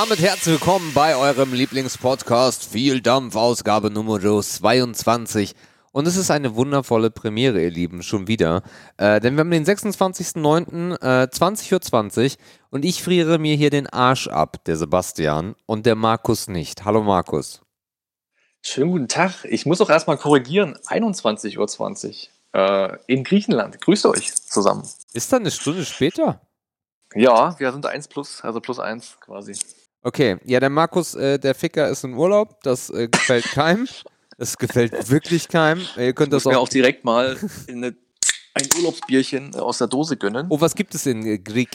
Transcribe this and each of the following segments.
damit herzlich willkommen bei eurem Lieblingspodcast Viel Dampf, Ausgabe Nummer 22. Und es ist eine wundervolle Premiere, ihr Lieben, schon wieder. Äh, denn wir haben den 26.09., äh, 20.20 Uhr und ich friere mir hier den Arsch ab, der Sebastian, und der Markus nicht. Hallo Markus. Schönen guten Tag. Ich muss auch erstmal korrigieren. 21.20 Uhr äh, in Griechenland. Grüße euch zusammen. Ist da eine Stunde später? Ja, wir sind 1 plus, also plus 1 quasi. Okay, ja, der Markus, äh, der Ficker ist in Urlaub. Das äh, gefällt keinem. Das gefällt wirklich keinem. Ihr könnt das Ich mir auch. auch direkt mal eine, ein Urlaubsbierchen aus der Dose gönnen. Oh, was gibt es in äh, Greek?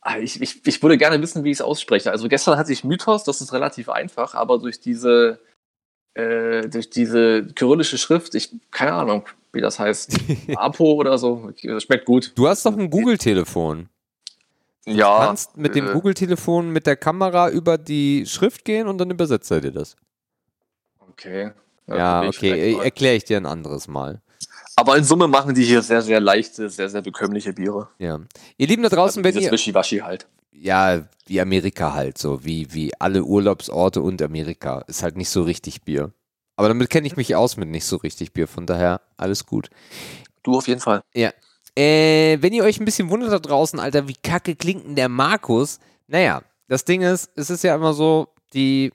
Ah, Ich, ich, ich würde gerne wissen, wie ich es ausspreche. Also gestern hatte ich Mythos, das ist relativ einfach, aber durch diese, äh, durch diese kyrillische Schrift, ich keine Ahnung, wie das heißt. Apo oder so, das schmeckt gut. Du hast doch ein Google-Telefon. Du Ja. kannst mit dem äh, Google-Telefon mit der Kamera über die Schrift gehen und dann übersetzt er dir das. Okay. Ja, probier ich okay, mal. erkläre ich dir ein anderes Mal. Aber in Summe machen die hier sehr, sehr leichte, sehr, sehr bekömmliche Biere. Ja. Ihr Lieben da draußen, also wenn ihr. Wischiwaschi halt. Ja, wie Amerika halt, so wie, wie alle Urlaubsorte und Amerika. Ist halt nicht so richtig Bier. Aber damit kenne ich mich aus mit nicht so richtig Bier, von daher alles gut. Du auf jeden Fall. Ja. Äh, wenn ihr euch ein bisschen wundert da draußen, Alter, wie kacke klingt denn der Markus? Naja, das Ding ist, es ist ja immer so die,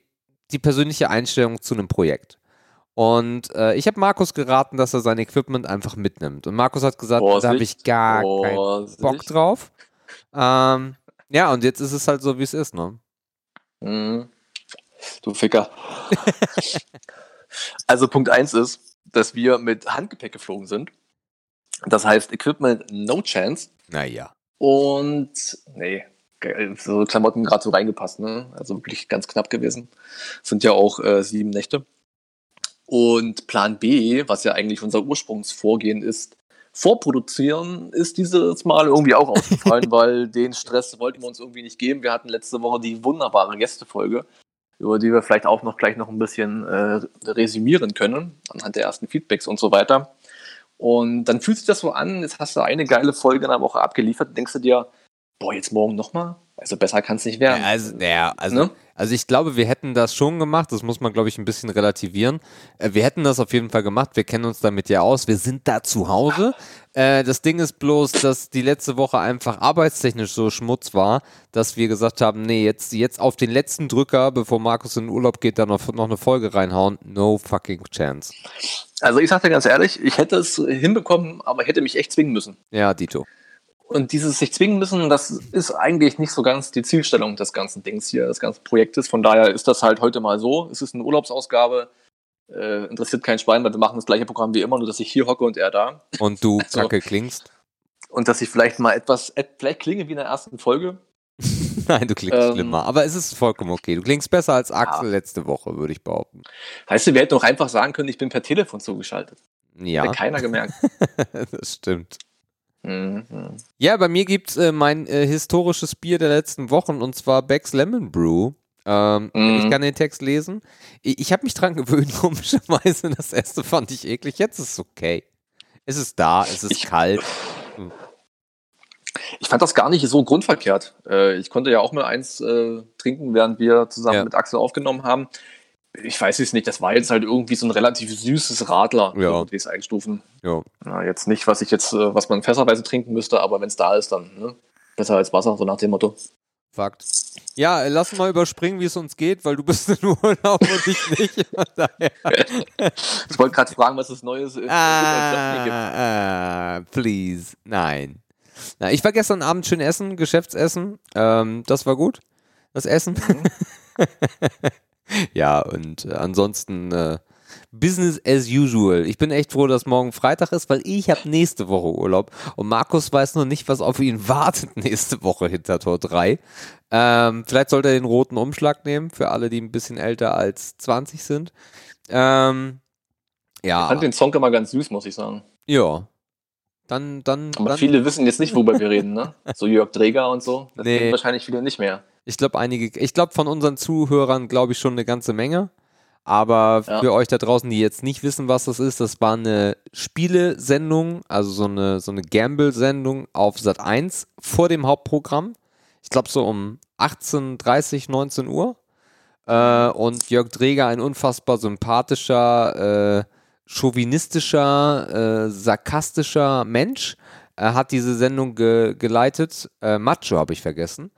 die persönliche Einstellung zu einem Projekt. Und äh, ich habe Markus geraten, dass er sein Equipment einfach mitnimmt. Und Markus hat gesagt, da habe ich gar keinen Vorsicht. Bock drauf. Ähm, ja, und jetzt ist es halt so, wie es ist, ne? Mhm. Du Ficker. also Punkt 1 ist, dass wir mit Handgepäck geflogen sind. Das heißt, Equipment no chance. Naja. Und nee, so Klamotten gerade so reingepasst, ne? Also wirklich ganz knapp gewesen. Sind ja auch äh, sieben Nächte. Und Plan B, was ja eigentlich unser Ursprungsvorgehen ist, vorproduzieren, ist dieses Mal irgendwie auch ausgefallen, weil den Stress wollten wir uns irgendwie nicht geben. Wir hatten letzte Woche die wunderbare Gästefolge, über die wir vielleicht auch noch gleich noch ein bisschen äh, resümieren können, anhand der ersten Feedbacks und so weiter. Und dann fühlt sich das so an, jetzt hast du eine geile Folge in der Woche abgeliefert, denkst du dir, boah, jetzt morgen nochmal? Also besser kann es nicht werden. Ja, also, ja, also, Ne? also ich glaube, wir hätten das schon gemacht. Das muss man, glaube ich, ein bisschen relativieren. Äh, wir hätten das auf jeden Fall gemacht. Wir kennen uns damit ja aus. Wir sind da zu Hause. Äh, das Ding ist bloß, dass die letzte Woche einfach arbeitstechnisch so Schmutz war, dass wir gesagt haben, nee, jetzt, jetzt auf den letzten Drücker, bevor Markus in den Urlaub geht, da noch, noch eine Folge reinhauen. No fucking chance. Also ich sag dir ganz ehrlich, ich hätte es hinbekommen, aber hätte mich echt zwingen müssen. Ja, Dito. Und dieses sich zwingen müssen, das ist eigentlich nicht so ganz die Zielstellung des ganzen Dings hier, des ganzen Projektes. Von daher ist das halt heute mal so. Es ist eine Urlaubsausgabe. Äh, interessiert kein Schwein, weil wir machen das gleiche Programm wie immer, nur dass ich hier hocke und er da. Und du So. kacke klingst. Und dass ich vielleicht mal etwas, et- vielleicht klinge wie in der ersten Folge. Nein, du klingst Ähm, schlimmer. Aber es ist vollkommen okay. Du klingst besser als Axel letzte Woche, würde ich behaupten. Weißt du, wir hätten auch einfach sagen können, ich bin per Telefon zugeschaltet. Ja, Hätte keiner gemerkt. das stimmt. Mhm. Ja, bei mir gibt es äh, mein äh, historisches Bier der letzten Wochen und zwar Beck's Lemon Brew. Ähm, Mhm. Ich kann den Text lesen. Ich, ich habe mich dran gewöhnt, komischerweise. Das erste fand ich eklig. Jetzt ist es okay. Es ist da, es ist Ich- kalt. Ich fand das gar nicht so grundverkehrt. Äh, ich konnte ja auch mal eins äh, trinken, während wir zusammen Ja. mit Axel aufgenommen haben. Ich weiß es nicht, das war jetzt halt irgendwie so ein relativ süßes Radler, Ja. würde ich es einstufen. Jo. Na, jetzt nicht, was ich jetzt, äh, was man fässerweise trinken müsste, aber wenn es da ist, dann ne? besser als Wasser, so nach dem Motto. Fakt. Ja, lass mal überspringen, wie es uns geht, weil du bist in Urlaub und ich nicht. Ich wollte gerade fragen, was es Neues gibt. Ah, ah, please. Nein. Na, ich war gestern Abend schön essen, Geschäftsessen. Ähm, das war gut. Das Essen. Mhm. ja, und äh, ansonsten äh, Business as usual. Ich bin echt froh, dass morgen Freitag ist, weil ich habe nächste Woche Urlaub und Markus weiß noch nicht, was auf ihn wartet nächste Woche hinter Tor 3. Ähm, vielleicht sollte er den roten Umschlag nehmen für alle, die ein bisschen älter als 20 sind. Ähm, ja, Ich fand den Song immer ganz süß, muss ich sagen. ja. Dann, dann, Aber dann viele wissen jetzt nicht, worüber wir reden, ne? So Jörg Dreger und so. Das Nee. wahrscheinlich viele nicht mehr. Ich glaube einige, ich glaube von unseren Zuhörern glaube ich schon eine ganze Menge. Aber Ja. für euch da draußen, die jetzt nicht wissen, was das ist, das war eine Spielesendung, also so eine, so eine Gamble-Sendung auf Sat 1 vor dem Hauptprogramm. ich glaube so um 18.30, 19 Uhr. Äh, und Jörg Dreger, ein unfassbar sympathischer, äh, chauvinistischer, äh, sarkastischer Mensch, äh, hat diese Sendung ge geleitet. Äh, Macho habe ich vergessen.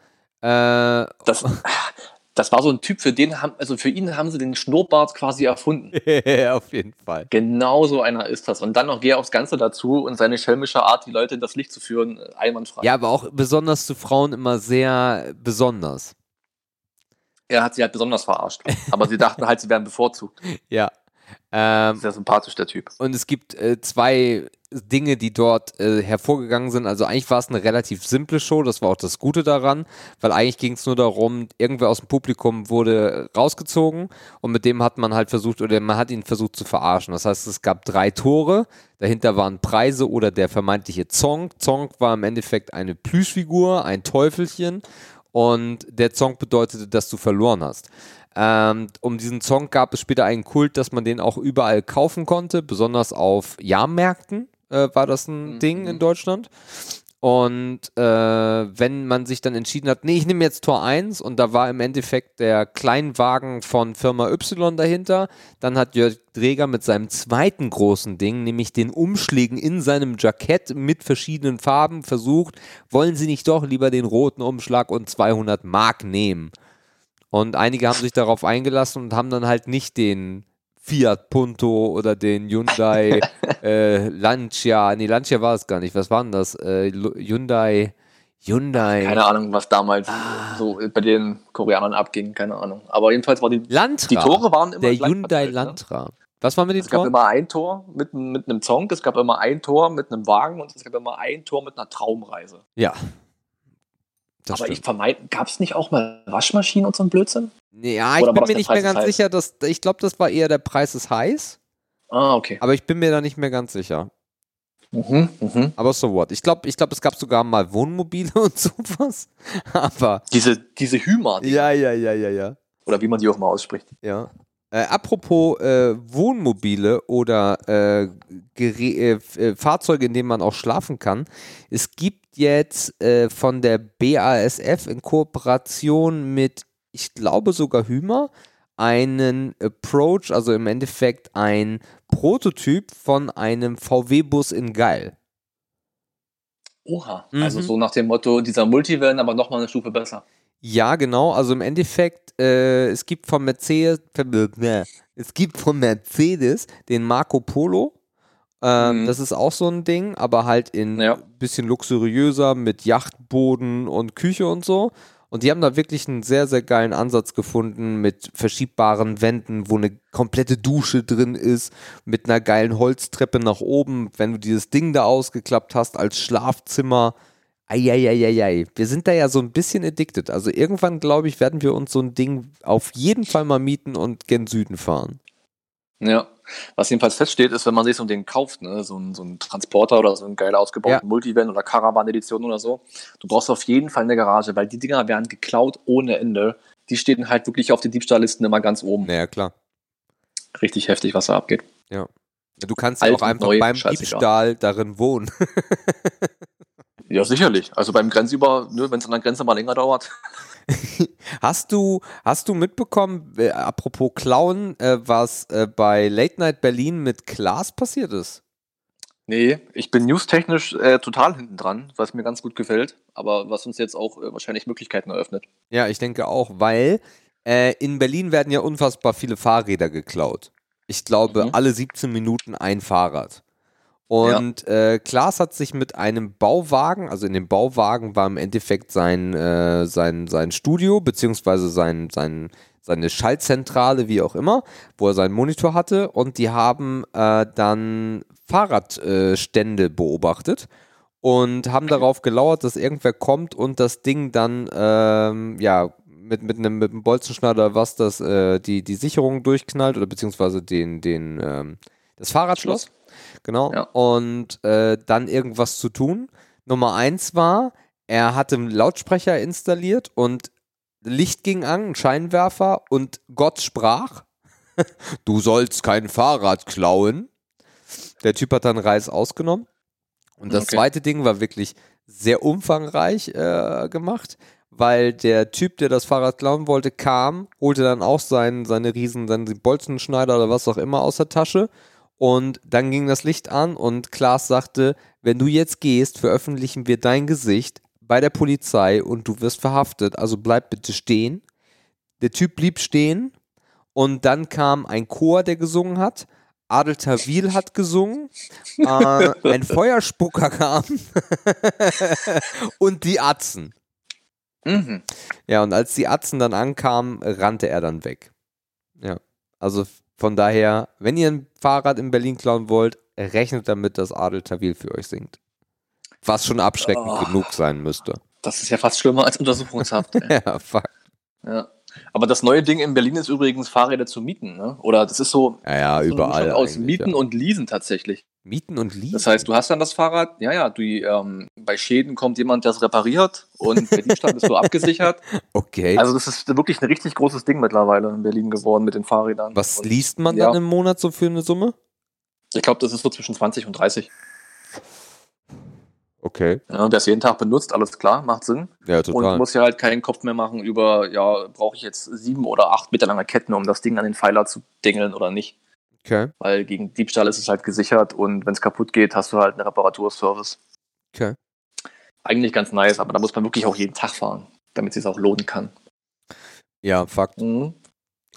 Äh, Das, das war so ein Typ, für den haben, also für ihn haben sie den Schnurrbart quasi erfunden. auf jeden Fall. Genau so einer ist das. Und dann noch gehe aufs Ganze dazu und seine schelmische Art, die Leute in das Licht zu führen, äh, einwandfrei. Ja, aber auch besonders zu Frauen immer sehr besonders. Er hat sie halt besonders verarscht. Aber sie dachten halt, sie wären bevorzugt. Ja. Ähm, Sehr sympathisch, der Typ. und es gibt äh, zwei Dinge, die dort äh, hervorgegangen sind. Also eigentlich war es eine relativ simple Show, das war auch das Gute daran, weil eigentlich ging es nur darum, irgendwer aus dem Publikum wurde rausgezogen und mit dem hat man halt versucht, oder man hat ihn versucht zu verarschen. Das heißt, es gab drei Tore, dahinter waren Preise oder der vermeintliche Zong. Zong war im Endeffekt eine Plüschfigur, ein Teufelchen und der Zong bedeutete, dass du verloren hast. Ähm, um diesen Song gab es später einen Kult, dass man den auch überall kaufen konnte, besonders auf Jahrmärkten äh, war das ein Mhm. Ding in Deutschland. Und äh, wenn man sich dann entschieden hat, nee, ich nehme jetzt Tor 1 und da war im Endeffekt der Kleinwagen von Firma Y dahinter, dann hat Jörg Dreger mit seinem zweiten großen Ding, nämlich den Umschlägen in seinem Jackett mit verschiedenen Farben versucht, wollen Sie nicht doch lieber den roten Umschlag und 200 Mark nehmen? Und einige haben sich darauf eingelassen und haben dann halt nicht den Fiat Punto oder den Hyundai äh, Lancia, nee, Lancia war es gar nicht. Was war denn das? Äh, Hyundai, Hyundai, Keine Ahnung, was damals Ah. so bei den Koreanern abging, keine Ahnung. Aber jedenfalls war die, Lantra. die Tore waren immer der Hyundai verteilt, ne? Was war mit den Es gab Toren? immer ein Tor mit, mit einem Song, es gab immer ein Tor mit einem Wagen und es gab immer ein Tor mit einer Traumreise. Ja. Das Aber ich stimmt. vermeide, gab es nicht auch mal Waschmaschinen und so ein Blödsinn? Ja, ich Oder bin mir nicht mehr ganz heiß? sicher, dass ich glaube, das war eher der Preis ist heiß, Ah, okay. aber ich bin mir da nicht mehr ganz sicher. Mhm, mhm. Aber so what? Ich glaube, ich glaube, es gab sogar mal Wohnmobile und sowas. Aber Diese, diese Hyma, die- ja, ja, ja, ja, ja. oder wie man die auch mal ausspricht. Ja. Äh, apropos äh, Wohnmobile oder äh, äh, äh, Fahrzeuge, in denen man auch schlafen kann. Es gibt jetzt äh, von der BASF in Kooperation mit, ich glaube sogar Hümer, einen Approach, also im Endeffekt ein Prototyp von einem VW-Bus in Geil. Oha. Mhm. Also so nach dem Motto, dieser Multivan, aber nochmal eine Stufe besser. Ja, genau. Also im Endeffekt, äh, es gibt von Mercedes, es gibt von Mercedes den Marco Polo. Ähm, Mhm. Das ist auch so ein Ding, aber halt in Ja. bisschen luxuriöser mit Yachtboden und Küche und so. Und die haben da wirklich einen sehr, sehr geilen Ansatz gefunden mit verschiebbaren Wänden, wo eine komplette Dusche drin ist, mit einer geilen Holztreppe nach oben, wenn du dieses Ding da ausgeklappt hast als Schlafzimmer. Eieieiei. Wir sind da ja so ein bisschen addicted. Also irgendwann, glaube ich, werden wir uns so ein Ding auf jeden Fall mal mieten und gen Süden fahren. Ja. Was jedenfalls feststeht, ist, wenn man sich so ein Ding kauft, ne, so ein, so ein Transporter oder so ein geil ausgebauten Ja. Multivan oder Caravan-Edition oder so, du brauchst auf jeden Fall eine Garage, weil die Dinger werden geklaut ohne Ende. Die stehen halt wirklich auf den Diebstahllisten immer ganz oben. Naja, klar. Richtig heftig, was da abgeht. Ja, Du kannst ja auch einfach beim scheißegal. Diebstahl darin wohnen. Ja, sicherlich. Also beim Grenzüber, ne, wenn es an der Grenze mal länger dauert. Hast du, hast du mitbekommen, äh, apropos Klauen, äh, was äh, bei Late Night Berlin mit Klaas passiert ist? Nee, ich bin newstechnisch äh, total hinten dran, was mir ganz gut gefällt, aber was uns jetzt auch äh, wahrscheinlich Möglichkeiten eröffnet. Ja, ich denke auch, weil äh, in Berlin werden ja unfassbar viele Fahrräder geklaut. Ich glaube, Mhm. alle 17 Minuten ein Fahrrad. Und äh, Klaas hat sich mit einem Bauwagen, also in dem Bauwagen war im Endeffekt sein, äh, sein, sein Studio, beziehungsweise sein, sein, seine Schaltzentrale, wie auch immer, wo er seinen Monitor hatte. Und die haben äh, dann Fahrradstände beobachtet und haben darauf gelauert, dass irgendwer kommt und das Ding dann ähm, ja mit, mit einem mit einem Bolzenschneider was das äh, die die Sicherung durchknallt oder beziehungsweise den den ähm, das Fahrradschloss genau Ja. und äh, dann irgendwas zu tun. Nummer eins war, er hatte einen Lautsprecher installiert und Licht ging an, ein Scheinwerfer und Gott sprach: Du sollst kein Fahrrad klauen. Der Typ hat dann Reis ausgenommen. Und das Okay. zweite Ding war wirklich sehr umfangreich äh, gemacht, weil der Typ, der das Fahrrad klauen wollte, kam, holte dann auch seinen, seine riesen, seinen Bolzenschneider oder was auch immer aus der Tasche und dann ging das Licht an und Klaas sagte, wenn du jetzt gehst, veröffentlichen wir dein Gesicht bei der Polizei und du wirst verhaftet, also bleib bitte stehen. Der Typ blieb stehen und dann kam ein Chor, der gesungen hat. Adel Tawil hat gesungen, äh, ein Feuerspucker kam und die Atzen. Mhm. Ja, und als die Atzen dann ankamen, rannte er dann weg. Ja, also von daher, wenn ihr ein Fahrrad in Berlin klauen wollt, rechnet damit, dass Adel Tawil für euch singt. Was schon abschreckend Oh. genug sein müsste. Das ist ja fast schlimmer als Untersuchungshaft. Ja, fuck. ja. Aber das neue Ding in Berlin ist übrigens Fahrräder zu mieten, ne? Oder das ist so, Ja, ja, so überall. Aus Mieten ja. und Leasen tatsächlich. Mieten und Leasen. Das heißt, du hast dann das Fahrrad, ja, ja, du, ähm, bei Schäden kommt jemand, der es repariert und bei Diebstahl bist du abgesichert. okay. Also das ist wirklich ein richtig großes Ding mittlerweile in Berlin geworden mit den Fahrrädern. Was und liest man ja. dann im Monat so für eine Summe? Ich glaube, das ist so zwischen 20 und 30. Okay. Ja, wer es jeden Tag benutzt, alles klar, macht Sinn. Ja, Und total. muss ja halt keinen Kopf mehr machen über, ja, brauche ich jetzt sieben oder acht Meter lange Ketten, um das Ding an den Pfeiler zu dingeln oder nicht. Okay. Weil gegen Diebstahl ist es halt gesichert und wenn es kaputt geht, hast du halt einen Reparaturservice. Okay. Eigentlich ganz nice, aber da muss man wirklich auch jeden Tag fahren, damit es sich auch lohnen kann. Ja, Fakt. Mhm.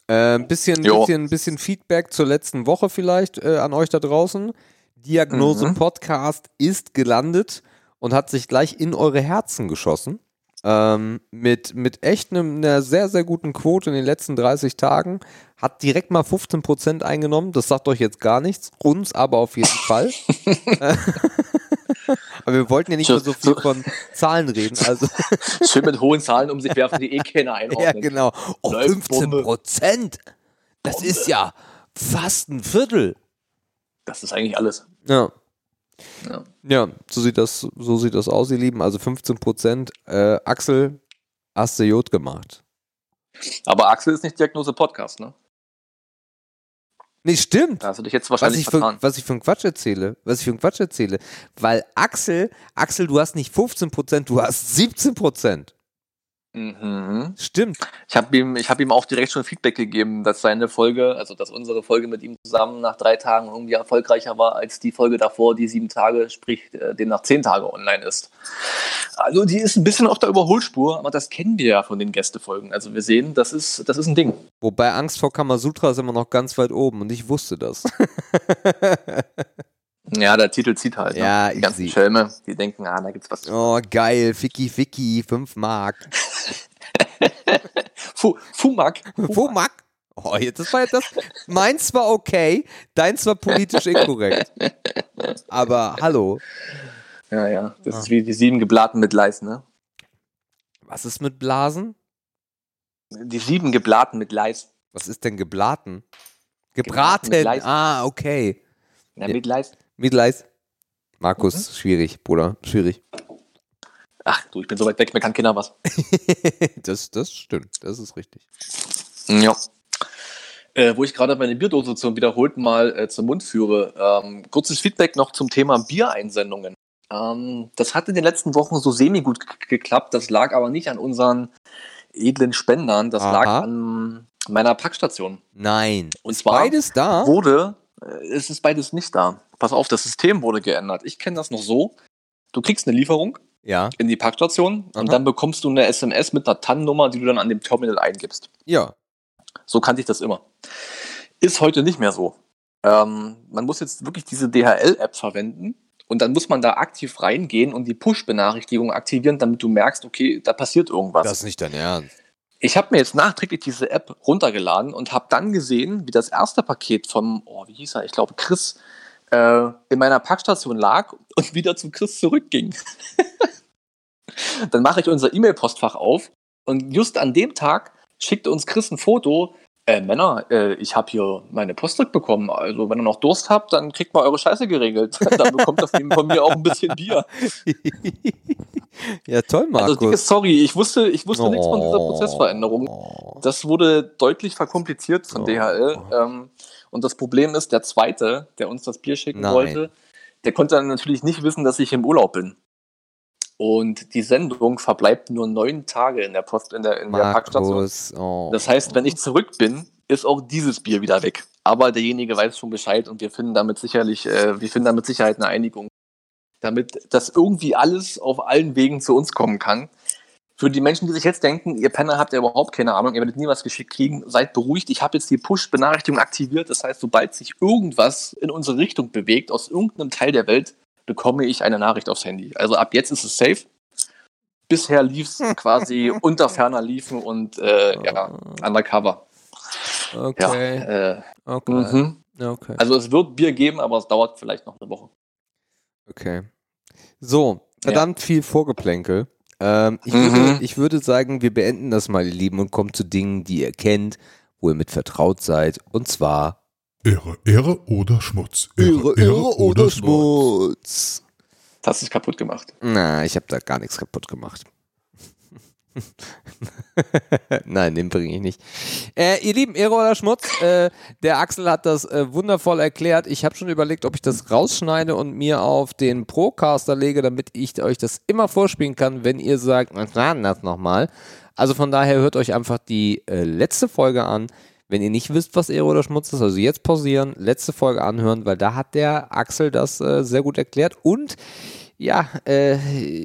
Äh, ein bisschen, Jo. bisschen, bisschen Feedback zur letzten Woche vielleicht äh, an euch da draußen. Diagnose Mhm. Podcast ist gelandet und hat sich gleich in eure Herzen geschossen. Ähm, mit, mit echt einem- einer sehr, sehr guten Quote in den letzten 30 Tagen. Hat direkt mal 15% eingenommen. Das sagt euch jetzt gar nichts. Uns aber auf jeden Fall. aber wir wollten ja nicht mehr so viel von Zahlen reden. Also, Schön mit hohen Zahlen um sich werfen, die eh keiner ja, einordnet. genau. Oh, Läuft 15 Bombe. Prozent. Das Bombe. ist ja fast ein Viertel. Das ist eigentlich alles. Ja. Ja. Ja, so sieht das, so sieht das aus, ihr Lieben. Also 15 Prozent. Äh, Axel, hast du Jod gemacht. Aber Axel ist nicht Diagnose Podcast, ne? Nee, stimmt. Da hast du dich jetzt Was wahrscheinlich ich, für, was ich für einen Quatsch erzähle. Was ich für einen Quatsch erzähle. Weil Axel, Axel, du hast nicht 15 Prozent, du hast 17 Prozent. Mhm. Stimmt. Ich habe ihm, ich hab ihm auch direkt schon Feedback gegeben, dass seine Folge, also dass unsere Folge mit ihm zusammen nach drei Tagen irgendwie erfolgreicher war als die Folge davor, die sieben Tage, sprich äh, demnach zehn Tage online ist. Also die ist ein bisschen auf der Überholspur, aber das kennen wir ja von den Gästefolgen. Also wir sehen, das ist, das ist ein Ding. Wobei Angst vor Kamasutra ist immer noch ganz weit oben und ich wusste das. Ja, der Titel zieht halt. Ja, ne? Die ganzen easy. Schelme, die denken, ah, da gibt's was. Oh, geil. Ficky, Ficky, 5 Mark. Fu Fumak. Wo Mark? Oh, jetzt, das war jetzt das. Meins war okay, deins war politisch inkorrekt. Aber hallo, Ja, ja. Das Ah. ist wie die sieben geblaten mit Leis, ne? was ist mit Blasen? Die sieben geblaten mit Leis. Was ist denn geblaten? Gebraten Gebraten. Ah, okay. Ja, Ja. mit Leis. Mit Leis. Markus, schwierig, Bruder, schwierig. Ach du, ich bin so weit weg, mir kann keiner was. das, das stimmt, das ist richtig. Ja. Äh, wo ich gerade meine Bierdose zum wiederholten Mal äh, zum Mund führe. Ähm, kurzes Feedback noch zum Thema Biereinsendungen. Ähm, das hat in den letzten Wochen so semi-gut geklappt. Das lag aber nicht an unseren edlen Spendern. Das Aha. lag an meiner Packstation. Nein. Und zwar beides da? Wurde, es ist beides nicht da. Pass auf, das System wurde geändert. Ich kenne das noch so. Du kriegst eine Lieferung Ja. in die Packstation Aha. und dann bekommst du eine SMS mit einer TAN-Nummer, die du dann an dem Terminal eingibst. Ja. So kannte ich das immer. Ist heute nicht mehr so. Ähm, man muss jetzt wirklich diese DHL-App verwenden und dann muss man da aktiv reingehen und die Push-Benachrichtigung aktivieren, damit du merkst, okay, da passiert irgendwas. Das ist nicht dein Ernst. Ich habe mir jetzt nachträglich diese App runtergeladen und habe dann gesehen, wie das erste Paket vom, oh, wie hieß er, ich glaube Chris, äh, in meiner Packstation lag und wieder zu Chris zurückging. dann mache ich unser E-Mail-Postfach auf und just an dem Tag schickte uns Chris ein Foto. Äh, Männer, äh, ich habe hier meine Post zurückbekommen. Also, wenn ihr noch Durst habt, dann kriegt mal eure Scheiße geregelt. dann bekommt ihr von von mir auch ein bisschen Bier. ja, toll, Markus. Also, dicke Sorry, ich wusste, ich wusste nichts von dieser Prozessveränderung. Oh. Das wurde deutlich verkompliziert von Oh. DHL. Ähm, und das Problem ist, der zweite, der uns das Bier schicken Nein. wollte, der konnte dann natürlich nicht wissen, dass ich im Urlaub bin. Und die Sendung verbleibt nur neun Tage in der Post, in der, in der Packstation. Markus, oh. Das heißt, wenn ich zurück bin, ist auch dieses Bier wieder weg. Aber derjenige weiß schon Bescheid und wir finden damit sicherlich, äh, wir finden damit Sicherheit eine Einigung, damit das irgendwie alles auf allen Wegen zu uns kommen kann. Für die Menschen, die sich jetzt denken, ihr Penner habt ja überhaupt keine Ahnung, ihr werdet nie was geschickt kriegen, seid beruhigt. Ich habe jetzt die Push-Benachrichtigung aktiviert. Das heißt, sobald sich irgendwas in unsere Richtung bewegt, aus irgendeinem Teil der Welt, bekomme ich eine Nachricht aufs Handy. Also ab jetzt ist es safe. Bisher lief es quasi unter ferner Liefen und äh, ja, undercover. Okay. Ja, äh, okay. mhm. okay. Also es wird Bier geben, aber es dauert vielleicht noch eine Woche. Okay. So, verdammt viel Vorgeplänkel. Ähm, ich, Mhm. würde, ich würde sagen, wir beenden das mal, ihr Lieben, und kommen zu Dingen, die ihr kennt, wo ihr mit vertraut seid. Und zwar Ehre, Ehre oder Schmutz. Schmutz. Das hast du kaputt gemacht. Na, ich habe da gar nichts kaputt gemacht. Nein, den bringe ich nicht. Äh, ihr Lieben, Ehre oder Schmutz, äh, der Axel hat das äh, wundervoll erklärt. Ich habe schon überlegt, ob ich das rausschneide und mir auf den Procaster lege, damit ich euch das immer vorspielen kann, wenn ihr sagt, denn das nochmal? Also von daher hört euch einfach die äh, letzte Folge an. Wenn ihr nicht wisst, was Ehre oder Schmutz ist, also jetzt pausieren, letzte Folge anhören, weil da hat der Axel das äh, sehr gut erklärt und ja, äh,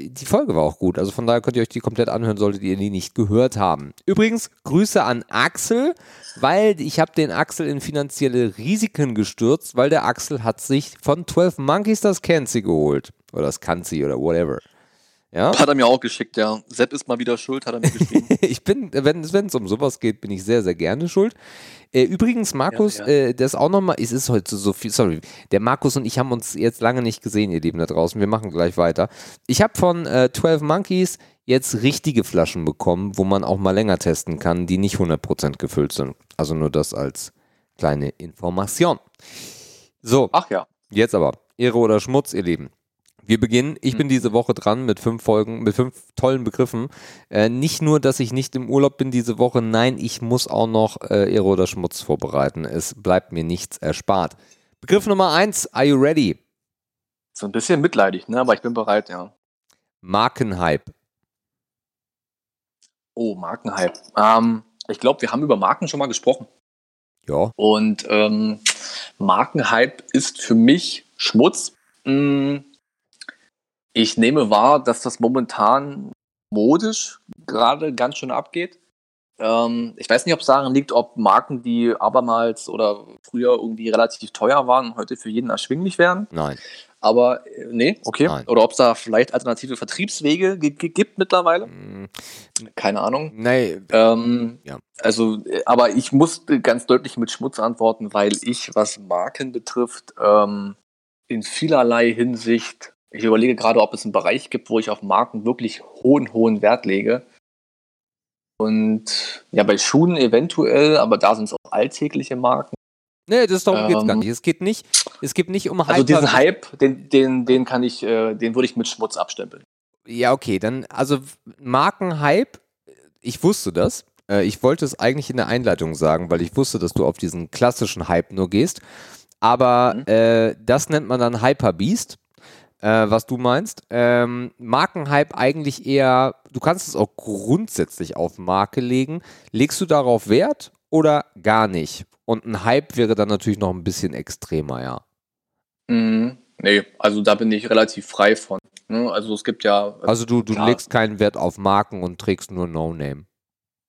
die Folge war auch gut. Also von daher könnt ihr euch die komplett anhören, solltet ihr die nicht gehört haben. Übrigens, Grüße an Axel, weil ich habe den Axel in finanzielle Risiken gestürzt, weil der Axel hat sich von 12 Monkeys das Kenzi geholt. Oder das Kanzi oder whatever. Ja, Hat er mir auch geschickt, ja. Sepp ist mal wieder schuld, hat er mir geschrieben. ich bin, wenn es um sowas geht, bin ich sehr, sehr gerne schuld. Äh, übrigens, Markus, Ja, ja. Äh, das auch nochmal, es ist heute so viel, sorry, der Markus und ich haben uns jetzt lange nicht gesehen, ihr Lieben da draußen, wir machen gleich weiter. Ich habe von äh, 12 Monkeys jetzt richtige Flaschen bekommen, wo man auch mal länger testen kann, die nicht 100% gefüllt sind. Also nur das als kleine Information. So, Ach ja. Jetzt aber, Ehre oder Schmutz, ihr Lieben. Wir beginnen, ich bin diese Woche dran mit fünf Folgen, mit fünf tollen Begriffen. Äh, nicht nur, dass ich nicht im Urlaub bin diese Woche, nein, ich muss auch noch äh, Ehre oder Schmutz vorbereiten. Es bleibt mir nichts erspart. Begriff Nummer eins, are you ready? So ein bisschen mitleidig, ne? Aber ich bin bereit, ja. Markenhype. Oh, Markenhype. Ähm, ich glaube, wir haben über Marken schon mal gesprochen. Ja, Und ähm, Markenhype ist für mich Schmutz. Mm, Ich nehme wahr, dass das momentan modisch gerade ganz schön abgeht. Ähm, ich weiß nicht, ob es daran liegt, ob Marken, die abermals oder früher irgendwie relativ teuer waren, heute für jeden erschwinglich werden. nein. Aber äh, nee, okay. Nein. Oder ob es da vielleicht alternative Vertriebswege gibt mittlerweile. Mm, Keine Ahnung. Nee, Ähm, Ja. Also, äh, aber ich musste ganz deutlich mit Schmutz antworten, weil ich, was Marken betrifft, ähm, in vielerlei Hinsicht, ich überlege gerade, ob es einen Bereich gibt, wo ich auf Marken wirklich hohen, hohen Wert lege. Und ja, bei Schuhen eventuell, aber da sind es auch alltägliche Marken. nee das darum geht's gar Ähm, nicht. Es geht nicht, es geht nicht um Also Hyper- diesen Hype, den, den, den kann ich, äh, den würde ich mit Schmutz abstempeln. Ja, okay, dann, also Markenhype, ich wusste das. Äh, Ich wollte es eigentlich in der Einleitung sagen, weil ich wusste, dass du auf diesen klassischen Hype nur gehst. Aber Mhm. äh, das nennt man dann Hyperbeast, äh, was du meinst. Ähm, Markenhype eigentlich eher, du kannst es auch grundsätzlich auf Marke legen. Legst du darauf Wert oder gar nicht? Und ein Hype wäre dann natürlich noch ein bisschen extremer, ja. Mhm. Nee, also da bin ich relativ frei von. Ne? Also es gibt ja. Also du, du Klar. legst keinen Wert auf Marken und trägst nur No-Name.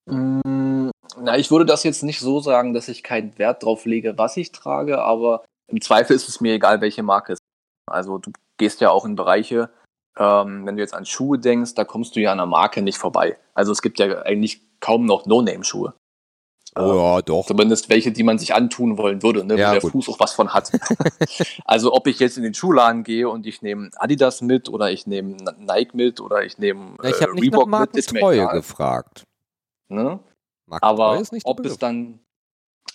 Mm, Na, ich würde das jetzt nicht so sagen, dass ich keinen Wert drauf lege, was ich trage, aber im Zweifel ist es mir egal, welche Marke es ist. Also du gehst ja auch in Bereiche, ähm, wenn du jetzt an Schuhe denkst, da kommst du ja an einer Marke nicht vorbei. Also es gibt ja eigentlich kaum noch No-Name-Schuhe. Oh ja, doch. Zumindest welche, die man sich antun wollen würde, ne, Ja, wo der gut. Fuß auch was von hat. also ob ich jetzt in den Schuhladen gehe und ich nehme Adidas mit oder ich nehme Nike mit oder ich nehme ich äh, nach Reebok mit, ist mir egal. gefragt. Ne? Aber der ob es dann,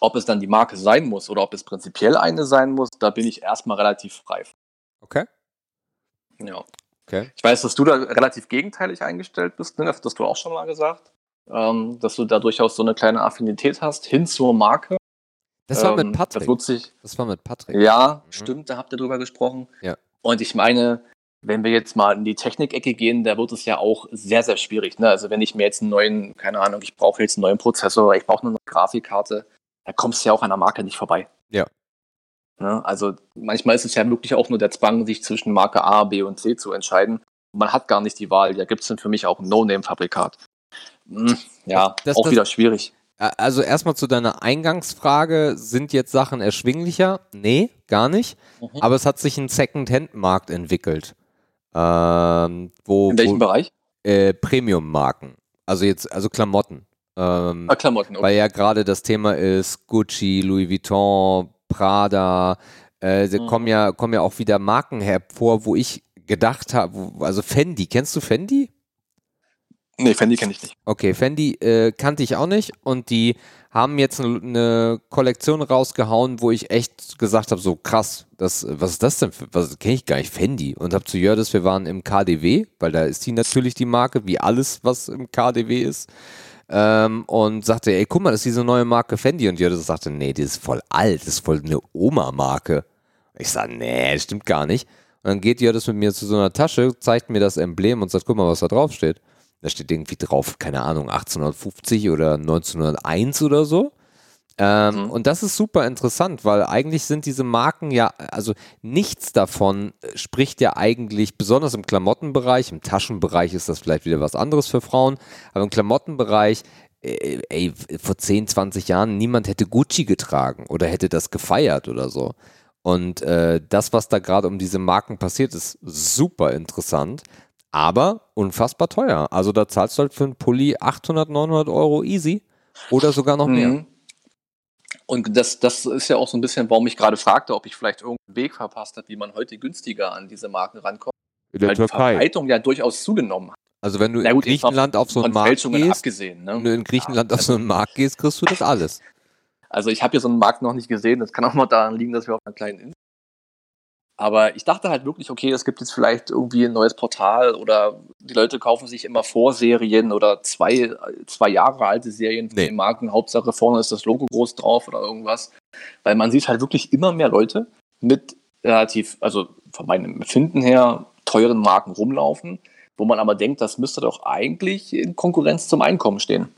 ob es dann die Marke sein muss oder ob es prinzipiell eine sein muss, da bin ich erstmal relativ frei. Okay. Ja. Okay. Ich weiß, dass du da relativ gegenteilig eingestellt bist, ne? das hast du auch schon mal gesagt, ähm, dass du da durchaus so eine kleine Affinität hast hin zur Marke. Das war Ähm, mit Patrick. Das nutze ich. Das war mit Patrick. Ja, Mhm. stimmt, da habt ihr drüber gesprochen. Ja. Und ich meine, wenn wir jetzt mal in die Technikecke gehen, da wird es ja auch sehr, sehr schwierig. Ne? Also wenn ich mir jetzt einen neuen, keine Ahnung, ich brauche jetzt einen neuen Prozessor, ich brauche eine neue Grafikkarte, da kommst du ja auch an der Marke nicht vorbei. Ja. Ne? Also manchmal ist es ja wirklich auch nur der Zwang, sich zwischen Marke A, B und C zu entscheiden. Man hat gar nicht die Wahl. Da gibt es dann für mich auch ein No-Name-Fabrikat. Hm, ja, Das- auch das- wieder schwierig. Also erstmal zu deiner Eingangsfrage, sind jetzt Sachen erschwinglicher? Nee, gar nicht. Mhm. Aber es hat sich ein Second-Hand-Markt entwickelt. Ähm, wo, In welchem wo Bereich? äh, Premium-Marken. Also jetzt, also Klamotten. Ähm, Ah, Klamotten. Okay. Weil ja gerade das Thema ist Gucci, Louis Vuitton, Prada. Äh, da Mhm. kommen, ja, kommen ja auch wieder Marken hervor, wo ich gedacht habe, also Fendi, kennst du Fendi? Nee, Fendi kenne ich nicht. Okay, Fendi äh, kannte ich auch nicht und die haben jetzt eine, eine Kollektion rausgehauen, wo ich echt gesagt habe, so krass, das, was ist das denn für, was kenne ich gar nicht, Fendi und habe zu Jördes, wir waren im KDW, weil da ist die natürlich die Marke, wie alles, was im KDW ist ähm, und sagte, ey, guck mal, das ist diese neue Marke Fendi und Jördes sagte, nee, die ist voll alt, das ist voll eine Oma-Marke. Ich sage, nee, stimmt gar nicht. Und dann geht Jördes mit mir zu so einer Tasche, zeigt mir das Emblem und sagt, guck mal, was da drauf steht. Da steht irgendwie drauf, keine Ahnung, 1850 oder 1901 oder so. Ähm, Mhm. Und das ist super interessant, weil eigentlich sind diese Marken ja, also nichts davon äh, spricht ja eigentlich, besonders im Klamottenbereich, im Taschenbereich ist das vielleicht wieder was anderes für Frauen, aber im Klamottenbereich, äh, ey, vor 10, 20 Jahren, niemand hätte Gucci getragen oder hätte das gefeiert oder so. Und äh, das, was da gerade um diese Marken passiert, ist super interessant, aber unfassbar teuer. Also da zahlst du halt für einen Pulli 800, 900 Euro easy oder sogar noch mehr. Mhm. Und das, das ist ja auch so ein bisschen, warum ich gerade fragte, ob ich vielleicht irgendeinen Weg verpasst habe, wie man heute günstiger an diese Marken rankommt. In der weil die Türkei. Verbreitung ja durchaus zugenommen hat. Also wenn du in gut, mal Griechenland auf so einen Markt gehst, abgesehen. Ne? wenn du in Griechenland Ja, auf so einen Markt gehst, kriegst du das alles. Also ich habe hier so einen Markt noch nicht gesehen. Das kann auch mal daran liegen, dass wir auf einer kleinen Insel Aber ich dachte halt wirklich, okay, es gibt jetzt vielleicht irgendwie ein neues Portal oder die Leute kaufen sich immer Vorserien oder zwei, zwei Jahre alte Serien von Nee. den Marken. Hauptsache vorne ist das Logo groß drauf oder irgendwas. Weil man sieht halt wirklich immer mehr Leute mit relativ, also von meinem Empfinden her, teuren Marken rumlaufen, wo man aber denkt, das müsste doch eigentlich in Konkurrenz zum Einkommen stehen.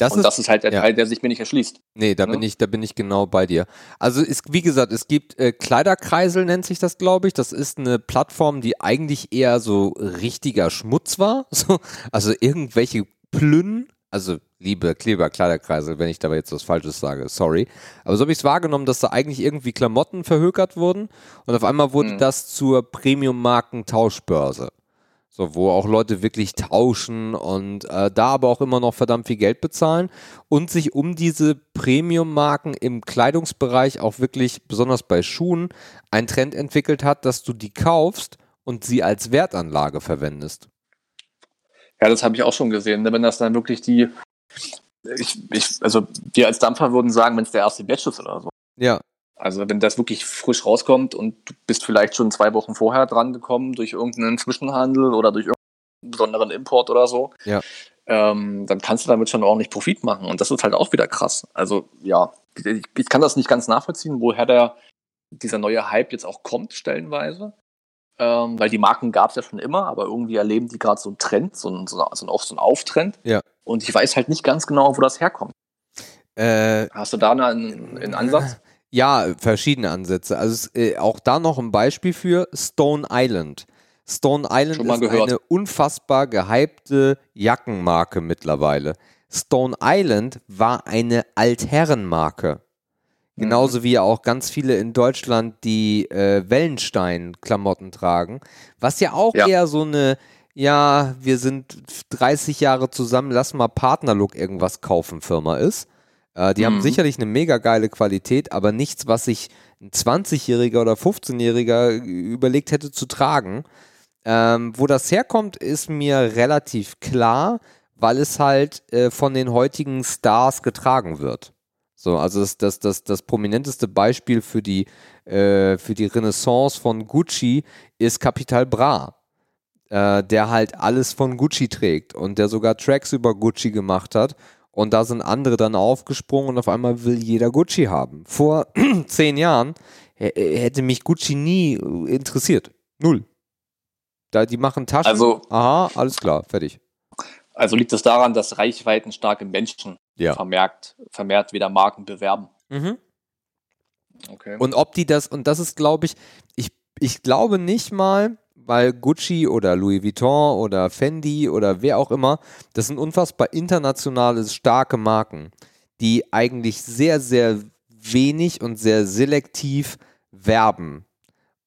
Das Und ist, das ist halt der ja. Teil, der sich mir nicht erschließt. nee, da ne? bin ich, da bin ich genau bei dir. Also ist, wie gesagt, es gibt äh, Kleiderkreisel nennt sich das, glaube ich. Das ist eine Plattform, die eigentlich eher so richtiger Schmutz war. So, also irgendwelche Plünnen. Also liebe Kleber Kleiderkreisel, wenn ich dabei jetzt was Falsches sage, sorry. Aber so habe ich es wahrgenommen, dass da eigentlich irgendwie Klamotten verhökert wurden und auf einmal wurde Mhm. das zur Premium-Marken-Tauschbörse. So, wo auch Leute wirklich tauschen und äh, da aber auch immer noch verdammt viel Geld bezahlen und sich um diese Premium-Marken im Kleidungsbereich auch wirklich, besonders bei Schuhen, ein Trend entwickelt hat, dass du die kaufst und sie als Wertanlage verwendest. Ja, das habe ich auch schon gesehen. ne? Wenn das dann wirklich die, ich, ich, also wir als Dampfer würden sagen, wenn es der erste Batch ist oder so. Ja, Also wenn das wirklich frisch rauskommt und du bist vielleicht schon zwei Wochen vorher dran gekommen durch irgendeinen Zwischenhandel oder durch irgendeinen besonderen Import oder so, Ja. ähm, dann kannst du damit schon ordentlich Profit machen. Und das ist halt auch wieder krass. Also ja, ich, ich kann das nicht ganz nachvollziehen, woher der, dieser neue Hype jetzt auch kommt, stellenweise. Ähm, weil die Marken gab es ja schon immer, aber irgendwie erleben die gerade so einen Trend, so einen, so einen, Auf- so einen Auftrend. Ja. Und ich weiß halt nicht ganz genau, wo das herkommt. äh, Hast du da einen, einen Ansatz? Ja, verschiedene Ansätze. Also äh, auch da noch ein Beispiel für Stone Island. Stone Island ist gehört. eine unfassbar gehypte Jackenmarke mittlerweile. Stone Island war eine Altherrenmarke. Genauso wie auch ganz viele in Deutschland die äh, Wellenstein-Klamotten tragen. Was ja auch Ja. eher so eine, ja, wir sind 30 Jahre zusammen, lass mal Partnerlook irgendwas kaufen Firma ist. Äh, die haben Mhm. sicherlich eine mega geile Qualität, aber nichts, was sich ein 20-Jähriger oder 15-Jähriger überlegt hätte zu tragen. Ähm, wo das herkommt, ist mir relativ klar, weil es halt äh, von den heutigen Stars getragen wird. So, also das, das, das, das prominenteste Beispiel für die, äh, für die Renaissance von Gucci ist Capital Bra, äh, der halt alles von Gucci trägt und der sogar Tracks über Gucci gemacht hat. Und da sind andere dann aufgesprungen und auf einmal will jeder Gucci haben. Vor zehn Jahren h- hätte mich Gucci nie äh, interessiert. Null. Da, die machen Taschen. Also- Aha, alles klar, fertig. Also liegt es daran, dass reichweitenstarke Menschen Ja. vermerkt, vermehrt wieder Marken bewerben. Mhm. Okay. Und ob die das, und das ist, glaube ich, ich, ich glaube nicht mal, weil Gucci oder Louis Vuitton oder Fendi oder wer auch immer, das sind unfassbar internationale, starke Marken, die eigentlich sehr, sehr wenig und sehr selektiv werben.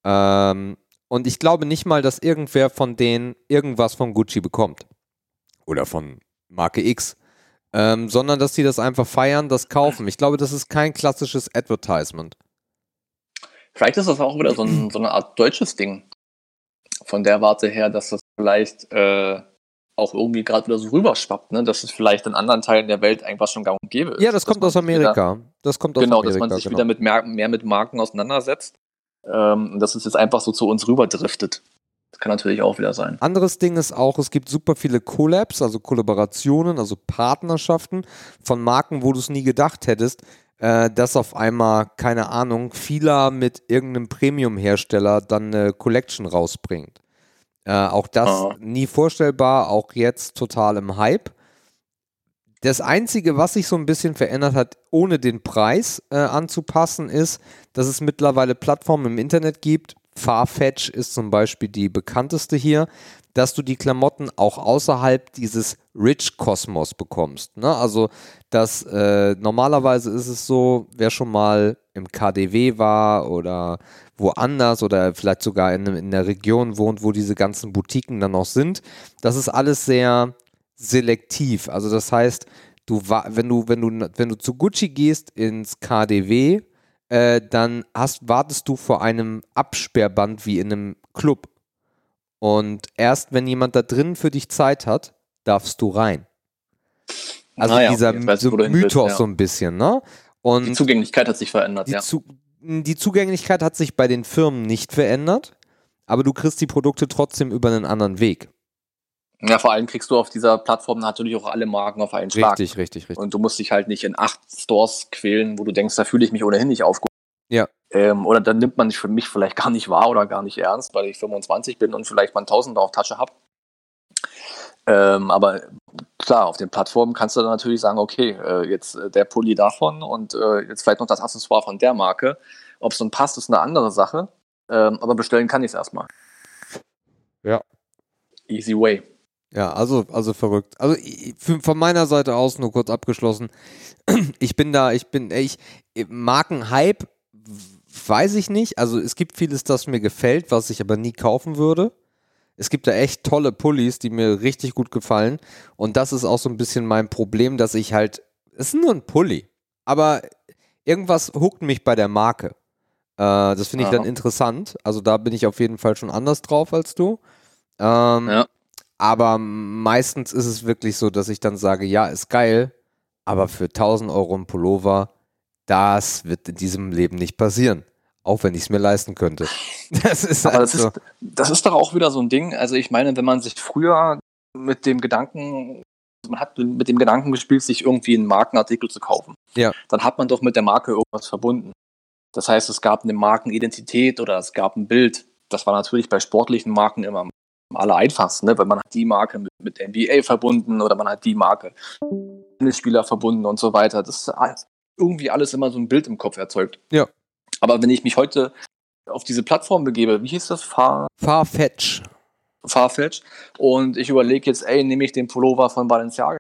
Ähm, und ich glaube nicht mal, dass irgendwer von denen irgendwas von Gucci bekommt. Oder von Marke X. Ähm, sondern dass die das einfach feiern, das kaufen. Ich glaube, das ist kein klassisches Advertisement. Vielleicht ist das auch wieder so, ein, so eine Art deutsches Ding. Von der Warte her, dass das vielleicht äh, auch irgendwie gerade wieder so rüberschwappt, ne? dass es vielleicht in anderen Teilen der Welt einfach schon gang und gäbe ist. Ja, das kommt aus sich Wieder, Amerika. Das kommt aus genau, Amerika. dass man sich genau. wieder mit mehr, mehr mit Marken auseinandersetzt. Ähm, und dass es jetzt einfach so zu uns rüberdriftet. Das kann natürlich auch wieder sein. Anderes Ding ist auch, es gibt super viele Collabs, also Kollaborationen, also Partnerschaften von Marken, wo du es nie gedacht hättest, äh, dass auf einmal, keine Ahnung, Fila mit irgendeinem Premium-Hersteller dann eine Collection rausbringt. Äh, auch das Ah. nie vorstellbar, auch jetzt total im Hype. Das Einzige, was sich so ein bisschen verändert hat, ohne den Preis äh, anzupassen, ist, dass es mittlerweile Plattformen im Internet gibt. Farfetch ist zum Beispiel die bekannteste hier, dass du die Klamotten auch außerhalb dieses Rich-Kosmos bekommst. Ne? Also, dass äh, normalerweise ist es so, wer schon mal im KDW war oder woanders oder vielleicht sogar in, in der Region wohnt, wo diese ganzen Boutiquen dann noch sind, das ist alles sehr selektiv. Also das heißt, du wenn du wenn du wenn du zu Gucci gehst ins KDW, äh, dann hast wartest du vor einem Absperrband wie in einem Club. Und erst wenn jemand da drin für dich Zeit hat, darfst du rein. Also Naja, dieser ich, so Mythos ja. so ein bisschen, ne? Und Die Zugänglichkeit hat sich verändert, die, ja. Zu die Zugänglichkeit hat sich bei den Firmen nicht verändert, aber du kriegst die Produkte trotzdem über einen anderen Weg. Ja, vor allem kriegst du auf dieser Plattform natürlich auch alle Marken auf einen Schlag. Richtig, richtig, richtig. Und du musst dich halt nicht in acht Stores quälen, wo du denkst, da fühle ich mich ohnehin nicht aufgehoben. Ja. Ähm, oder dann nimmt man für mich vielleicht gar nicht wahr oder gar nicht ernst, weil ich 25 bin und vielleicht mal ein Tausender auf Tasche habe. Ähm, aber klar, auf den Plattformen kannst du dann natürlich sagen, okay, äh, jetzt äh, der Pulli davon und äh, jetzt vielleicht noch das Accessoire von der Marke. Ob es dann passt, ist eine andere Sache. Ähm, aber bestellen kann ich es erstmal. Ja. Easy way. Ja, also, also verrückt. Also von meiner Seite aus nur kurz abgeschlossen. Ich bin da, ich bin, ich, Markenhype, weiß ich nicht. Also es gibt vieles, das mir gefällt, was ich aber nie kaufen würde. Es gibt da echt tolle Pullis, die mir richtig gut gefallen. Und das ist auch so ein bisschen mein Problem, dass ich halt, es ist nur ein Pulli. Aber irgendwas huckt mich bei der Marke. Äh, das finde ich Aha. dann interessant. Also da bin ich auf jeden Fall schon anders drauf als du. Ähm, Ja. Aber meistens ist es wirklich so, dass ich dann sage, ja, ist geil, aber für 1000 Euro ein Pullover, das wird in diesem Leben nicht passieren. Auch wenn ich es mir leisten könnte. Das ist Aber halt das ist, das ist doch auch wieder so ein Ding. Also ich meine, wenn man sich früher mit dem Gedanken, man hat mit dem Gedanken gespielt, sich irgendwie einen Markenartikel zu kaufen, Ja. dann hat man doch mit der Marke irgendwas verbunden. Das heißt, es gab eine Markenidentität oder es gab ein Bild. Das war natürlich bei sportlichen Marken immer am aller einfachsten, ne? weil man hat die Marke mit, mit NBA verbunden oder man hat die Marke Tennisspieler verbunden und so weiter. Das ist irgendwie alles immer so ein Bild im Kopf erzeugt. Ja. Aber wenn ich mich heute auf diese Plattform begebe, wie hieß das? Far Farfetch. Farfetch und ich überlege jetzt, ey, nehme ich den Pullover von Balenciaga,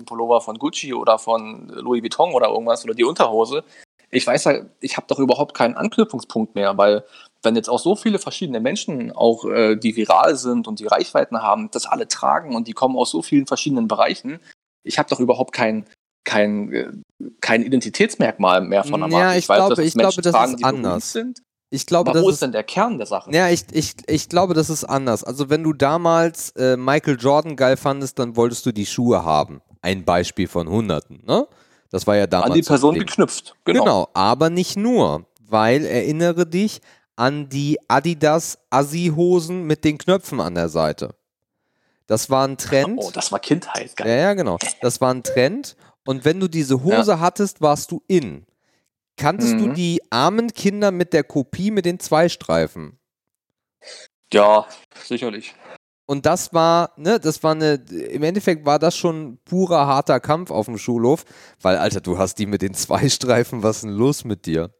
den Pullover von Gucci oder von Louis Vuitton oder irgendwas oder die Unterhose. Ich weiß ja, ich habe doch überhaupt keinen Anknüpfungspunkt mehr, weil wenn jetzt auch so viele verschiedene Menschen, auch äh, die viral sind und die Reichweiten haben, das alle tragen und die kommen aus so vielen verschiedenen Bereichen, ich habe doch überhaupt kein kein, äh, kein Identitätsmerkmal mehr von der Ja, Marke. ich glaube- es ich glaube, das tragen, ist anders. Sind, Ich glaube, aber das wo ist ist denn der Kern der Sache? Ja, ich, ich, ich glaube, das ist anders. Also wenn du damals äh, Michael Jordan geil fandest, dann wolltest du die Schuhe haben. Ein Beispiel von Hunderten, ne? Das war ja damals. An die Person geknüpft. Genau. Genau. aber nicht nur, weil erinnere dich an die Adidas Assi-Hosen mit den Knöpfen an der Seite. Das war ein Trend. Oh, das war Kindheit. Geil. Ja, ja, genau. Das war ein Trend. Und wenn du diese Hose hattest, warst du in. Kanntest du Mhm. die armen Kinder mit der Kopie mit den zwei Streifen? Ja, sicherlich. Und das war, ne, das war eine, im Endeffekt war das schon purer harter Kampf auf dem Schulhof, weil, Alter, du hast die mit den zwei Streifen, was ist denn los mit dir?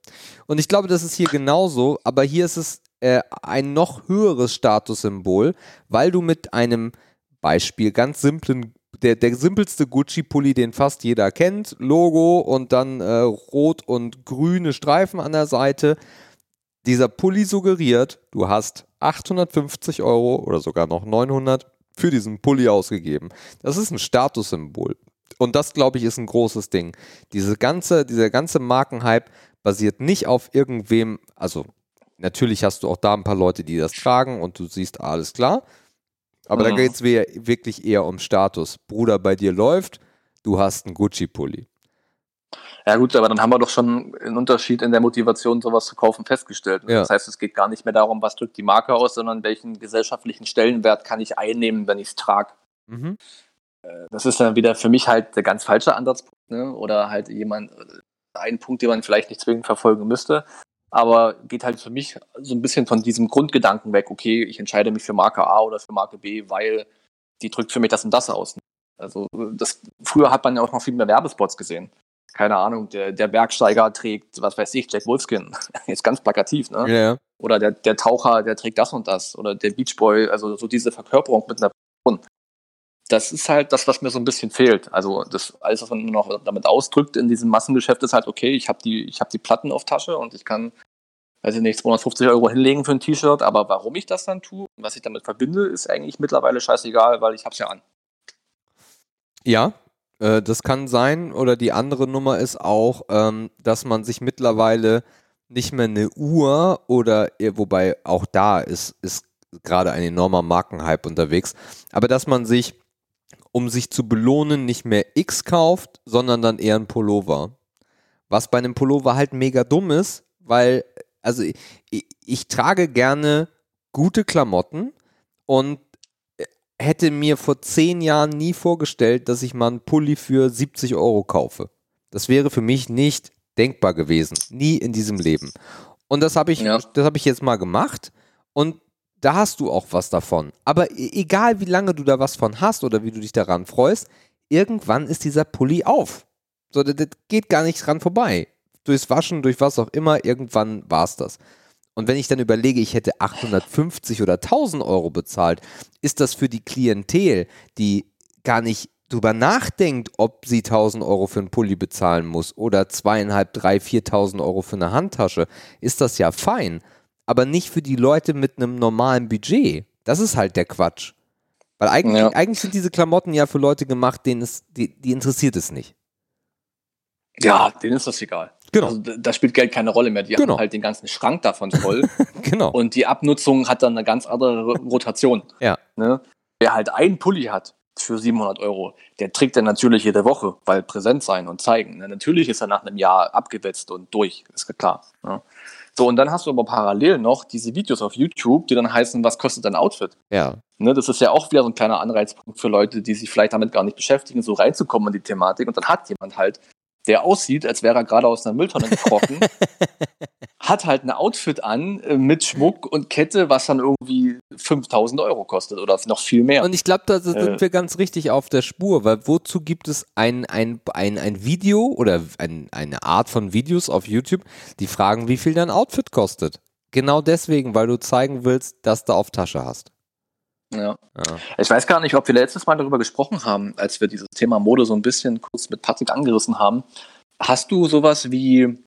Und ich glaube, das ist hier genauso, aber hier ist es äh, ein noch höheres Statussymbol, weil du mit einem Beispiel ganz simplen, der, der simpelste Gucci-Pulli, den fast jeder kennt, Logo und dann äh, rot und grüne Streifen an der Seite. Dieser Pulli suggeriert, du hast 850 Euro oder sogar noch 900 für diesen Pulli ausgegeben. Das ist ein Statussymbol. Und das, glaube ich, ist ein großes Ding. Diese ganze, dieser ganze Markenhype basiert nicht auf irgendwem, also natürlich hast du auch da ein paar Leute, die das tragen und du siehst, alles klar. Aber mhm. da geht es wirklich eher um Status. Bruder, bei dir läuft, du hast einen Gucci-Pulli. Ja gut, aber dann haben wir doch schon einen Unterschied in der Motivation, sowas zu kaufen, festgestellt. Ja. Das heißt, es geht gar nicht mehr darum, was drückt die Marke aus, sondern welchen gesellschaftlichen Stellenwert kann ich einnehmen, wenn ich es trage. Mhm. Äh, das ist dann wieder für mich halt der ganz falsche Ansatzpunkt. Ne? Oder halt jemand, ein Punkt, den man vielleicht nicht zwingend verfolgen müsste. Aber geht halt für mich so ein bisschen von diesem Grundgedanken weg, okay, ich entscheide mich für Marke A oder für Marke B, weil die drückt für mich das und das aus. Also das, früher hat man ja auch noch viel mehr Werbespots gesehen keine Ahnung, der, der Bergsteiger trägt, was weiß ich, Jack Wolfskin. Jetzt ganz plakativ, ne? Ja. Oder der, der Taucher, der trägt das und das. Oder der Beachboy, also so diese Verkörperung mit einer Person. Das ist halt das, was mir so ein bisschen fehlt. Also das alles, was man noch damit ausdrückt in diesem Massengeschäft, ist halt, okay, ich habe die, ich hab die Platten auf Tasche und ich kann, weiß ich nicht, 250 Euro hinlegen für ein T-Shirt, aber warum ich das dann tue und was ich damit verbinde, ist eigentlich mittlerweile scheißegal, weil ich hab's ja an. Ja, äh, das kann sein. Oder die andere Nummer ist auch, ähm, dass man sich mittlerweile nicht mehr eine Uhr oder, äh, wobei auch da ist, ist gerade ein enormer Markenhype unterwegs, aber dass man sich, um sich zu belohnen, nicht mehr X kauft, sondern dann eher ein Pullover. Was bei einem Pullover halt mega dumm ist, weil, also ich, ich trage gerne gute Klamotten und hätte mir vor zehn Jahren nie vorgestellt, dass ich mal einen Pulli für 70 Euro kaufe. Das wäre für mich nicht denkbar gewesen. Nie in diesem Leben. Und das habe ich, ja. das ich jetzt mal gemacht. Und da hast du auch was davon. Aber e-, egal, wie lange du da was von hast oder wie du dich daran freust, irgendwann ist dieser Pulli auf. So, das, das geht gar nicht dran vorbei. Durchs Waschen, durch was auch immer, irgendwann war es das. Und wenn ich dann überlege, ich hätte 850 oder 1000 Euro bezahlt, ist das für die Klientel, die gar nicht drüber nachdenkt, ob sie 1000 Euro für einen Pulli bezahlen muss oder zweieinhalb, drei, 4000 Euro für eine Handtasche, ist das ja fein. Aber nicht für die Leute mit einem normalen Budget. Das ist halt der Quatsch. Weil eigentlich, ja. eigentlich sind diese Klamotten ja für Leute gemacht, denen es, die, die interessiert es nicht. Ja, denen ist das egal. Genau. Also, da spielt Geld keine Rolle mehr. Die genau. haben halt den ganzen Schrank davon voll. genau. Und die Abnutzung hat dann eine ganz andere Rotation. ja. Ne? Wer halt einen Pulli hat für 700 Euro, der trägt dann natürlich jede Woche, weil präsent sein und zeigen. Ne? Natürlich ist er nach einem Jahr abgewetzt und durch, ist klar. Ne? So, und dann hast du aber parallel noch diese Videos auf YouTube, die dann heißen, was kostet dein Outfit? Ja. Ne, das ist ja auch wieder so ein kleiner Anreizpunkt für Leute, die sich vielleicht damit gar nicht beschäftigen, so reinzukommen in die Thematik. Und dann hat jemand halt der aussieht, als wäre er gerade aus einer Mülltonne gekrochen, hat halt ein Outfit an äh, mit Schmuck und Kette, was dann irgendwie 5000 Euro kostet oder noch viel mehr. Und ich glaube, da sind äh, wir ganz richtig auf der Spur, weil wozu gibt es ein, ein, ein, ein Video oder ein, eine Art von Videos auf YouTube, die fragen, wie viel dein Outfit kostet? Genau deswegen, weil du zeigen willst, dass du auf Tasche hast. Ja. ja. Ich weiß gar nicht, ob wir letztes Mal darüber gesprochen haben, als wir dieses Thema Mode so ein bisschen kurz mit Patrick angerissen haben. Hast du sowas wie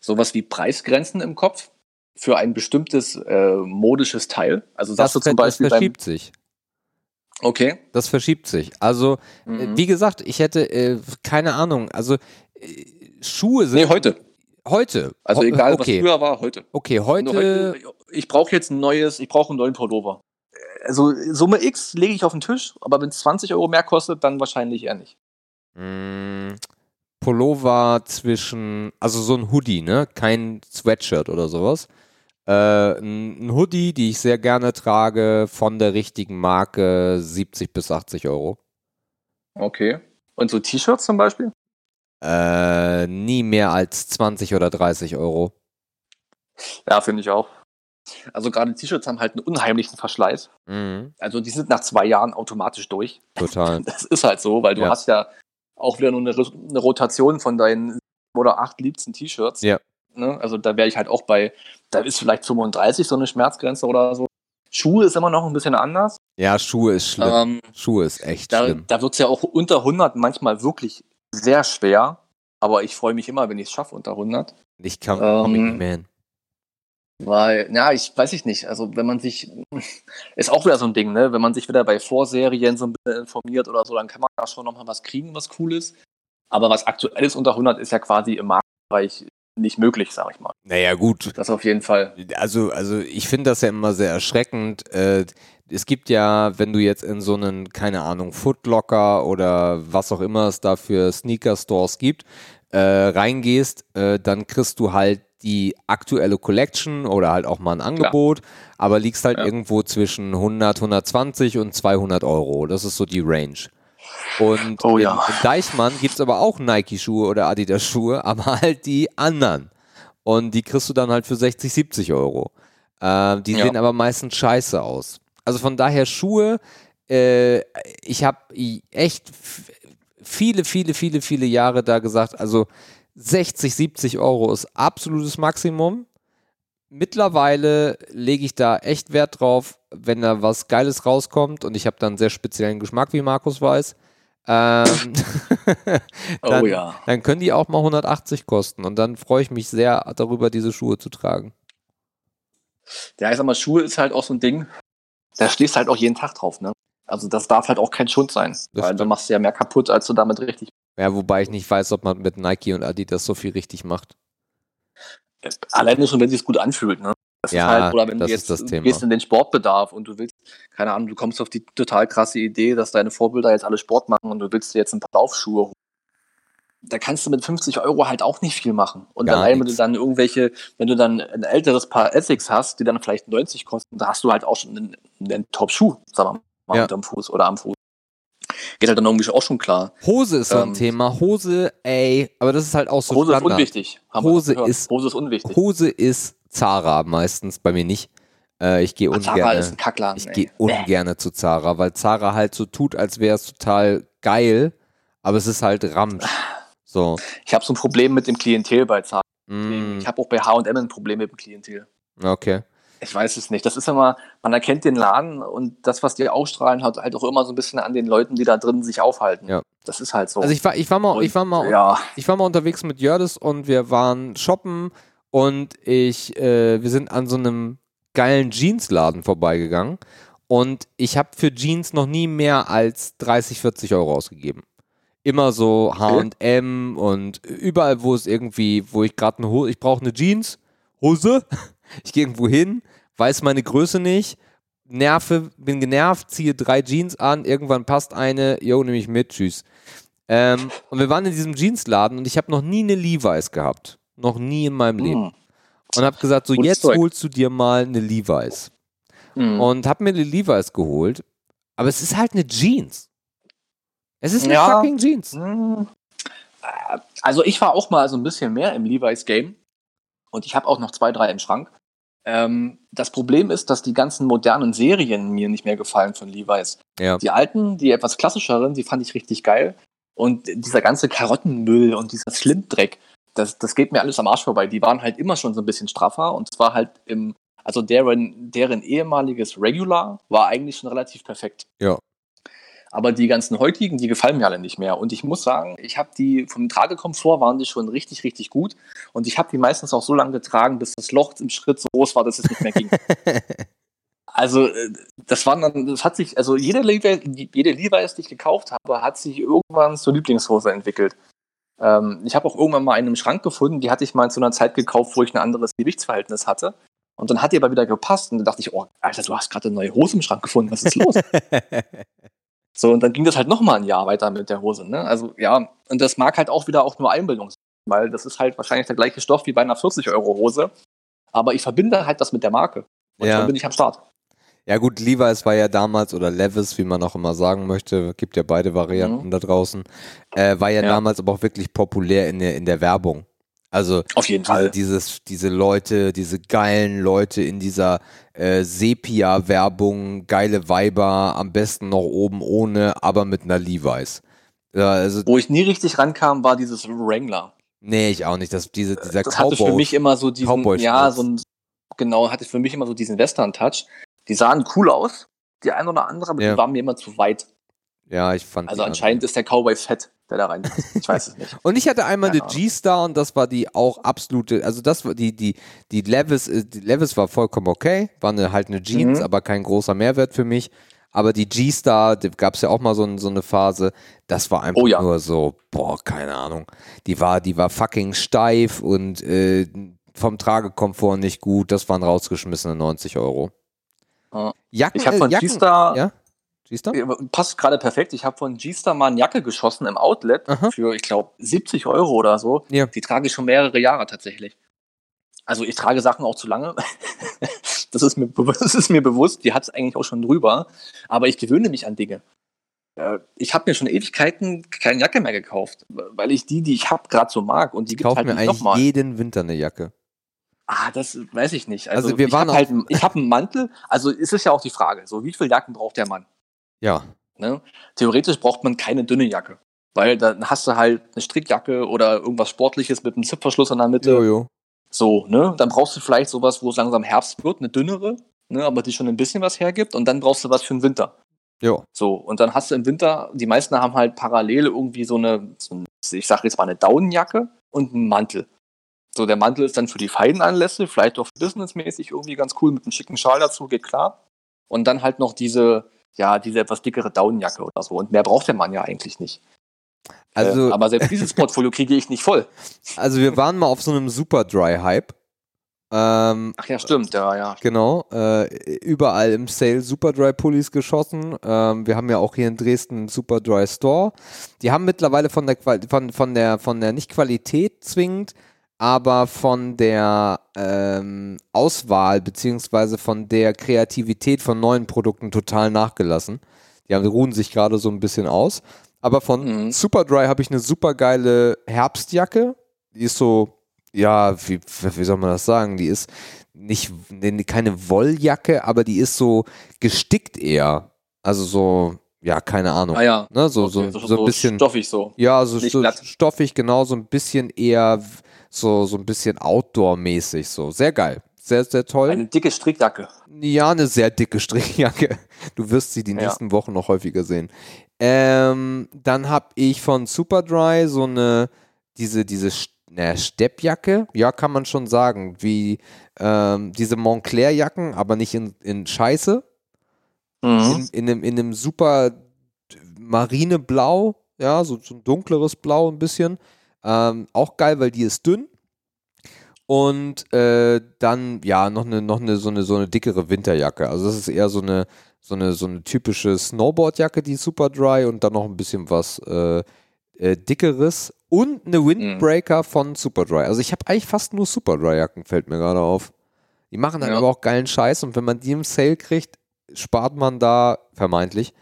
sowas wie Preisgrenzen im Kopf für ein bestimmtes äh, modisches Teil? Also das, du zum Beispiel das verschiebt sich. Okay. Das verschiebt sich. Also äh, mhm. wie gesagt, ich hätte äh, keine Ahnung. Also äh, Schuhe sind. Nee, heute. Heute. Also egal, okay. was früher war, heute. Okay, heute. heute ich brauche jetzt ein neues, ich brauche einen neuen Pullover also Summe X lege ich auf den Tisch, aber wenn es 20 Euro mehr kostet, dann wahrscheinlich eher nicht. Mm, Pullover zwischen, also so ein Hoodie, ne? Kein Sweatshirt oder sowas. Äh, ein Hoodie, die ich sehr gerne trage, von der richtigen Marke 70 bis 80 Euro. Okay. Und so T-Shirts zum Beispiel? Äh, nie mehr als 20 oder 30 Euro. Ja, finde ich auch. Also gerade T-Shirts haben halt einen unheimlichen Verschleiß. Mhm, Also die sind nach zwei Jahren automatisch durch. total. Das ist halt so, weil du Ja. hast ja auch wieder nur eine, eine Rotation von deinen sieben oder acht liebsten T-Shirts. Ja. Ne? Also da wäre ich halt auch bei, da ist vielleicht 35 so eine Schmerzgrenze oder so. Schuhe ist immer noch ein bisschen anders. Ja, Schuhe ist schlimm. Ähm, Schuhe ist echt da schlimm. da wird es ja auch unter 100 manchmal wirklich sehr schwer. Aber ich freue mich immer, wenn ich es schaffe unter 100. Ich kann ähm, nicht mehr hin. Weil, ja, ich weiß ich nicht. Also, wenn man sich, ist auch wieder so ein Ding, ne? Wenn man sich wieder bei Vorserien so ein bisschen informiert oder so, dann kann man da schon nochmal was kriegen, was cool ist. Aber was aktuell ist unter 100 ist ja quasi im Marktbereich nicht möglich, sag ich mal. Naja, gut. Das auf jeden Fall. Also, also ich finde das ja immer sehr erschreckend. Äh, es gibt ja, wenn du jetzt in so einen, keine Ahnung, Footlocker oder was auch immer es da für Sneaker-Stores gibt, äh, reingehst, äh, dann kriegst du halt die aktuelle Collection oder halt auch mal ein Angebot, aber liegst halt Ja. irgendwo zwischen 100, 120 und 200 Euro. Das ist so die Range. Und Oh in, ja. in Deichmann gibt es aber auch Nike-Schuhe oder Adidas-Schuhe, aber halt die anderen. Und die kriegst du dann halt für 60, 70 Euro. Ähm, die Ja. sehen aber meistens scheiße aus. Also von daher Schuhe, äh, ich habe echt viele, viele, viele, viele Jahre da gesagt, also 60, 70 Euro ist absolutes Maximum. Mittlerweile lege ich da echt Wert drauf, wenn da was Geiles rauskommt und ich habe dann einen sehr speziellen Geschmack, wie Markus weiß. Ähm, Oh dann, ja. dann können die auch mal 180 kosten und dann freue ich mich sehr darüber, diese Schuhe zu tragen. Ja, ich sag mal, Schuhe ist halt auch so ein Ding, da stehst du halt auch jeden Tag drauf, ne? Also das darf halt auch kein Schund sein. weil stimmt. du machst ja mehr kaputt, als du damit richtig. Ja, wobei ich nicht weiß, ob man mit Nike und Adidas so viel richtig macht. Alleine schon, wenn sich gut anfühlt, ne? Das Ja, ist halt, oder wenn das du jetzt das Thema. gehst in den Sportbedarf und du willst, keine Ahnung, du kommst auf die total krasse Idee, dass deine Vorbilder jetzt alle Sport machen und du willst dir jetzt ein paar Laufschuhe holen. Da kannst du mit 50 Euro halt auch nicht viel machen. Und Gar allein, wenn du dann irgendwelche, wenn du dann ein älteres Paar Essex hast, die dann vielleicht 90 kosten, da hast du halt auch schon einen, einen Top-Schuh, sagen wir mal, Ja. unterm Fuß oder am Fuß. Geht halt dann irgendwie auch schon klar. Hose ist so ein Ähm, Thema. Hose, ey, aber das ist halt auch so Hose ist Standard. unwichtig. haben wir Hose ist- Hose ist unwichtig. Hose ist Zara meistens, bei mir nicht. Äh, ich gehe Ah, Zara ist ungern. ein Kackladen. Ich gehe ungerne zu Zara, weil Zara halt so tut, als wäre es total geil, aber es ist halt Ramsch. So. Ich habe so ein Problem mit dem Klientel bei Zara. Mm, Ich habe auch bei H&M ein Problem mit dem Klientel. okay. Ich weiß es nicht. Das ist immer, man erkennt den Laden und das, was die ausstrahlen, hat halt auch immer so ein bisschen an den Leuten, die da drin sich aufhalten. Ja. Das ist halt so. Also ich war, ich war mal, Und, ich war mal, ja, ich war mal unterwegs mit Jördis und wir waren shoppen und ich, äh, wir sind an so einem geilen Jeansladen vorbeigegangen und ich habe für Jeans noch nie mehr als 30, 40 Euro ausgegeben. Immer so H&M und überall, wo es irgendwie, wo ich gerade eine Hose, ich brauche eine Jeans, Hose, ich gehe irgendwo hin, weiß meine Größe nicht, nerve, bin genervt, ziehe drei Jeans an, irgendwann passt eine, yo, nehme ich mit, tschüss. Ähm, und wir waren in diesem Jeansladen und ich habe noch nie eine Levi's gehabt. Noch nie in meinem Leben. hm, Und habe gesagt, so Gutes jetzt Zeug. holst du dir mal eine Levi's. hm. Und habe mir eine Levi's geholt. Aber es ist halt eine Jeans. Es ist eine Ja. fucking Jeans. Hm. Äh, Also ich war auch mal so ein bisschen mehr im Levi's Game und ich habe auch noch zwei, drei im Schrank. Ähm, das Problem ist, dass die ganzen modernen Serien mir nicht mehr gefallen von Levi's. Ja. Die alten, die etwas klassischeren, die fand ich richtig geil. Und dieser ganze Karottenmüll und dieser Slim-Dreck, das, das geht mir alles am Arsch vorbei. Die waren halt immer schon so ein bisschen straffer und zwar halt im, also deren, deren ehemaliges Regular war eigentlich schon relativ perfekt. Ja. Aber die ganzen heutigen, die gefallen mir alle nicht mehr. Und ich muss sagen, ich habe die vom Tragekomfort waren die schon richtig, richtig gut. Und ich habe die meistens auch so lange getragen, bis das Loch im Schritt so groß war, dass es nicht mehr ging. Also, äh, das waren dann, das hat sich, also jede Levi, jede Levi's, die ich gekauft habe, hat sich irgendwann zur Lieblingshose entwickelt. Ähm, ich habe auch irgendwann mal einen im Schrank gefunden, die hatte ich mal zu einer Zeit gekauft, wo ich ein anderes Gewichtsverhältnis hatte. Und dann hat die aber wieder gepasst und dann dachte ich, oh, Alter, du hast gerade eine neue Hose im Schrank gefunden, was ist los? so, und dann ging das halt nochmal ein Jahr weiter mit der Hose, ne? Also, ja, und das mag halt auch wieder auch nur Einbildung sein, weil das ist halt wahrscheinlich der gleiche Stoff wie bei einer 40-Euro-Hose. Aber ich verbinde halt das mit der Marke. Und Ja. schon bin ich am Start. Ja gut, Levi's war ja damals, oder Levis, wie man auch immer sagen möchte, gibt ja beide Varianten da draußen, äh, war ja, Ja. damals aber auch wirklich populär in der, in der Werbung. Also Auf jeden diese, Fall. dieses, diese Leute, diese geilen Leute in dieser äh, Sepia-Werbung, geile Weiber, am besten noch oben ohne, aber mit einer Levi's. Ja, also, Wo ich nie richtig rankam, war dieses Wrangler. nee, ich auch nicht. Das, diese, dieser Das hatte für Cowboy. mich immer so diesen, ja, so ein, genau, hatte für mich immer so diesen Western-Touch. Die sahen cool aus, die ein oder andere, aber Ja. die waren mir immer zu weit. ja, ich fand Also anscheinend ist der Cowboy fett, der da rein. Ich weiß es nicht. Und ich hatte einmal Keine eine. G-Star und das war die auch absolute, also das war die, die, die Levis, äh, die Levis war vollkommen okay, war eine, halt eine Jeans, Mhm. aber kein großer Mehrwert für mich. Aber die G-Star, da gab es ja auch mal so, so eine Phase, das war einfach Oh ja. nur so, boah, keine Ahnung. Die war, die war fucking steif und äh, vom Tragekomfort nicht gut, das waren rausgeschmissene 90 Euro. Ja. Jacken, Ich habe äh, von G-Star, ja? G-Star? passt gerade perfekt, ich habe von G-Star mal eine Jacke geschossen im Outlet Aha. für, ich glaube, 70 Euro oder so. Ja. Die trage ich schon mehrere Jahre tatsächlich. Also ich trage Sachen auch zu lange. das, ist mir, das ist mir bewusst, die hat es eigentlich auch schon drüber. Aber ich gewöhne mich an Dinge. Ich habe mir schon Ewigkeiten keine Jacke mehr gekauft, weil ich die, die ich habe, gerade so mag. Und die Ich gibt kaufe halt mir nicht eigentlich nochmal. jeden Winter eine Jacke. Ah, das weiß ich nicht. Also, Also wir ich waren habe halt, ich habe einen Mantel. Also es ist ja auch die Frage, so wie viel Jacken braucht der Mann? Ja. Ne? Theoretisch braucht man keine dünne Jacke. Weil dann hast du halt eine Strickjacke oder irgendwas Sportliches mit einem Zipverschluss in der Mitte. Jojo. So, ne? Dann brauchst du vielleicht sowas, wo es langsam Herbst wird, eine dünnere, ne? aber die schon ein bisschen was hergibt. Und dann brauchst du was für den Winter. Jo. So, und dann hast du im Winter, die meisten haben halt parallel irgendwie so eine, so ein, ich sag jetzt mal eine Daunenjacke und einen Mantel. So, der Mantel ist dann für die feinen Anlässe, vielleicht auch businessmäßig irgendwie ganz cool mit einem schicken Schal dazu, geht klar. Und dann halt noch diese, ja, diese etwas dickere Daunenjacke oder so. Und mehr braucht der Mann ja eigentlich nicht. Also, äh, aber selbst dieses Portfolio kriege ich nicht voll. Also wir waren mal auf so einem Super Dry Hype. Ähm, Ach ja, stimmt, ja, ja. genau. Äh, überall im Sale Super Dry Pullis geschossen. Ähm, wir haben ja auch hier in Dresden einen Super Dry Store. Die haben mittlerweile von der Qual von, von der von der nicht Qualität zwingend, aber von der ähm, Auswahl beziehungsweise von der Kreativität von neuen Produkten total nachgelassen. Die haben, ruhen sich gerade so ein bisschen aus. Aber von Mhm. Superdry habe ich eine super geile Herbstjacke. Die ist so, ja, wie, wie soll man das sagen? Die ist nicht ne, keine Wolljacke, aber die ist so gestickt eher. Also so, ja, keine Ahnung. Ah ja. Ne, so, Okay, so, so ein bisschen. stoffig so. Ja, so, so stoffig, genau, so ein bisschen eher so, so ein bisschen Outdoor-mäßig. So. Sehr geil. Sehr, sehr toll. Eine dicke Strickjacke. Ja, eine sehr dicke Strickjacke. Du wirst sie die Ja. nächsten Wochen noch häufiger sehen. Ähm, dann habe ich von Superdry so eine, diese, diese na, Steppjacke, ja, kann man schon sagen, wie ähm, diese Montclair-Jacken, aber nicht in, in Scheiße, Mhm. in, in, einem, in einem super Marineblau, ja, so, so ein dunkleres Blau ein bisschen. Ähm, auch geil, weil die ist dünn. Und äh, dann, ja, noch eine, noch eine, so eine, so eine dickere Winterjacke. Also das ist eher so eine, so eine, so eine typische Snowboardjacke, die ist super dry und dann noch ein bisschen was äh, äh, dickeres und eine Windbreaker von Superdry. Also ich habe eigentlich fast nur Superdry-Jacken, fällt mir gerade auf. Die machen dann Ja. aber auch geilen Scheiß und wenn man die im Sale kriegt, spart man da vermeintlich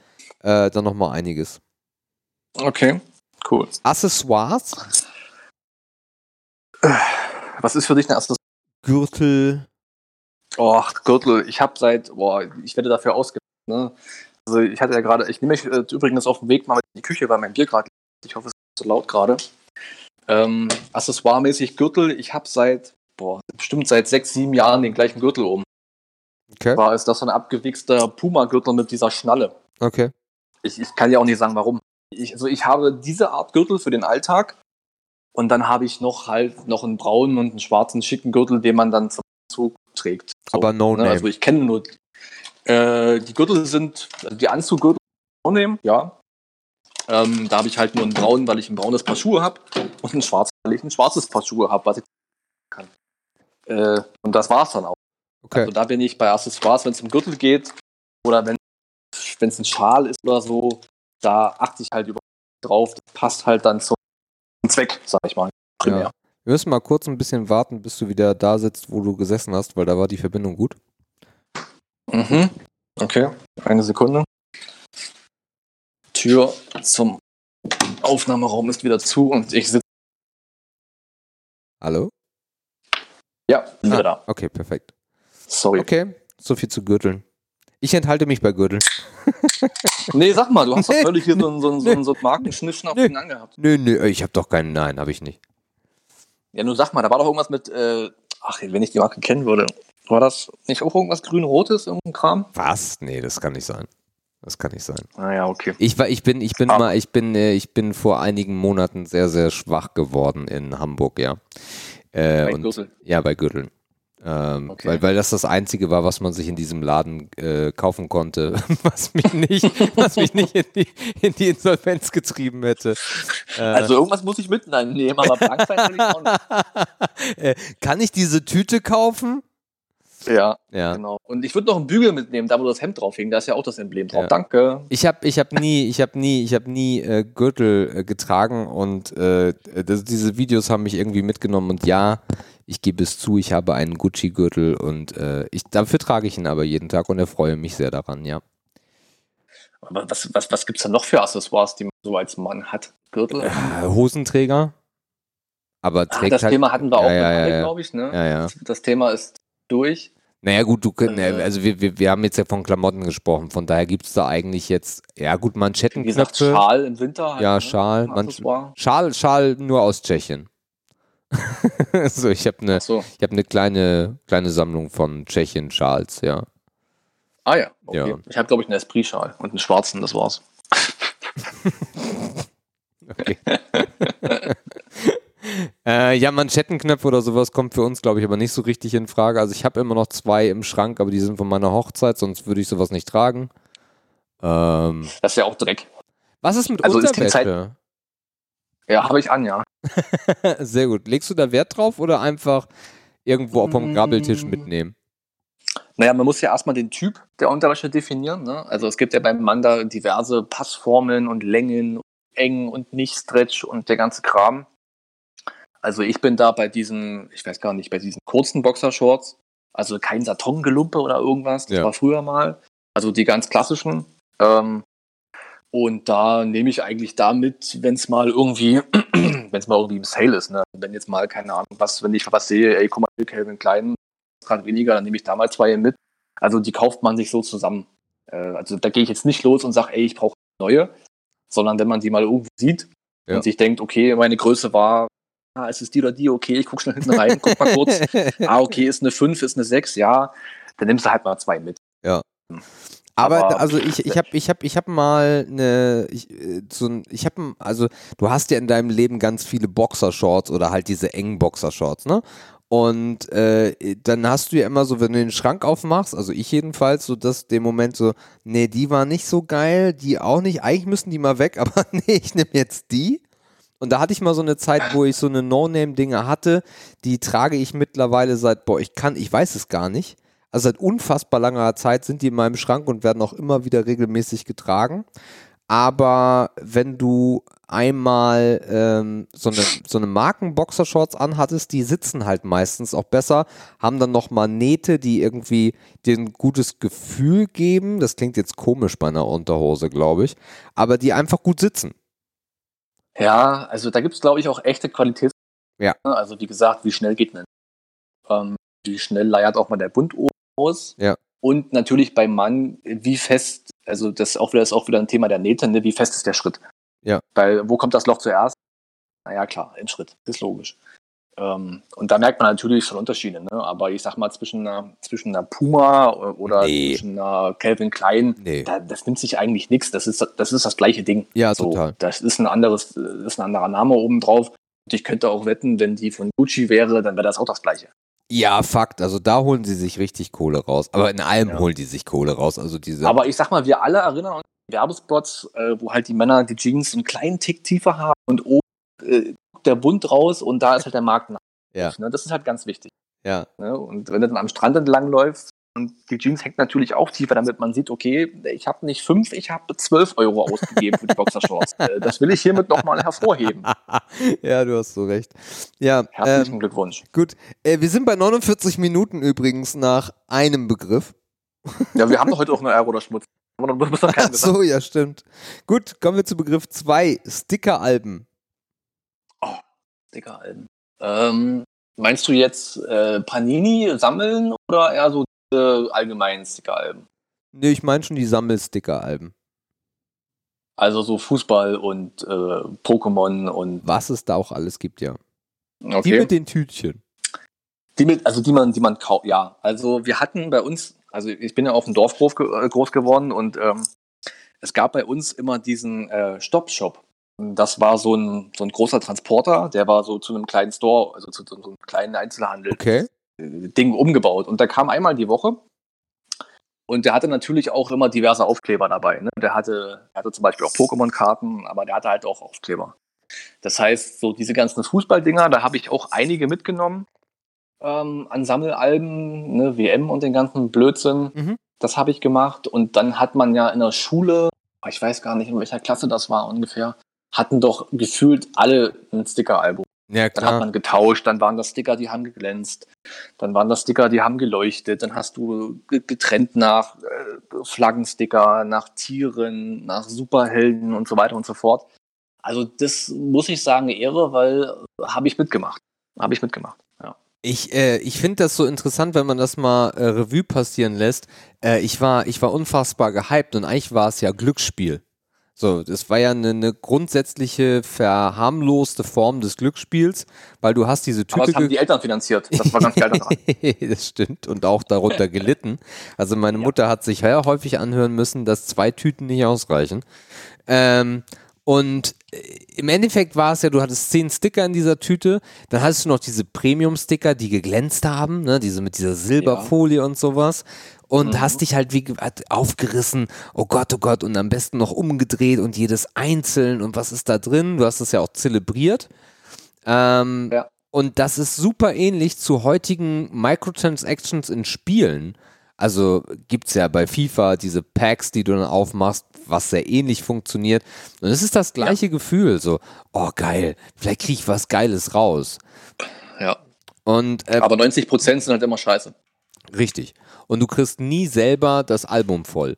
äh, dann nochmal einiges. Okay, cool. Accessoires, Was ist für dich ein erstes Gürtel, Oh, Gürtel. Ich habe seit, boah, ich werde dafür ausgeben. Ne? Also ich hatte ja gerade, ich nehme mich äh, übrigens auf dem Weg mal in die Küche, weil mein Bier gerade. Ich hoffe, es ist nicht so laut gerade. Ähm, Accessoire-mäßig Gürtel. Ich habe seit, boah, bestimmt seit sechs, sieben Jahren den gleichen Gürtel um. okay, War ist das so ein abgewichster Puma-Gürtel mit dieser Schnalle. okay, Ich, ich kann ja auch nicht sagen, warum. Ich, also ich habe diese Art Gürtel für den Alltag und dann habe ich noch halt noch einen braunen und einen schwarzen schicken Gürtel, den man dann zum Anzug trägt. So, aber no ne? name. Also ich kenne nur äh, die Gürtel sind also die Anzuggürtel no name, ja. Ähm, da habe ich halt nur einen braunen, weil ich ein braunes Paar Schuhe habe und einen schwarzen, weil ich ein schwarzes Paar Schuhe habe, was ich kann. Äh, und das war's dann auch. okay. Also da bin ich bei Accessoires, wenn es um Gürtel geht oder wenn es ein Schal ist oder so, da achte ich halt über drauf. Das passt halt dann zum Zweck, sag ich mal. Primär. Ja. Wir müssen mal kurz ein bisschen warten, bis du wieder da sitzt, wo du gesessen hast, weil da war die Verbindung gut. Mhm. Okay, eine Sekunde. Tür zum Aufnahmeraum ist wieder zu und ich sitze. Hallo? Ja, Ah, wir da. Okay, perfekt. Sorry. Okay, so viel zu Gürteln. Ich enthalte mich bei Gürteln. Nee, sag mal, du hast doch Nee, völlig hier so, einen- so, einen- so, einen- so einen Nee. den angehabt. Nö, nö, ich habe doch keinen. Nein, habe ich nicht. Ja, nun sag mal, da war doch irgendwas mit, äh, ach, wenn ich die Marke kennen würde. War das nicht auch irgendwas grün-rotes, irgendein Kram? Was? Nee, das kann nicht sein. Das kann nicht sein. Naja, okay. Ich war, ich bin, ich bin Ah. mal, ich bin, äh, ich bin vor einigen Monaten sehr, sehr schwach geworden in Hamburg, ja. Äh, Bei und, Gürtel. Ja, bei Gürteln. Ähm, Okay. weil, weil das das Einzige war, was man sich in diesem Laden äh, kaufen konnte, was mich nicht, was mich nicht in die, in die Insolvenz getrieben hätte. Äh, Also irgendwas muss ich mitnehmen, aber blank sein will ich auch nicht. äh, kann ich diese Tüte kaufen? Ja, Ja. genau. Und ich würde noch einen Bügel mitnehmen, da wo das Hemd drauf hing, da ist ja auch das Emblem drauf. Ja. Danke. Ich habe ich hab nie, ich habe nie, ich habe nie äh, Gürtel äh, getragen und äh, das, diese Videos haben mich irgendwie mitgenommen und ja, ich gebe es zu, ich habe einen Gucci-Gürtel und äh, ich, dafür trage ich ihn aber jeden Tag und erfreue mich sehr daran, ja. Aber was, was, was gibt es da noch für Accessoires, die man so als Mann hat? Gürtel? Äh, Hosenträger, aber trägt das halt, Thema hatten wir auch Ja, ja, ja, glaube ich. Ne? Ja, ja. Das, das Thema ist durch. Naja gut, du könnt, Äh. also wir, wir, wir haben jetzt ja von Klamotten gesprochen, von daher gibt es da eigentlich jetzt, ja gut, Wie gesagt, Manschettenknöpfe, Schal im Winter. Halt, Ja, ne? Schal, man- Accessoire. Schal, Schal nur aus Tschechien. so, ich habe eine so. Ich habe eine kleine, kleine Sammlung von Tschechien-Schals, ja. Ah ja, okay. Ja. Ich habe, glaube ich, einen Esprit-Schal und einen schwarzen, das war's. Okay. äh, ja, Manschettenknöpfe oder sowas kommt für uns, glaube ich, aber nicht so richtig in Frage. Also ich habe immer noch zwei im Schrank, aber die sind von meiner Hochzeit, sonst würde ich sowas nicht tragen. Ähm, Das ist ja auch Dreck. was ist mit Also Unterwäsche? Ja, habe ich an, ja. Sehr gut. Legst du da Wert drauf oder einfach irgendwo auf vom Mm. Grabbeltisch mitnehmen? Naja, man muss ja erstmal den Typ der Unterwäsche definieren. Ne? Also es gibt ja beim Mann da diverse Passformen und Längen, eng und nicht Stretch und der ganze Kram. Also ich bin da bei diesen, ich weiß gar nicht, bei diesen kurzen Boxershorts. Also kein Satongelumpe oder irgendwas. Das Ja. war früher mal. Also die ganz klassischen. Ähm, und da nehme ich eigentlich damit, wenn es mal irgendwie, wenn es mal irgendwie im Sale ist, ne? Wenn jetzt mal, keine Ahnung, was, wenn ich was sehe, ey, guck mal, Calvin Klein, gerade weniger, dann nehme ich da mal zwei mit. Also die kauft man sich so zusammen. Äh, also da gehe ich jetzt nicht los und sage, ey, ich brauche neue, sondern wenn man die mal irgendwo sieht Ja. und sich denkt, okay, meine Größe war, ah, ist es die oder die, okay, ich gucke schnell hinten rein, guck mal kurz, ah, okay, ist eine 5, ist eine 6, ja, dann nimmst du halt mal zwei mit. Aber, Aber- also ich, ich habe ich hab, ich hab mal eine, ich, äh, so ein, ich habe, also du hast ja in deinem Leben ganz viele Boxershorts oder halt diese engen Boxershorts, ne? Und äh, dann hast du ja immer so, wenn du den Schrank aufmachst, also ich jedenfalls, so dass dem Moment so, nee, die war nicht so geil, die auch nicht, eigentlich müssen die mal weg, aber nee, ich nehme jetzt die. Und da hatte ich mal so eine Zeit, wo ich so eine No-Name-Dinger hatte, die trage ich mittlerweile seit, boah, ich kann, ich weiß es gar nicht. Also seit unfassbar langer Zeit sind die in meinem Schrank und werden auch immer wieder regelmäßig getragen. Aber wenn du einmal ähm, so eine, so eine Marken-Boxershorts anhattest, die sitzen halt meistens auch besser, haben dann nochmal Nähte, die irgendwie dir ein gutes Gefühl geben. Das klingt jetzt komisch bei einer Unterhose, glaube ich, aber die einfach gut sitzen. Ja, also da gibt es, glaube ich, auch echte Qualitäts. Ja. Also wie gesagt, wie schnell geht man? Ähm, wie schnell leiert auch mal der Bund oben aus? Ja. Und natürlich beim Mann, wie fest, also das ist auch wieder, ist auch wieder ein Thema der Nähte, ne? wie fest ist der Schritt? Ja. Weil wo kommt das Loch zuerst? Naja, klar, im Schritt, ist logisch. Ähm, und da merkt man natürlich schon Unterschiede, ne? Aber ich sag mal, zwischen einer, zwischen einer Puma oder Nee. zwischen einer Calvin Klein, Nee. da, das nimmt sich eigentlich nichts. Das ist, das ist das gleiche Ding. Ja, So, total. das ist ein anderes, ist ein anderer Name oben drauf. Und ich könnte auch wetten, wenn die von Gucci wäre, dann wäre das auch das gleiche. Ja, Fakt. Also da holen sie sich richtig Kohle raus. Aber in allem Ja. holen die sich Kohle raus. Also diese. Aber ich sag mal, wir alle erinnern uns an Werbespots, äh, wo halt die Männer die Jeans einen kleinen Tick tiefer haben und oben äh, guckt der Bund raus und da ist halt der Markt nach. Ja. Ne? Das ist halt ganz wichtig. ja. Ne? Und wenn du dann am Strand entlang läufst und die Jeans hängt natürlich auch tiefer, damit man sieht, okay, ich habe nicht fünf, ich habe zwölf Euro ausgegeben für die Boxershorts. äh, das will ich hiermit nochmal hervorheben. ja, du hast so recht. Ja, Herzlichen ähm, Glückwunsch. gut. Äh, wir sind bei 49 Minuten übrigens nach einem Begriff. Ja, wir haben doch heute auch nur Ärger oder Schmutz. Ach so, ja, stimmt. Gut, kommen wir zu Begriff 2. Sticker-Alben. Sticker-Alben. Ähm, Meinst du jetzt äh, Panini sammeln oder eher so diese allgemeinen Sticker-Alben? Nee, ich meine schon die Sammelsticker-Alben. Also so Fußball und äh, Pokémon und. Was es da auch alles gibt, ja. Die Okay. mit den Tütchen. Die mit, also die man, die man kauft, ja. Also wir hatten bei uns, also ich bin ja auf dem Dorf groß, äh, groß geworden und ähm, es gab bei uns immer diesen äh, Stop-Shop. Das war so ein, so ein großer Transporter, der war so zu einem kleinen Store, also zu, zu so einem kleinen Einzelhandel. Okay. Ding umgebaut. Und der kam einmal die Woche. Und der hatte natürlich auch immer diverse Aufkleber dabei. Ne? Der hatte, hatte zum Beispiel auch Pokémon-Karten, aber der hatte halt auch Aufkleber. Das heißt, so diese ganzen Fußballdinger, da habe ich auch einige mitgenommen ähm, an Sammelalben, ne, WM und den ganzen Blödsinn. Mhm. Das habe ich gemacht. Und dann hat man ja in der Schule, ich weiß gar nicht, in welcher Klasse das war ungefähr, hatten doch gefühlt alle ein Sticker-Album. Ja, Dann hat man getauscht, dann waren das Sticker, die haben geglänzt, dann waren das Sticker, die haben geleuchtet, dann hast du ge- getrennt nach äh, Flaggensticker, nach Tieren, nach Superhelden und so weiter und so fort. Also das muss ich sagen, Ehre, weil äh, habe ich mitgemacht. Habe ich mitgemacht. Ja. Ich, äh, ich finde das so interessant, wenn man das mal äh, Revue passieren lässt. Ich, war, ich war unfassbar gehypt und eigentlich war es ja Glücksspiel. So, das war ja eine, eine grundsätzliche verharmloste Form des Glücksspiels, weil du hast diese Aber Tüte das haben die Eltern finanziert. Das war ganz geil daran. das stimmt und auch darunter gelitten. Also meine Mutter hat sich ja häufig anhören müssen, dass zwei Tüten nicht ausreichen. Ähm, und äh, im Endeffekt war es ja, du hattest zehn Sticker in dieser Tüte, dann hattest du noch diese Premium-Sticker, die geglänzt haben, ne, diese mit dieser Silberfolie und sowas. Und hast dich halt wie aufgerissen, oh Gott, oh Gott, und am besten noch umgedreht und jedes einzeln und was ist da drin? Du hast es ja auch zelebriert. Ähm, Ja. Und das ist super ähnlich zu heutigen Microtransactions in Spielen. Also gibt es ja bei FIFA diese Packs, die du dann aufmachst, was sehr ähnlich funktioniert. Und es ist das gleiche Gefühl, so, oh geil, vielleicht kriege ich was Geiles raus. Ja. Und äh, Aber 90 Prozent sind halt immer scheiße. richtig. Und du kriegst nie selber das Album voll.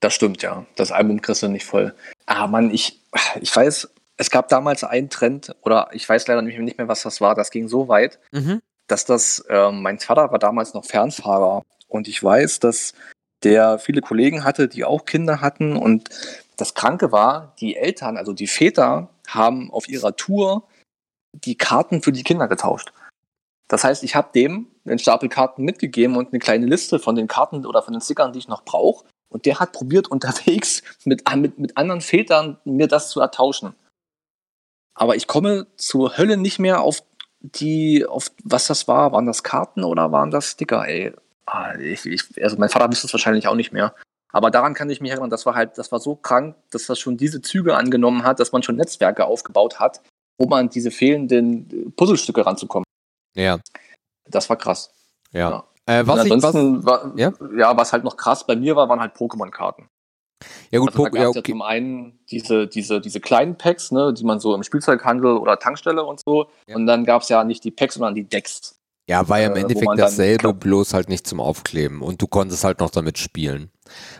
Das stimmt, ja. Das Album kriegst du nicht voll. Ah, Mann, ich, ich weiß, es gab damals einen Trend, oder ich weiß leider nicht mehr, was das war. Das ging so weit, Mhm. dass das, ähm, mein Vater war damals noch Fernfahrer und ich weiß, dass der viele Kollegen hatte, die auch Kinder hatten und das Kranke war, die Eltern, also die Väter, haben auf ihrer Tour die Karten für die Kinder getauscht. Das heißt, ich habe dem einen Stapel Karten mitgegeben und eine kleine Liste von den Karten oder von den Stickern, die ich noch brauche. Und der hat probiert, unterwegs mit, mit, mit anderen Vätern mir das zu ertauschen. Aber ich komme zur Hölle nicht mehr auf die, auf was das war. Waren das Karten oder waren das Sticker, ey? Ah, ich, ich, also mein Vater wüsste es wahrscheinlich auch nicht mehr. Aber daran kann ich mich erinnern, das war halt, das war so krank, dass das schon diese Züge angenommen hat, dass man schon Netzwerke aufgebaut hat, um an diese fehlenden Puzzlestücke ranzukommen. Ja, Das war krass. ja. Ja. Äh, was ich, was, war, Ja? ja? was halt noch krass bei mir war, waren halt Pokémon-Karten. ja gut, Also da Pok- gab ja, es ja okay. zum einen diese, diese, diese kleinen Packs, ne, die man so im Spielzeughandel oder Tankstelle und so. Ja. Und dann gab es ja nicht die Packs, sondern die Decks. Ja, war ja im äh, Endeffekt dann- dasselbe, glaub- bloß halt nicht zum Aufkleben. Und du konntest halt noch damit spielen.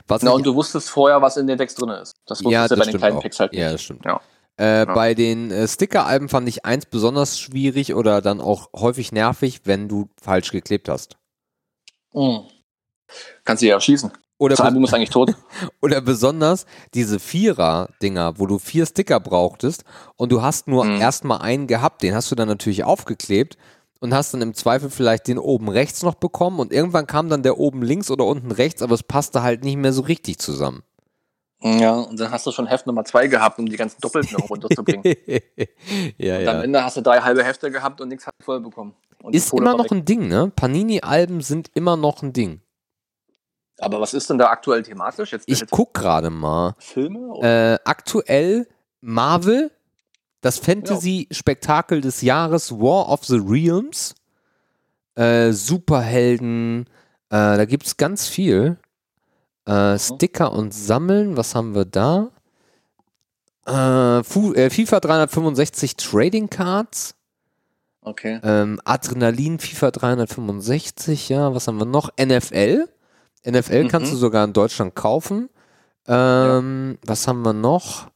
Was Na, ich- und du wusstest vorher, was in den Decks drin ist. Das wusstest ja, du das bei den kleinen auch. Packs halt nicht. Ja, das stimmt. Ja. Äh, Ja. Bei den äh, Sticker-Alben fand ich eins besonders schwierig oder dann auch häufig nervig, wenn du falsch geklebt hast. Mhm. Kannst du ja schießen. Oder, Das Album ist eigentlich tot. oder besonders diese Vierer-Dinger, wo du vier Sticker brauchtest und du hast nur Mhm. erstmal einen gehabt, den hast du dann natürlich aufgeklebt und hast dann im Zweifel vielleicht den oben rechts noch bekommen und irgendwann kam dann der oben links oder unten rechts, aber es passte halt nicht mehr so richtig zusammen. Ja, und dann hast du schon Heft Nummer zwei gehabt, um die ganzen Doppelten runterzubringen. ja, Und am ja. Ende hast du drei halbe Hefte gehabt und nichts hast du voll bekommen. Und Ist immer noch ein Ding, ne? Panini-Alben sind immer noch ein Ding. Aber was ist denn da aktuell thematisch? Jetzt, Ich guck gerade mal. Filme? Äh, aktuell Marvel, das Fantasy-Spektakel des Jahres War of the Realms, äh, Superhelden, äh, da gibt es ganz viel. Äh, Sticker und Sammeln, was haben wir da? Äh, äh, FIFA 365 Trading Cards, Okay. ähm, Adrenalin FIFA 365, ja, was haben wir noch? NFL. NFL kannst Mhm. du sogar in Deutschland kaufen. Ähm, Was haben wir noch?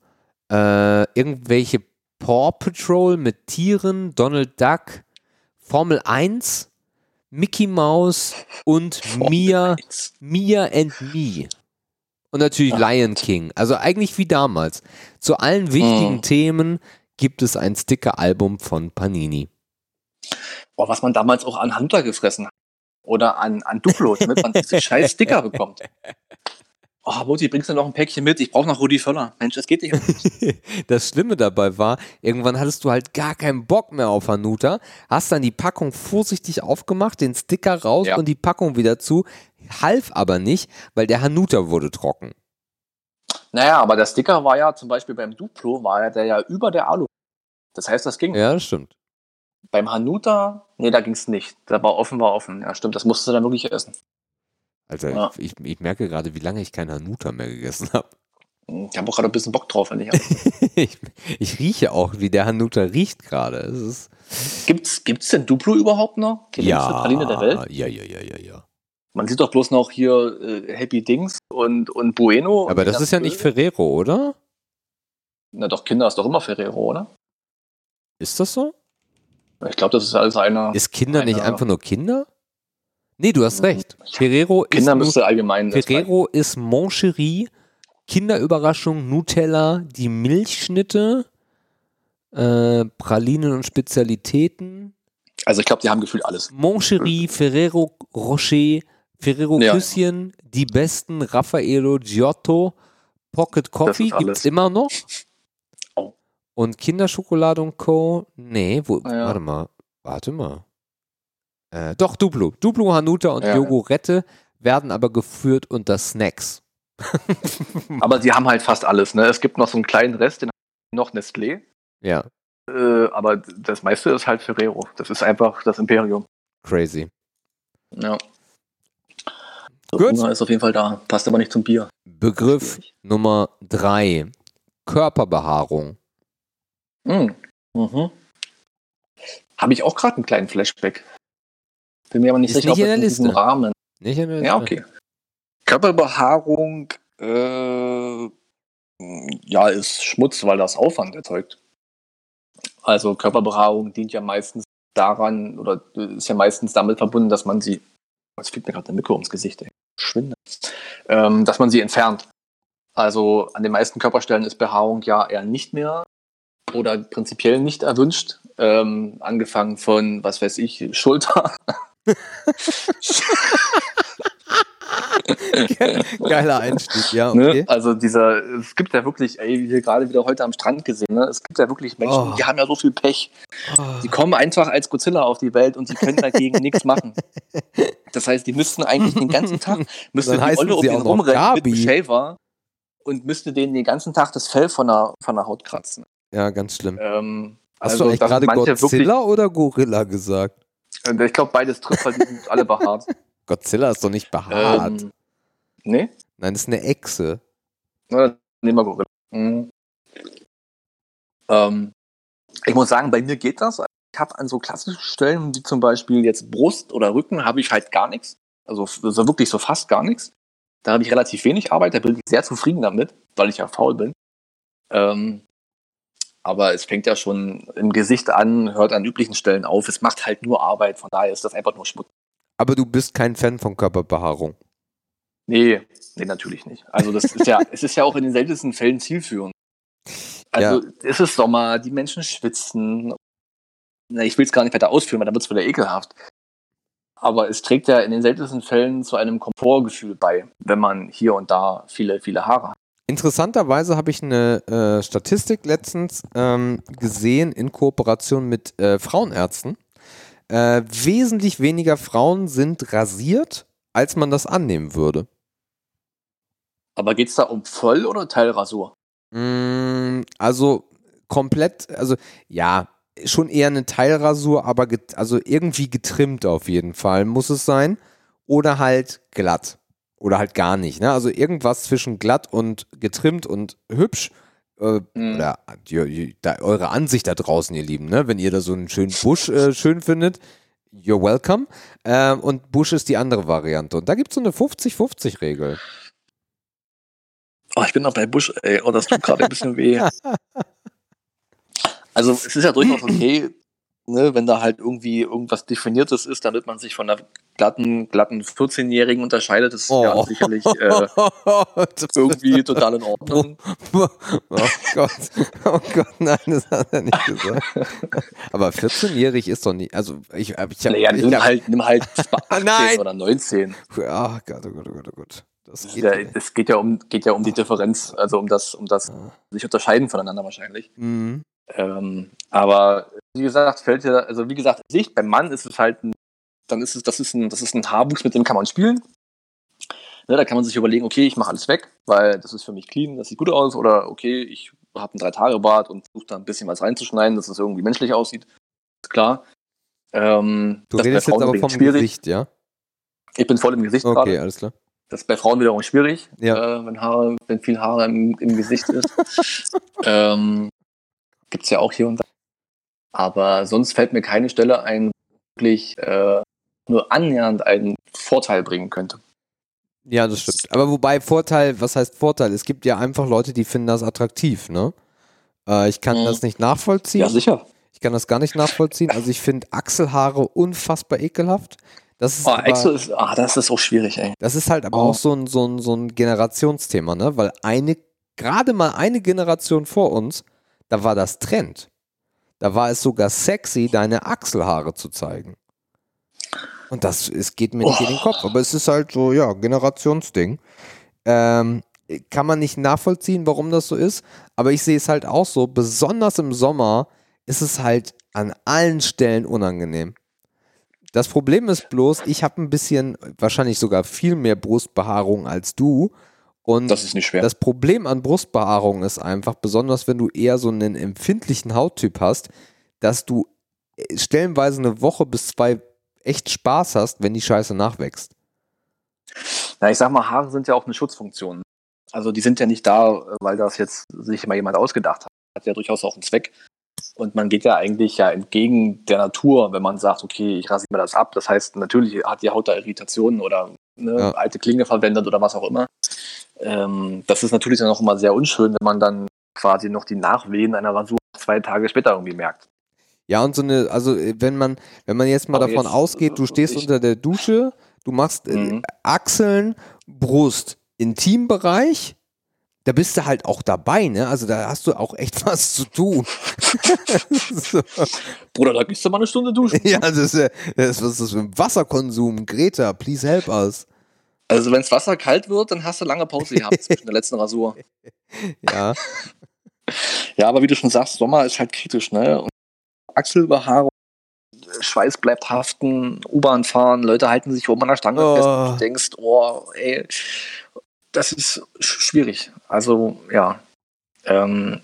Äh, irgendwelche Paw Patrol mit Tieren, Donald Duck, Formel 1, Mickey Mouse und Mia. Mia and Me. Und natürlich Lion King. Also eigentlich wie damals. Zu allen wichtigen Mhm. Themen gibt es ein Sticker-Album von Panini. Boah, was man damals auch an Hunter gefressen hat. Oder an, an Duplo, damit man diese scheiß Sticker bekommt. Oh, Mutti, bringst du noch ein Päckchen mit? Ich brauche noch Rudi Völler. Mensch, das geht nicht. Das Schlimme dabei war, irgendwann hattest du halt gar keinen Bock mehr auf Hanuta, hast dann die Packung vorsichtig aufgemacht, den Sticker raus Ja. und die Packung wieder zu, half aber nicht, weil der Hanuta wurde trocken. Naja, aber der Sticker war ja zum Beispiel beim Duplo, war ja der ja über der Alu. Das heißt, das ging. Ja, das stimmt. Beim Hanuta, nee, da ging es nicht. Da war offen, war offen. Ja, stimmt, das musst du dann wirklich essen. Also Ja. ich, ich merke gerade, wie lange ich keinen Hanuta mehr gegessen habe. Ich habe auch gerade ein bisschen Bock drauf, wenn ich. Ich, ich rieche auch, wie der Hanuta riecht gerade. Es ist gibt's, gibt's denn Duplo überhaupt noch? Die ja, Praline der Welt? ja, ja, ja, ja, ja. Man sieht doch bloß noch hier äh, Happy Dings und, und Bueno. Aber und das ist ja nicht. Ferrero, oder? Na doch, Kinder ist doch immer Ferrero, oder? Ist das so? Ich glaube, das ist alles einer. Ist Kinder nicht Einer- einfach nur Kinder? Nee, du hast recht. Ferrero ist Kinder nur müsste allgemein. Ferrero ist Moncherie, Kinderüberraschung, Nutella, die Milchschnitte, äh, Pralinen und Spezialitäten. Also ich glaube, die haben gefühlt alles. Moncherie, Ferrero Rocher, Ferrero Ja. Küsschen, die besten, Raffaello, Giotto, Pocket Coffee ist alles. gibt's immer noch. Oh. Und Kinderschokolade und Co. Nee, wo, Ja. warte mal, warte mal. Äh, doch, Duplo. Duplo, Hanuta und Ja. Jogurette werden aber geführt unter Snacks. Aber die haben halt fast alles. Ne? Es gibt noch so einen kleinen Rest, den haben noch Nestlé. Ja, Äh, aber das meiste ist halt Ferrero. Das ist einfach das Imperium. crazy. Ja. Der Gut. Hunger ist auf jeden Fall da. Passt aber nicht zum Bier. Begriff Nummer drei. Körperbehaarung. Mhm. Mhm. Habe ich auch gerade einen kleinen Flashback. Bin mir aber nicht Ist sicher, nicht in ob der Liste. Rahmen. Nicht in der Ja, okay. Körperbehaarung, äh, ja, ist Schmutz, weil das Aufwand erzeugt. Also Körperbehaarung dient ja meistens daran, oder ist ja meistens damit verbunden, dass man sie, jetzt fliegt mir gerade der Mikro ums Gesicht, ey. Schwinde. Ähm, dass man sie entfernt. Also an den meisten Körperstellen ist Behaarung ja eher nicht mehr oder prinzipiell nicht erwünscht. Ähm, angefangen von, was weiß ich, Schulter. Geiler Einstieg, ja, Ne? okay. Also dieser, es gibt ja wirklich, ey, wie wir gerade wieder heute am Strand gesehen, ne? es gibt ja wirklich Menschen, Oh. die haben ja so viel Pech. Die kommen einfach als Godzilla auf die Welt und die können dagegen nichts machen. Das heißt, die müssten eigentlich den ganzen Tag, müsste Dann die Olle um sie noch rumrennen mit. Shaver und müsste denen den ganzen Tag das Fell von der, von der Haut kratzen. Ja, ganz schlimm. Ähm, Hast also, du eigentlich gerade Godzilla oder Gorilla gesagt? Ich glaube, beides trifft, weil die sind alle behaart. Godzilla ist doch nicht behaart. ähm, nee? Nein, das ist eine Echse. Na, nehmen wir Gorilla. Mhm. Ähm, ich muss sagen, bei mir geht das. Ich habe an so klassischen Stellen, wie zum Beispiel jetzt Brust oder Rücken, habe ich halt gar nichts. Also, also wirklich so fast gar nichts. Da habe ich relativ wenig Arbeit, da bin ich sehr zufrieden damit, weil ich ja faul bin. Ähm, aber es fängt ja schon im Gesicht an, hört an üblichen Stellen auf. Es macht halt nur Arbeit, von daher ist das einfach nur Schmutz. Aber du bist kein Fan von Körperbehaarung. Nee, nee, natürlich nicht. Also das ist ja, es ist ja auch in den seltensten Fällen zielführend. Also es ist Sommer, die Menschen schwitzen. Na, ich will es gar nicht weiter ausführen, weil dann wird es wieder ekelhaft. Aber es trägt ja in den seltensten Fällen zu einem Komfortgefühl bei, wenn man hier und da viele, viele Haare hat. Interessanterweise habe ich eine äh, Statistik letztens ähm, gesehen in Kooperation mit äh, Frauenärzten. Äh, wesentlich weniger Frauen sind rasiert, als man das annehmen würde. Aber geht es da um Voll- oder Teilrasur? Mm, also komplett, also ja, schon eher eine Teilrasur, aber also irgendwie getrimmt auf jeden Fall muss es sein. Oder halt glatt. Oder halt gar nicht. Ne? Also irgendwas zwischen glatt und getrimmt und hübsch. Äh, Mhm. Oder die, die, da, eure Ansicht da draußen, ihr Lieben, ne? wenn ihr da so einen schönen Busch äh, schön findet. You're welcome. Ähm, und Busch ist die andere Variante. Und da gibt es so eine 50-50-Regel. Oh, ich bin noch bei Busch, ey. Oh, das tut gerade ein bisschen weh. Also es ist ja durchaus okay, ne, wenn da halt irgendwie irgendwas Definiertes ist, damit man sich von einer glatten, glatten 14-Jährigen unterscheidet, das ist ja Oh. sicherlich äh, irgendwie total in Ordnung. Oh Gott. Oh Gott, nein, das hat er nicht gesagt. Aber 14-jährig ist doch nicht. Also ich, ich habe. Naja, ich nimm hab, halt, nimm halt 18 Nein. oder 19. Oh Gott, oh Gott, oh Gott, oh Gott. Das Es geht ja, es geht ja um, geht ja um die Differenz, also um das, um das Ah. sich unterscheiden voneinander wahrscheinlich. Mhm. Ähm, aber wie gesagt, fällt ja, also wie gesagt, Sicht beim Mann ist es halt ein, dann ist es, das ist ein, das ist ein Haarwuchs, mit dem kann man spielen. Ne, da kann man sich überlegen, okay, ich mache alles weg, weil das ist für mich clean, das sieht gut aus, oder okay, ich habe ein drei Tage Bart und versuche da ein bisschen was reinzuschneiden, dass es irgendwie menschlich aussieht. Ist klar. Ähm, Du das redest jetzt aber vom schwierig. Gesicht, ja? Ich bin voll im Gesicht Okay, gerade. alles klar. Das ist bei Frauen wiederum schwierig, Ja. äh, wenn Haare, wenn viel Haare im, im Gesicht ist. ähm, gibt's ja auch hier und da. Aber sonst fällt mir keine Stelle ein, die wirklich äh, nur annähernd einen Vorteil bringen könnte. Ja, das stimmt. Aber wobei Vorteil, was heißt Vorteil? Es gibt ja einfach Leute, die finden das attraktiv, ne? Äh, ich kann Mhm. das nicht nachvollziehen. Ja, sicher. Ich kann das gar nicht nachvollziehen. Also ich finde Achselhaare unfassbar ekelhaft. Das ist, Oh, aber, Exo ist, ah, das ist auch schwierig, ey. das ist halt aber Oh. auch so ein, so, ein, so ein Generationsthema, ne? Weil eine, gerade mal eine Generation vor uns, da war das Trend. Da war es sogar sexy, deine Achselhaare zu zeigen. Und das es geht mir nicht in den Kopf. Aber es ist halt so, ja, Generationsding. Ähm, kann man nicht nachvollziehen, warum das so ist. Aber ich sehe es halt auch so, besonders im Sommer ist es halt an allen Stellen unangenehm. Das Problem ist bloß, ich habe ein bisschen, wahrscheinlich sogar viel mehr Brustbehaarung als du. Und Das ist nicht schwer. das Problem an Brustbehaarung ist einfach, besonders wenn du eher so einen empfindlichen Hauttyp hast, dass du äh, stellenweise eine Woche bis zwei echt Spaß hast, wenn die Scheiße nachwächst. Na, ich sag mal, Haare sind ja auch eine Schutzfunktion. Also die sind ja nicht da, weil das jetzt sich mal jemand ausgedacht hat. Hat ja durchaus auch einen Zweck. Und man geht ja eigentlich ja entgegen der Natur, wenn man sagt, okay, ich rasiere mir das ab. Das heißt, natürlich hat die Haut da Irritationen oder ne, Ja. alte Klinge verwendet oder was auch immer. Ähm, das ist natürlich dann auch immer sehr unschön, wenn man dann quasi noch die Nachwehen einer Rasur zwei Tage später irgendwie merkt. Ja, und so eine, also äh, wenn man, wenn man jetzt mal Aber davon jetzt, ausgeht, du äh, stehst unter der Dusche, du machst äh, Mhm. Achseln, Brust, Intimbereich, da bist du halt auch dabei, ne? Also da hast du auch echt was zu tun. so. Bruder, da gehst du mal eine Stunde duschen. Ja, das ist, das, ist das ein Wasserkonsum? Greta, please help us. Also wenn das Wasser kalt wird, dann hast du lange Pause gehabt zwischen der letzten Rasur. Ja, Ja, aber wie du schon sagst, Sommer ist halt kritisch, ne? Und Achselbehaarung, Schweiß bleibt haften, U-Bahn fahren, Leute halten sich oben an der Stange Oh. fest und du denkst, oh, ey, das ist sch- schwierig. Also, ja. Ähm,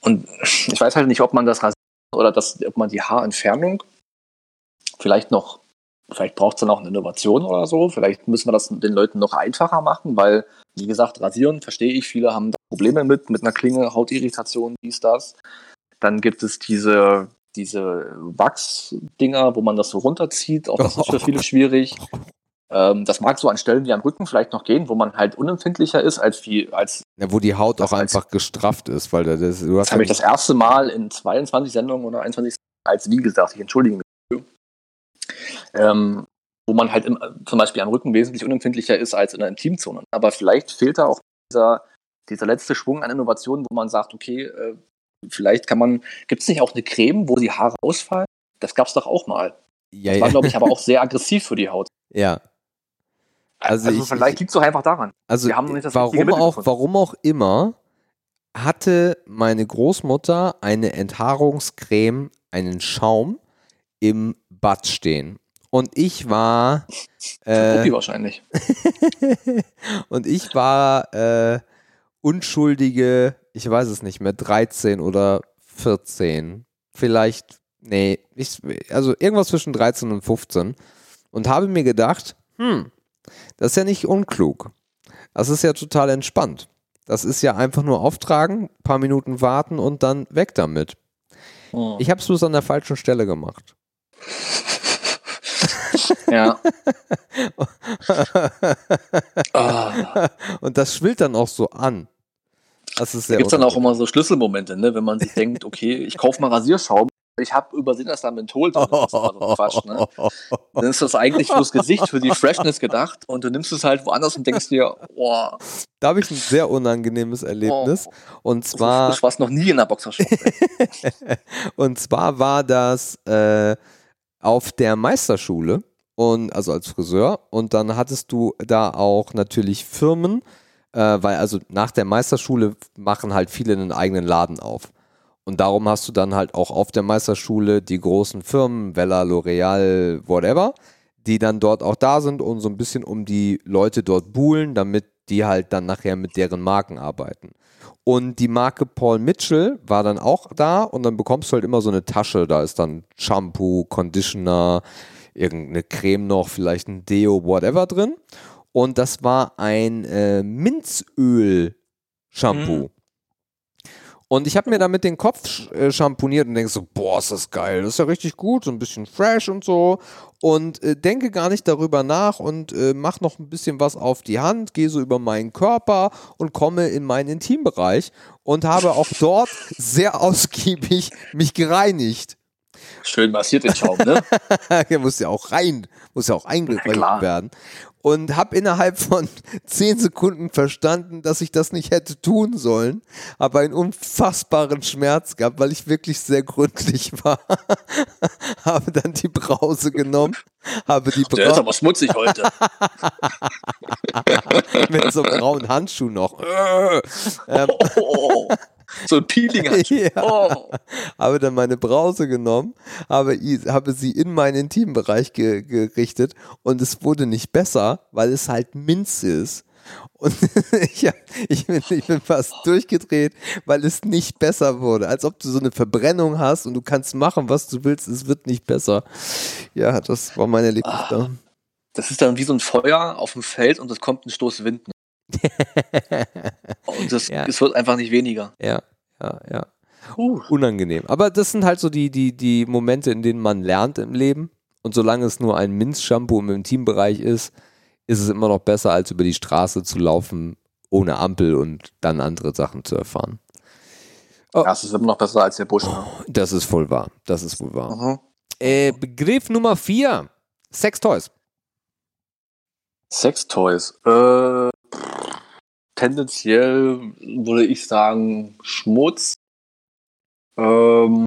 und ich weiß halt nicht, ob man das rasiert oder das, ob man die Haarentfernung vielleicht noch, vielleicht braucht es dann auch eine Innovation oder so. Vielleicht müssen wir das den Leuten noch einfacher machen, weil, wie gesagt, rasieren verstehe ich, viele haben da Probleme mit, mit einer Klinge, Hautirritation, dies, das. Dann gibt es diese, diese Wachsdinger, wo man das so runterzieht. Auch das ist für viele schwierig. Ähm, das mag so an Stellen wie am Rücken vielleicht noch gehen, wo man halt unempfindlicher ist als wie, als ja wo die Haut auch einfach gestrafft ist, weil da das, du hast das habe ich das erste Mal in 22 Sendungen oder 21 als wie gesagt, ich entschuldige mich. Ähm, wo man halt im, zum Beispiel am Rücken wesentlich unempfindlicher ist als in der Intimzone. Aber vielleicht fehlt da auch dieser, dieser letzte Schwung an Innovationen, wo man sagt, okay, äh, vielleicht kann man, gibt es nicht auch eine Creme, wo die Haare ausfallen? Das gab es doch auch mal. ja, Das war, ja, glaube ich, aber auch sehr aggressiv für die Haut. ja. Also Also, ich- vielleicht liegt es doch einfach daran. Also warum auch, gefunden. warum auch immer hatte meine Großmutter eine Enthaarungscreme, einen Schaum im Bad stehen. Und ich war äh, wahrscheinlich. und ich war äh, unschuldige, ich weiß es nicht mehr, 13 oder 14. Vielleicht, nee, ich, also irgendwas zwischen 13 und 15. Und habe mir gedacht, hm, das ist ja nicht unklug. Das ist ja total entspannt. Das ist ja einfach nur auftragen, paar Minuten warten und dann weg damit. Hm. Ich habe es bloß an der falschen Stelle gemacht. Ja. Ah. und das schwillt dann auch so an. Das ist Da sehr gibt es dann auch immer so Schlüsselmomente, ne? wenn man sich denkt, okay, ich kaufe mal Rasierschaum, ich habe übersehen, dass da Menthol drin ist. Das ist so Quatsch, ne? Dann ist das eigentlich fürs Gesicht, für die Freshness gedacht und du nimmst es halt woanders und denkst dir, boah, Da habe ich ein sehr unangenehmes Erlebnis. Und so zwar, frisch war es noch nie in der Boxershop. und zwar war das äh, auf der Meisterschule und also als Friseur. Und dann hattest du da auch natürlich Firmen, äh, weil also nach der Meisterschule machen halt viele einen eigenen Laden auf. Und darum hast du dann halt auch auf der Meisterschule die großen Firmen, Vella, L'Oreal, whatever, die dann dort auch da sind und so ein bisschen um die Leute dort buhlen, damit die halt dann nachher mit deren Marken arbeiten. Und die Marke Paul Mitchell war dann auch da und dann bekommst du halt immer so eine Tasche. Da ist dann Shampoo, Conditioner, irgendeine Creme noch, vielleicht ein Deo, whatever drin. Und das war ein äh, Minzöl-Shampoo. Und ich habe mir damit den Kopf äh, schamponiert und denke so, boah, ist das geil, das ist ja richtig gut, so ein bisschen fresh und so. Und äh, denke gar nicht darüber nach und äh, mach noch ein bisschen was auf die Hand, gehe so über meinen Körper und komme in meinen Intimbereich und habe auch dort sehr ausgiebig mich gereinigt. Schön massiert den Schaum, ne? Der muss ja auch rein, muss ja auch klar. werden. Und habe innerhalb von zehn Sekunden verstanden, dass ich das nicht hätte tun sollen, aber einen unfassbaren Schmerz gehabt, weil ich wirklich sehr gründlich war. habe dann die Brause genommen, habe die Der ist Brause aber schmutzig heute. mit so einem grauen Handschuh noch. Ähm, Oh, so ein Peeling hat. Ja. Oh. habe dann meine Brause genommen, habe, habe sie in meinen Intimbereich ge gerichtet und es wurde nicht besser, weil es halt Minze ist. Und ich, hab, ich, bin, ich bin fast durchgedreht, weil es nicht besser wurde. Als ob du so eine Verbrennung hast und du kannst machen, was du willst, es wird nicht besser. Ja, das war mein Erlebnis Ah. da. Das ist dann wie so ein Feuer auf dem Feld und es kommt ein Stoß Wind. Und das, Ja. es wird einfach nicht weniger. Ja, ja, ja. Puh. Unangenehm. Aber das sind halt so die, die, die Momente, in denen man lernt im Leben. Und solange es nur ein Minz-Shampoo im Intimbereich ist, ist es immer noch besser, als über die Straße zu laufen, ohne Ampel und dann andere Sachen zu erfahren. Das ist immer noch besser als der Busch. Ne? Das ist voll wahr. Das ist wohl wahr. Mhm. Äh, Begriff Nummer vier. Sextoys. Sextoys. Äh, tendenziell würde ich sagen Schmutz. Ähm,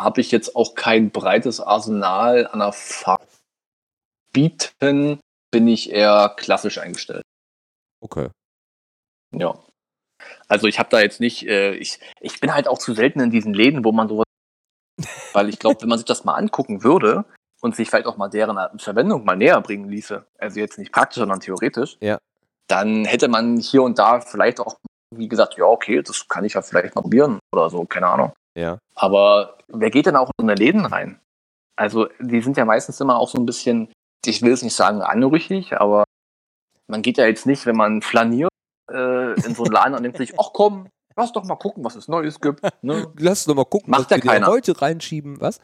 Habe ich jetzt auch kein breites Arsenal an Erfahrung bieten, bin ich eher klassisch eingestellt. Okay. Ja. Also ich habe da jetzt nicht, äh, ich, ich bin halt auch zu selten in diesen Läden, wo man sowas, weil ich glaube, wenn man sich das mal angucken würde und sich vielleicht auch mal deren Verwendung mal näher bringen ließe, also jetzt nicht praktisch, sondern theoretisch, Ja. Dann hätte man hier und da vielleicht auch, wie gesagt, ja, okay, das kann ich ja vielleicht mal probieren oder so, keine Ahnung. Ja. Aber wer geht denn auch in so eine Läden rein? Also die sind ja meistens immer auch so ein bisschen, ich will es nicht sagen anrüchig, aber man geht ja jetzt nicht, wenn man flaniert äh, in so einen Laden und denkt sich, ach komm, lass doch mal gucken, was es Neues gibt. Ne? Lass doch mal gucken, Macht was wir heute reinschieben. Was?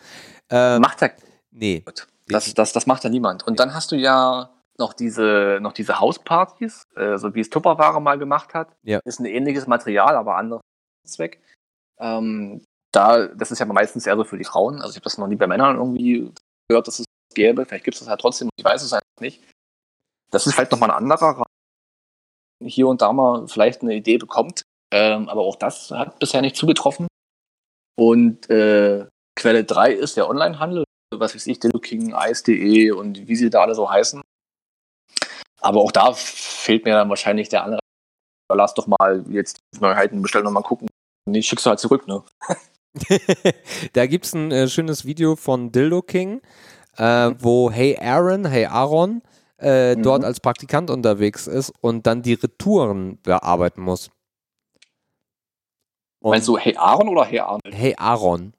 Ähm, Macht ja nee. Das, das, das macht ja niemand. Und dann hast du ja noch diese, noch diese Hauspartys, äh, so wie es Tupperware mal gemacht hat. Ja. Ist ein ähnliches Material, aber anderer Zweck. Ähm, da, das ist ja meistens eher so für die Frauen. Also ich habe das noch nie bei Männern irgendwie gehört, dass es gäbe. Vielleicht gibt es das halt trotzdem, ich weiß es halt nicht. Das ist vielleicht nochmal ein anderer Rahmen. Hier und da mal vielleicht eine Idee bekommt. Ähm, aber auch das hat bisher nicht zugetroffen. Und äh, Quelle 3 ist der Onlinehandel was weiß ich, King, Ice.de und wie sie da alle so heißen. Aber auch da fehlt mir dann wahrscheinlich der andere. Lass doch mal jetzt die Neuheiten bestellen und mal gucken. Nee, schickst du halt zurück, ne? da gibt es ein äh, schönes Video von Dildo King, äh, wo Hey Aaron, Hey Aaron äh, Mhm. dort als Praktikant unterwegs ist und dann die Retouren bearbeiten muss. Und Meinst du Hey Aaron oder Hey Arnold? Hey Aaron.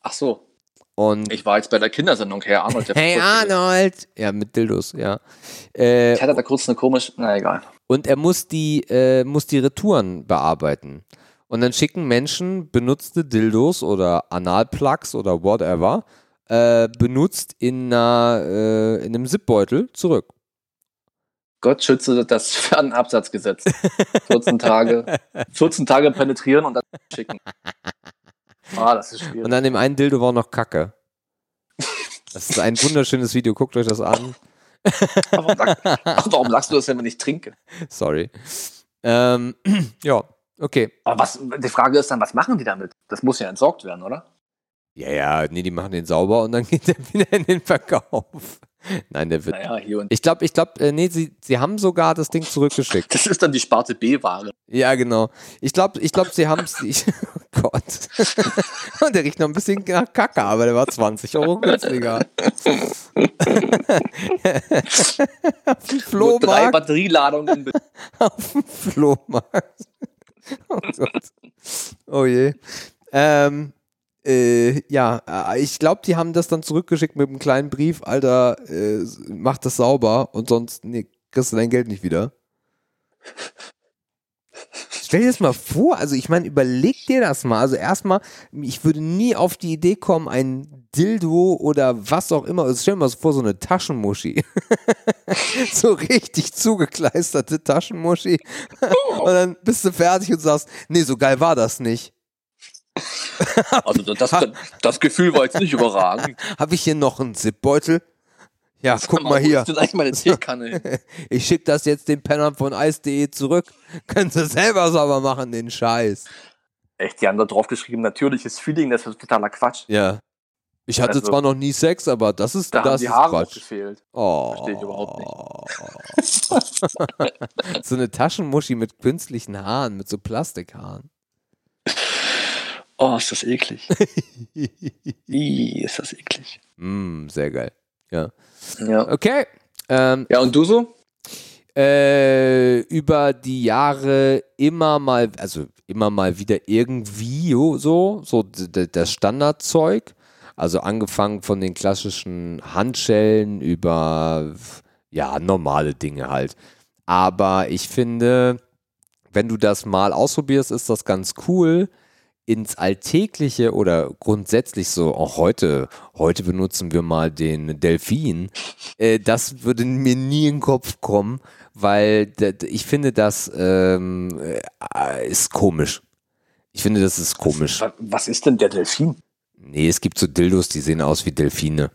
Ach so, Und ich war jetzt bei der Kindersendung Hey Arnold. der Hey Arnold! Ja, mit Dildos, ja. Äh, Ich hatte da kurz eine komische, na egal. Und er muss die, äh, muss die Retouren bearbeiten. Und dann schicken Menschen benutzte Dildos oder Analplugs oder whatever, äh, benutzt in, einer, äh, in einem Zipbeutel zurück. Gott schütze das Fernabsatzgesetz. 14 Tage, 14 Tage penetrieren und dann schicken. Ah, das ist schwierig. Und an dem einen Dildo war noch Kacke. Das ist ein wunderschönes Video, guckt euch das an. warum, sag, warum sagst du das, wenn wir nicht trinken? Sorry. Ähm, ja, okay. Aber was, die Frage ist dann, was machen die damit? Das muss ja entsorgt werden, oder? Ja, ja, nee, die machen den sauber und dann geht der wieder in den Verkauf. Nein, der wird. Naja, hier und Ich glaube, ich glaube, äh, nee, sie, sie haben sogar das Ding zurückgeschickt. Das ist dann die Sparte B-Ware. Ja, genau. Ich glaube, ich glaube, sie haben es. Oh Gott. Und der riecht noch ein bisschen nach Kacke, aber der war 20 Euro günstiger. Auf dem Nur drei Flohmarkt. Batterieladungen. Auf dem Flohmarkt. Oh Gott. Oh je. Ähm, äh, ja, äh, ich glaube, die haben das dann zurückgeschickt mit einem kleinen Brief. Alter, äh, mach das sauber und sonst nee, kriegst du dein Geld nicht wieder. Stell dir das mal vor, also ich meine, überleg dir das mal. Also erstmal, ich würde nie auf die Idee kommen, ein Dildo oder was auch immer, also stell dir mal so vor, so eine Taschenmuschi. so richtig zugekleisterte Taschenmuschi. und dann bist du fertig und sagst, nee, so geil war das nicht. Also das, das Gefühl war jetzt nicht überragend. Habe ich hier noch einen Zipbeutel? Ja, guck mal hier. Ich schicke das jetzt den Pennern von Eis.de zurück. Können sie selber sauber machen, den Scheiß. Echt, die haben da drauf geschrieben, natürliches Feeling, das ist totaler Quatsch. Ja. Ich hatte Also- zwar noch nie Sex, aber das ist, Da haben das die ist Haare Quatsch. gefehlt. Oh. Verstehe ich überhaupt nicht. so eine Taschenmuschi mit künstlichen Haaren, mit so Plastikhaaren. Oh, ist das eklig. Ih, ist das eklig. mm, sehr geil. Ja. Ja. Okay. Ähm, Ja, und du so? äh, über die Jahre immer mal, also immer mal wieder irgendwie so, so das Standardzeug. Also angefangen von den klassischen Handschellen über, ja, normale Dinge halt. Aber ich finde, wenn du das mal ausprobierst, ist das ganz cool. Ins Alltägliche oder grundsätzlich so, auch heute, heute benutzen wir mal den Delfin. Äh, das würde mir nie in den Kopf kommen, weil ich finde, das ähm, äh, ist komisch. Ich finde, das ist komisch. Wa- Was ist denn der Delfin? Nee, es gibt so Dildos, die sehen aus wie Delfine.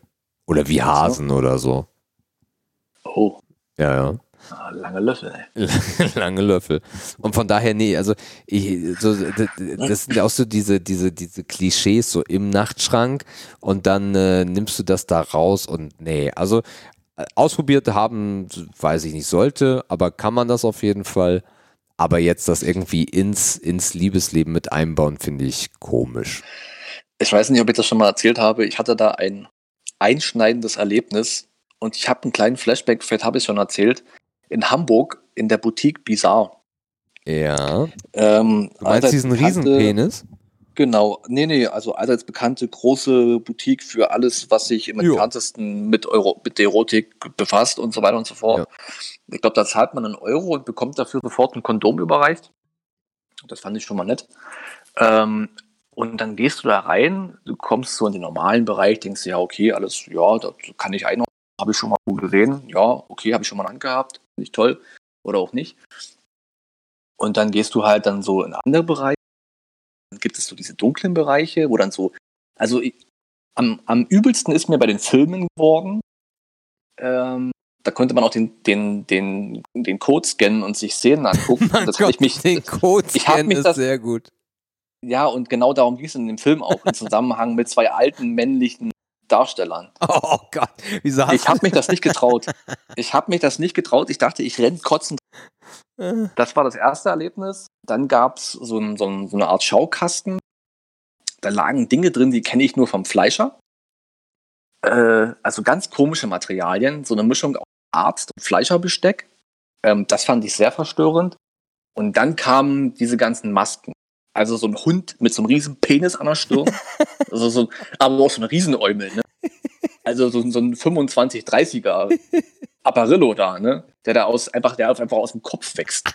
Oder wie Hasen oder so. Oh, Ja, ja. Lange Löffel, ey. Lange Löffel. Und von daher, nee, also ich, so, das sind ja auch so diese, diese, diese Klischees so im Nachtschrank und dann äh, nimmst du das da raus und nee, also äh, ausprobiert haben, weiß ich nicht, sollte, aber kann man das auf jeden Fall. Aber jetzt das irgendwie ins, ins Liebesleben mit einbauen, finde ich komisch. Ich weiß nicht, ob ich das schon mal erzählt habe. Ich hatte da ein einschneidendes Erlebnis und ich habe einen kleinen Flashback, vielleicht habe ich es schon erzählt, in Hamburg in der Boutique Bizarre. Ja. Ähm, Du meinst diesen bekannte- Riesenpenis? Genau, nee, nee, also allseits bekannte große Boutique für alles, was sich im entferntesten mit, Euro, mit der Erotik befasst und so weiter und so fort. Ich glaube, da zahlt man einen Euro und bekommt dafür sofort ein Kondom überreicht. Das fand ich schon mal nett. Ähm, und dann gehst du da rein, du kommst so in den normalen Bereich, denkst dir, ja, okay, alles, ja, das kann ich einordnen, habe ich schon mal gut gesehen, ja, okay, habe ich schon mal angehabt, finde ich toll oder auch nicht. Und dann gehst du halt dann so in andere Bereiche, dann gibt es so diese dunklen Bereiche, wo dann so, also ich, am, am übelsten ist mir bei den Filmen geworden, ähm, da konnte man auch den, den, den, den Code scannen und sich Szenen angucken. Mein das habe ich mich, den Code scannen mich ist das- sehr gut. ja, und genau darum ging es in dem Film auch, im Zusammenhang mit zwei alten männlichen Darstellern. Oh Gott, wieso hast Ich habe mich das nicht getraut. Ich habe mich das nicht getraut. Ich dachte, ich renne kotzend. du... Das war das erste Erlebnis. Dann gab es so, ein, so, ein, so eine Art Schaukasten. Da lagen Dinge drin, die kenne ich nur vom Fleischer. Äh, also ganz komische Materialien. So eine Mischung aus Arzt- und Fleischerbesteck. Ähm, das fand ich sehr verstörend. Und dann kamen diese ganzen Masken. Also so ein Hund mit so einem riesen Penis an der Stirn. also so, aber auch so ein Riesenäumel, ne? Also so, so ein 25, 30er Apparillo da, ne? Der da aus, einfach, der einfach aus dem Kopf wächst.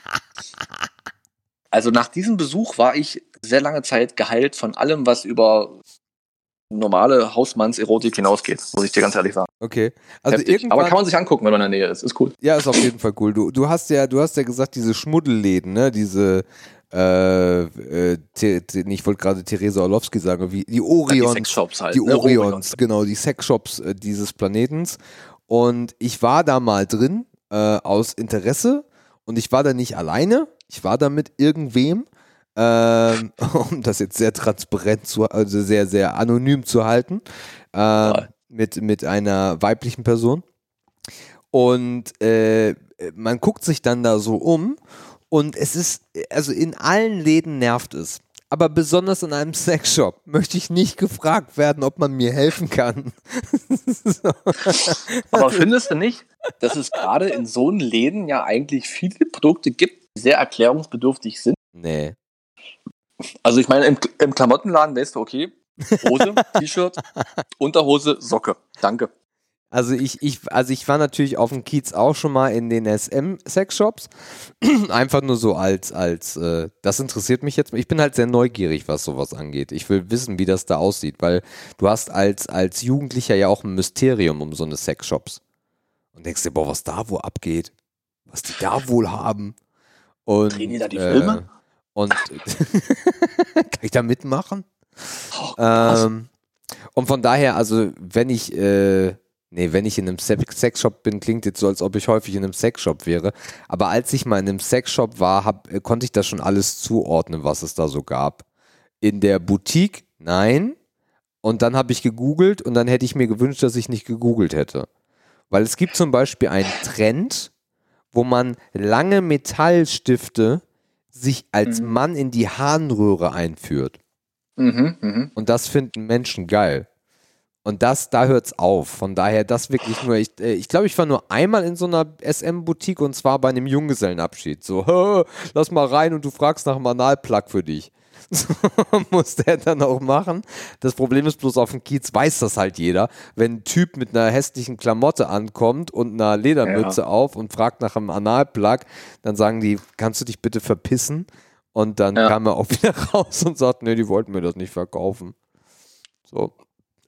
Also nach diesem Besuch war ich sehr lange Zeit geheilt von allem, was über normale Hausmannserotik hinausgeht, muss ich dir ganz ehrlich sagen. Okay. Also Heftig. irgendwann, Aber kann man sich angucken, wenn man in der Nähe ist. Ist cool. ja, ist auf jeden Fall cool. Du, du hast ja, du hast ja gesagt, diese Schmuddelläden, ne, diese äh, äh, ich wollte gerade Theresa Orlowski sagen, wie die Orions, die Sexshops halt. die ne? Orions, genau, die Sexshops äh, dieses Planetens. Und ich war da mal drin äh, aus Interesse und ich war da nicht alleine, ich war da mit irgendwem, ähm, um das jetzt sehr transparent zu, also sehr, sehr anonym zu halten, äh, Ja. mit, mit einer weiblichen Person. Und äh, man guckt sich dann da so um und es ist, also in allen Läden nervt es. Aber besonders in einem Sexshop möchte ich nicht gefragt werden, ob man mir helfen kann. so. Aber findest du nicht, dass es gerade in so einen Läden ja eigentlich viele Produkte gibt, die sehr erklärungsbedürftig sind? Nee. Also ich meine, im, im Klamottenladen weißt du, okay, Hose, T-Shirt, Unterhose, Socke. Danke. Also ich, ich, also ich war natürlich auf dem Kiez auch schon mal in den SM-Sexshops. Einfach nur so als, als, äh, das interessiert mich jetzt. Ich bin halt sehr neugierig, was sowas angeht. Ich will wissen, wie das da aussieht, weil du hast als, als Jugendlicher ja auch ein Mysterium um so eine Sexshops. Und denkst dir, boah, was da wo abgeht, was die da wohl haben. Und, Drehen die da die äh, Filme? Und kann ich da mitmachen? Oh. Ähm, und von daher, also wenn ich, äh, nee, wenn ich in einem Se- Sexshop bin, klingt jetzt so, als ob ich häufig in einem Sexshop wäre. Aber als ich mal in einem Sexshop war, hab, äh, konnte ich das schon alles zuordnen, was es da so gab. In der Boutique, nein. Und dann habe ich gegoogelt und dann hätte ich mir gewünscht, dass ich nicht gegoogelt hätte. Weil es gibt zum Beispiel einen Trend, wo man lange Metallstifte sich als Mhm. Mann in die Harnröhre einführt. Mhm, mhm. Und das finden Menschen geil. Und das, da hört's auf. Von daher, das wirklich nur, ich, äh, ich glaube, ich war nur einmal in so einer SM-Boutique und zwar bei einem Junggesellenabschied. So, "Hä, lass mal rein und du fragst nach einem Analplug für dich. So, muss der dann auch machen. Das Problem ist bloß, auf dem Kiez weiß das halt jeder. Wenn ein Typ mit einer hässlichen Klamotte ankommt und einer Ledermütze auf und fragt nach einem Analplug, dann sagen die, kannst du dich bitte verpissen? Und dann Ja. kam er auch wieder raus und sagt, nee, die wollten mir das nicht verkaufen. So.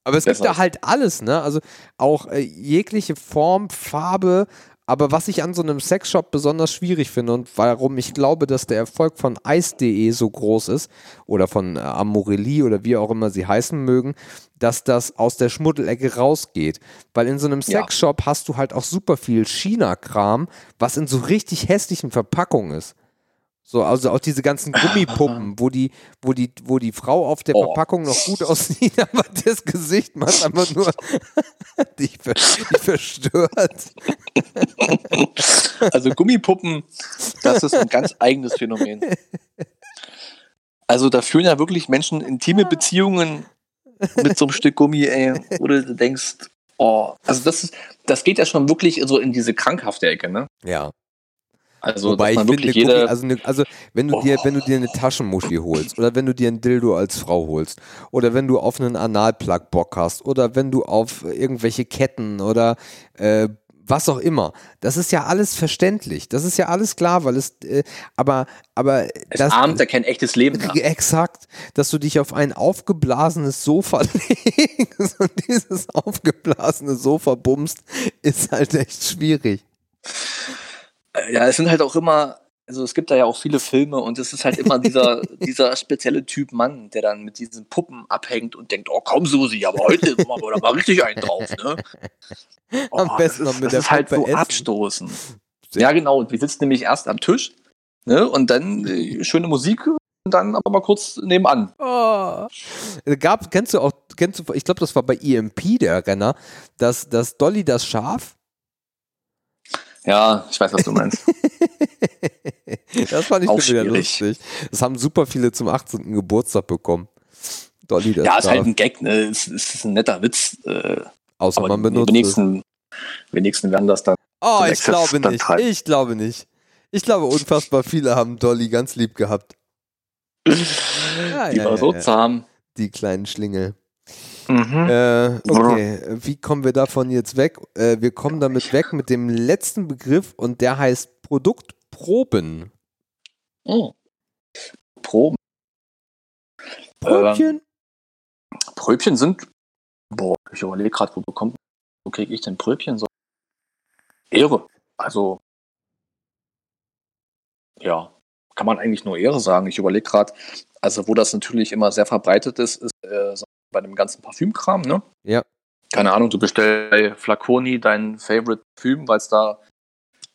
Aber es gibt da halt alles, ne? Also auch äh, jegliche Form, Farbe. Aber was ich an so einem Sexshop besonders schwierig finde und warum ich glaube, dass der Erfolg von Ice.de so groß ist oder von äh, Amorelie oder wie auch immer sie heißen mögen, dass das aus der Schmuddelecke rausgeht. Weil in so einem Ja. Sexshop hast du halt auch super viel China-Kram, was in so richtig hässlichen Verpackungen ist. So, also auch diese ganzen Gummipuppen, wo die, wo die, wo die Frau auf der Oh. Verpackung noch gut aussieht, aber das Gesicht macht einfach nur dich, ver dich verstört. Also Gummipuppen, das ist ein ganz eigenes Phänomen. Also da führen ja wirklich Menschen intime Beziehungen mit so einem Stück Gummi, ey, wo du denkst, oh, also das ist, das geht ja schon wirklich so in diese krankhafte Ecke, ne? Ja. Also Wobei ich finde, jede, also, ne, also wenn du dir, Oh. wenn du dir eine Taschenmuschi holst oder wenn du dir ein Dildo als Frau holst oder wenn du auf einen Analplug Bock hast oder wenn du auf irgendwelche Ketten oder äh, was auch immer, das ist ja alles verständlich, das ist ja alles klar, weil es, äh, aber, aber es das, ahmt ja kein echtes Leben nach. Exakt, dass du dich auf ein aufgeblasenes Sofa legst und dieses aufgeblasene Sofa bummst, ist halt echt schwierig. Ja, es sind halt auch immer, also es gibt da ja auch viele Filme und es ist halt immer dieser, dieser spezielle Typ Mann, der dann mit diesen Puppen abhängt und denkt, oh komm Susi, aber heute machen wir da mal richtig einen drauf, ne? Oh, Am besten das noch ist, mit das der ist halt so essen. abstoßen. Ja, genau. Die sitzen nämlich erst am Tisch, ne? Und dann äh, schöne Musik und dann aber mal kurz nebenan. Oh. Gab, kennst du auch, kennst du, ich glaube, das war bei EMP der Renner, dass, dass Dolly das Schaf, Ja, ich weiß, was du meinst. das fand ich Auch schon wieder lustig. Das haben super viele zum 18. Geburtstag bekommen. Dolly das ja, ist halt ein Gag, ne? Es es ist ein netter Witz. Äh, Außer aber man benutzt wenigsten, wenigsten werden das dann. Oh, ich glaube nicht. treiben. Ich glaube nicht. Ich glaube, unfassbar viele haben Dolly ganz lieb gehabt. Ja, die ja, war ja, so zahm. Die kleinen Schlingel. Mhm. Äh, okay, wie kommen wir davon jetzt weg? Äh, wir kommen damit weg mit dem letzten Begriff und der heißt Produktproben. Oh. Proben. Ähm, Probchen? Pröbchen sind, boah, ich überlege gerade, wo bekommt, wo kriege ich denn Pröbchen? So Ehre. Also, ja, kann man eigentlich nur Ehre sagen. Ich überlege gerade, also wo das natürlich immer sehr verbreitet ist, ist äh, so bei dem ganzen Parfümkram, ne? Ja. Keine Ahnung, du bestellst bei Flaconi dein Favorite Parfüm, weil es da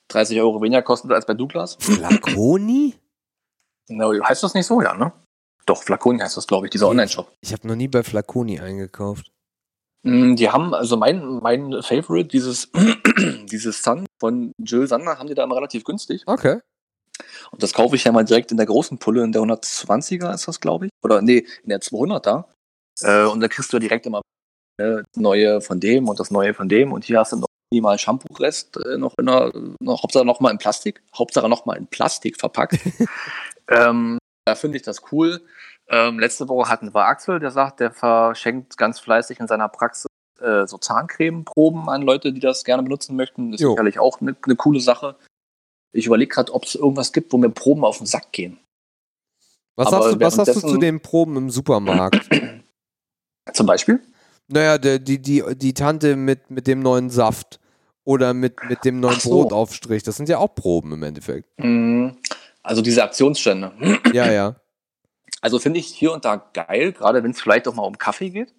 30 Euro weniger kostet als bei Douglas. Flaconi? Na, heißt das nicht so, ja, ne? Doch, Flaconi heißt das, glaube ich, dieser Online-Shop. Ich habe noch nie bei Flaconi eingekauft. Mm, Die haben, also mein, mein Favorite, dieses, dieses Sun von Jill Sander, haben die da immer relativ günstig. Okay. Und das kaufe ich ja mal direkt in der großen Pulle, in der 120er ist das, glaube ich. Oder nee, in der 200er. Äh, und da kriegst du direkt immer äh, das neue von dem und das neue von dem. Und hier hast du noch mal Shampoo-Rest äh, noch in der, noch, Hauptsache noch mal in Plastik. Hauptsache noch mal in Plastik verpackt. ähm, da finde ich das cool. Ähm, letzte Woche hatten wir Axel, der sagt, der verschenkt ganz fleißig in seiner Praxis äh, so Zahncremeproben an Leute, die das gerne benutzen möchten. Ist Jo. sicherlich auch eine ne coole Sache. Ich überlege gerade, ob es irgendwas gibt, wo mir Proben auf den Sack gehen. Was, Aber hast du, was hast du zu den Proben im Supermarkt? Zum Beispiel? naja, der, die, die, die Tante mit, mit dem neuen Saft oder mit, mit dem neuen so. Brotaufstrich. Das sind ja auch Proben im Endeffekt. Mm, Also diese Aktionsstände. Ja, ja. Also finde ich hier und da geil, gerade wenn es vielleicht auch mal um Kaffee geht.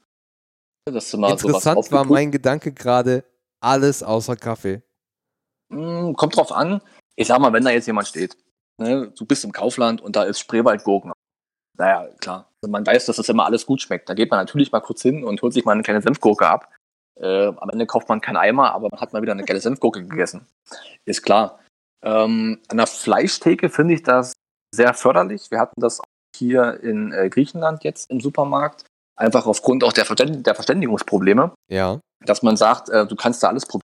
Dass du mal Interessant war mein Gedanke gerade, alles außer Kaffee. Mm, Kommt drauf an. Ich sag mal, wenn da jetzt jemand steht, ne, du bist im Kaufland und da ist Spreewaldgurken. Naja, klar. Also man weiß, dass das immer alles gut schmeckt. Da geht man natürlich mal kurz hin und holt sich mal eine kleine Senfgurke ab. Äh, am Ende kauft man keinen Eimer, aber man hat mal wieder eine geile Senfgurke gegessen. Ist klar. Ähm, an der Fleischtheke finde ich das sehr förderlich. Wir hatten das auch hier in äh, Griechenland jetzt im Supermarkt. Einfach aufgrund auch der, Verständ der Verständigungsprobleme Ja. dass man sagt, äh, du kannst da alles probieren.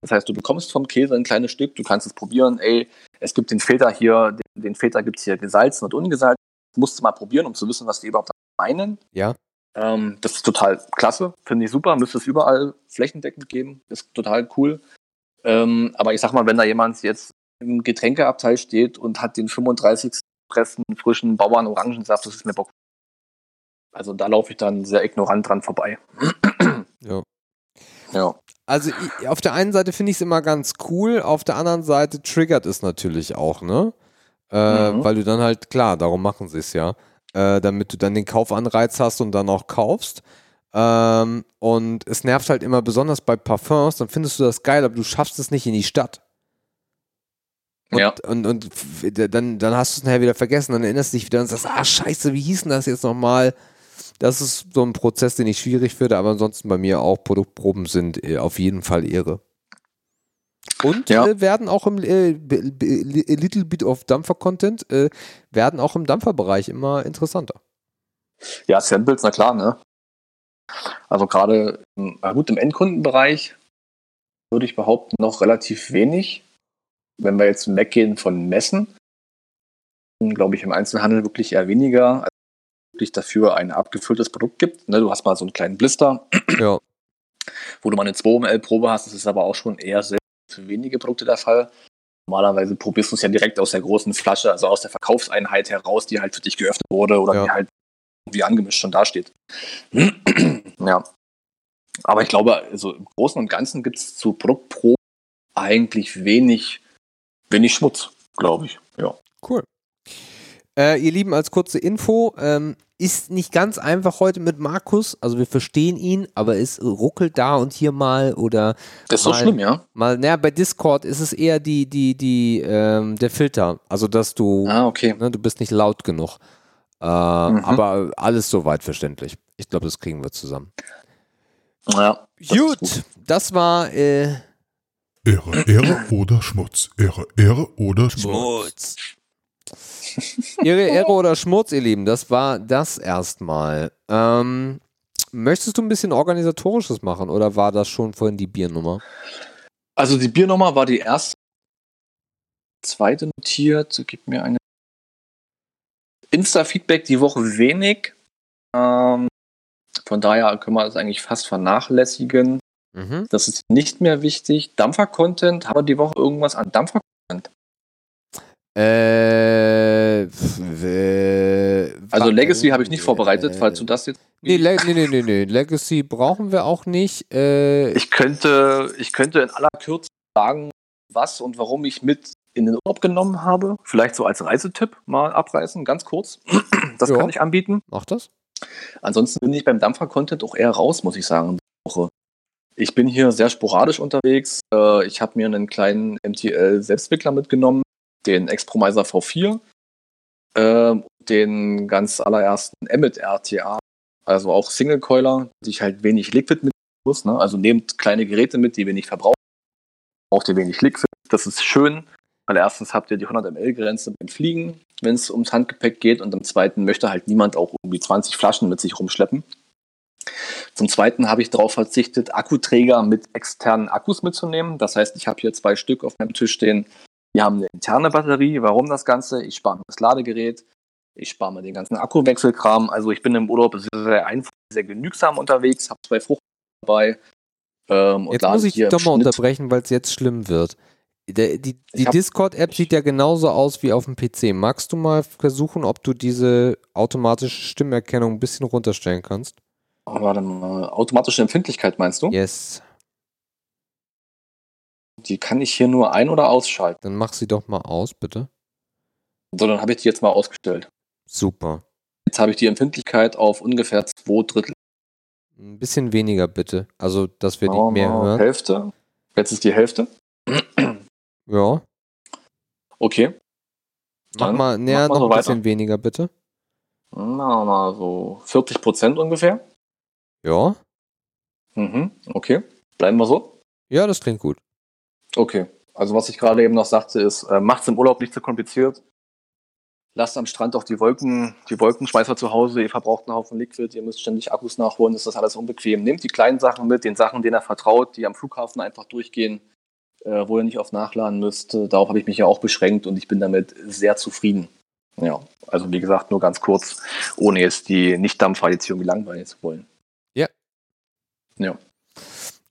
Das heißt, du bekommst vom Käse ein kleines Stück, du kannst es probieren, ey, es gibt den Filter hier, den, den Filter gibt es hier gesalzen und ungesalzen. Musst du mal probieren, um zu wissen, was die überhaupt meinen. Ja. Ähm, das ist total klasse, finde ich super, müsste es überall flächendeckend geben, ist total cool. Ähm, aber ich sag mal, wenn da jemand jetzt im Getränkeabteil steht und hat den 35. Pressen frischen Bauern Orangensaft, das ist mir Bock. Also da laufe ich dann sehr ignorant dran vorbei. Ja. Ja. Also auf der einen Seite finde ich es immer ganz cool, auf der anderen Seite triggert es natürlich auch, ne? Äh, Mhm. Weil du dann halt, klar, darum machen sie es ja, äh, damit du dann den Kaufanreiz hast und dann auch kaufst. Ähm, und es nervt halt immer besonders bei Parfums, dann findest du das geil, aber du schaffst es nicht in die Stadt. Und, Ja. und, und dann, dann hast du es nachher wieder vergessen, dann erinnerst du dich wieder und sagst, ah scheiße, wie hieß denn das jetzt nochmal? Das ist so ein Prozess, den ich schwierig finde, aber ansonsten bei mir auch Produktproben sind äh, auf jeden Fall Ehre. Und Ja. äh, werden auch im äh, a Little Bit of Dampfer-Content, äh, werden auch im Dampferbereich immer interessanter. Ja, Samples, na klar, ne? Also gerade, gut, im Endkundenbereich würde ich behaupten, noch relativ wenig. Wenn wir jetzt weggehen von Messen, glaube ich im Einzelhandel wirklich eher weniger, als wirklich dafür ein abgefülltes Produkt gibt. Ne, du hast mal so einen kleinen Blister, Ja. wo du mal eine 2 ml Probe hast. Das ist aber auch schon eher selten für wenige Produkte der Fall. Normalerweise probierst du es ja direkt aus der großen Flasche, also aus der Verkaufseinheit heraus, die halt für dich geöffnet wurde oder Ja. die halt wie angemischt schon dasteht. ja. Aber ich glaube, also im Großen und Ganzen gibt es zu Produktproben eigentlich wenig, wenig Schmutz, glaube ich. Ja. Cool. Äh, ihr Lieben, als kurze Info, ähm, ist nicht ganz einfach heute mit Markus. Also wir verstehen ihn, aber es ruckelt da und hier mal oder Das ist so Mal- schlimm, ja? mal, naja, bei Discord ist es eher die, die, die, ähm, der Filter. Also dass du, Ah, okay. ne, du bist nicht laut genug. Äh, Mhm. Aber alles soweit verständlich. Ich glaube, das kriegen wir zusammen. Ja. das ist Gut, das war äh, Ehre, Ehre oder Schmutz. Ehre, Ehre oder Schmutz. Ihre Ehre oder Schmutz, ihr Lieben, das war das erstmal. Ähm, möchtest du ein bisschen organisatorisches machen oder war das schon vorhin die Biernummer? Also die Biernummer war die erste. Zweite notiert. Gib mir eine. Insta-Feedback die Woche wenig. Ähm, von daher können wir das eigentlich fast vernachlässigen. Mhm. Das ist nicht mehr wichtig. Dampfer-Content. Haben wir die Woche irgendwas an Dampfer? Äh, Also Legacy habe ich nicht vorbereitet, falls du das jetzt. Nee, Le nee, nee, nee, nee, Legacy brauchen wir auch nicht. Äh, Ich könnte, ich könnte in aller Kürze sagen, was und warum ich mit in den Urlaub genommen habe. Vielleicht so als Reisetipp mal abreißen, ganz kurz. Das Ja. kann ich anbieten. mach das. Ansonsten bin ich beim Dampfer-Content auch eher raus, muss ich sagen. Ich bin hier sehr sporadisch unterwegs. Äh, Ich habe mir einen kleinen MTL-Selbstwickler mitgenommen, den Expromiser V4, ähm, den ganz allerersten Emmet RTA, also auch Single-Coiler, die ich halt wenig Liquid mit muss. Ne? Also nehmt kleine Geräte mit, die wenig verbrauchen. Braucht ihr wenig Liquid. Das ist schön, weil erstens habt ihr die 100 ml-Grenze beim Fliegen, wenn es ums Handgepäck geht, und im zweiten möchte halt niemand auch irgendwie 20 Flaschen mit sich rumschleppen. Zum zweiten habe ich darauf verzichtet, Akkuträger mit externen Akkus mitzunehmen. Das heißt, ich habe hier zwei Stück auf meinem Tisch stehen. Die haben eine interne Batterie. Warum das Ganze? Ich spare mir das Ladegerät. Ich spare mir den ganzen Akkuwechselkram. Also ich bin im Urlaub sehr, sehr einfach, sehr genügsam unterwegs, habe zwei Frucht dabei. Ähm, Jetzt muss ich doch mal unterbrechen, weil es jetzt schlimm wird. Der, die die Discord-App sieht ja genauso aus wie auf dem PC. Magst du mal versuchen, ob du diese automatische Stimmerkennung ein bisschen runterstellen kannst? Oh, warte mal. Automatische Empfindlichkeit meinst du? Yes. Die kann ich hier nur ein- oder ausschalten. Dann mach sie doch mal aus, bitte. So, dann habe ich die jetzt mal ausgestellt. Super. Jetzt habe ich die Empfindlichkeit auf ungefähr zwei Drittel. Ein bisschen weniger, bitte. Also, dass wir Machen nicht mehr hören. Hälfte. Jetzt ist die Hälfte. Ja. Okay. Mach Dann mal, näher mach mal noch so ein weiter. bisschen weniger, bitte. Wir mal so 40 Prozent ungefähr. Ja. Mhm. Okay. Bleiben wir so. Ja, das klingt gut. Okay. Also was ich gerade eben noch sagte, ist, äh, macht's im Urlaub nicht zu kompliziert. Lasst am Strand auch die Wolken, die Wolkenschmeißer zu Hause. Ihr verbraucht einen Haufen Liquid, ihr müsst ständig Akkus nachholen, ist das alles unbequem. Nehmt die kleinen Sachen mit, den Sachen, denen ihr vertraut, die am Flughafen einfach durchgehen, äh, wo ihr nicht auf Nachladen müsst. Darauf habe ich mich ja auch beschränkt und ich bin damit sehr zufrieden. Ja, also wie gesagt, nur ganz kurz, ohne jetzt die Nicht-Dampfer jetzt irgendwie langweilen zu wollen.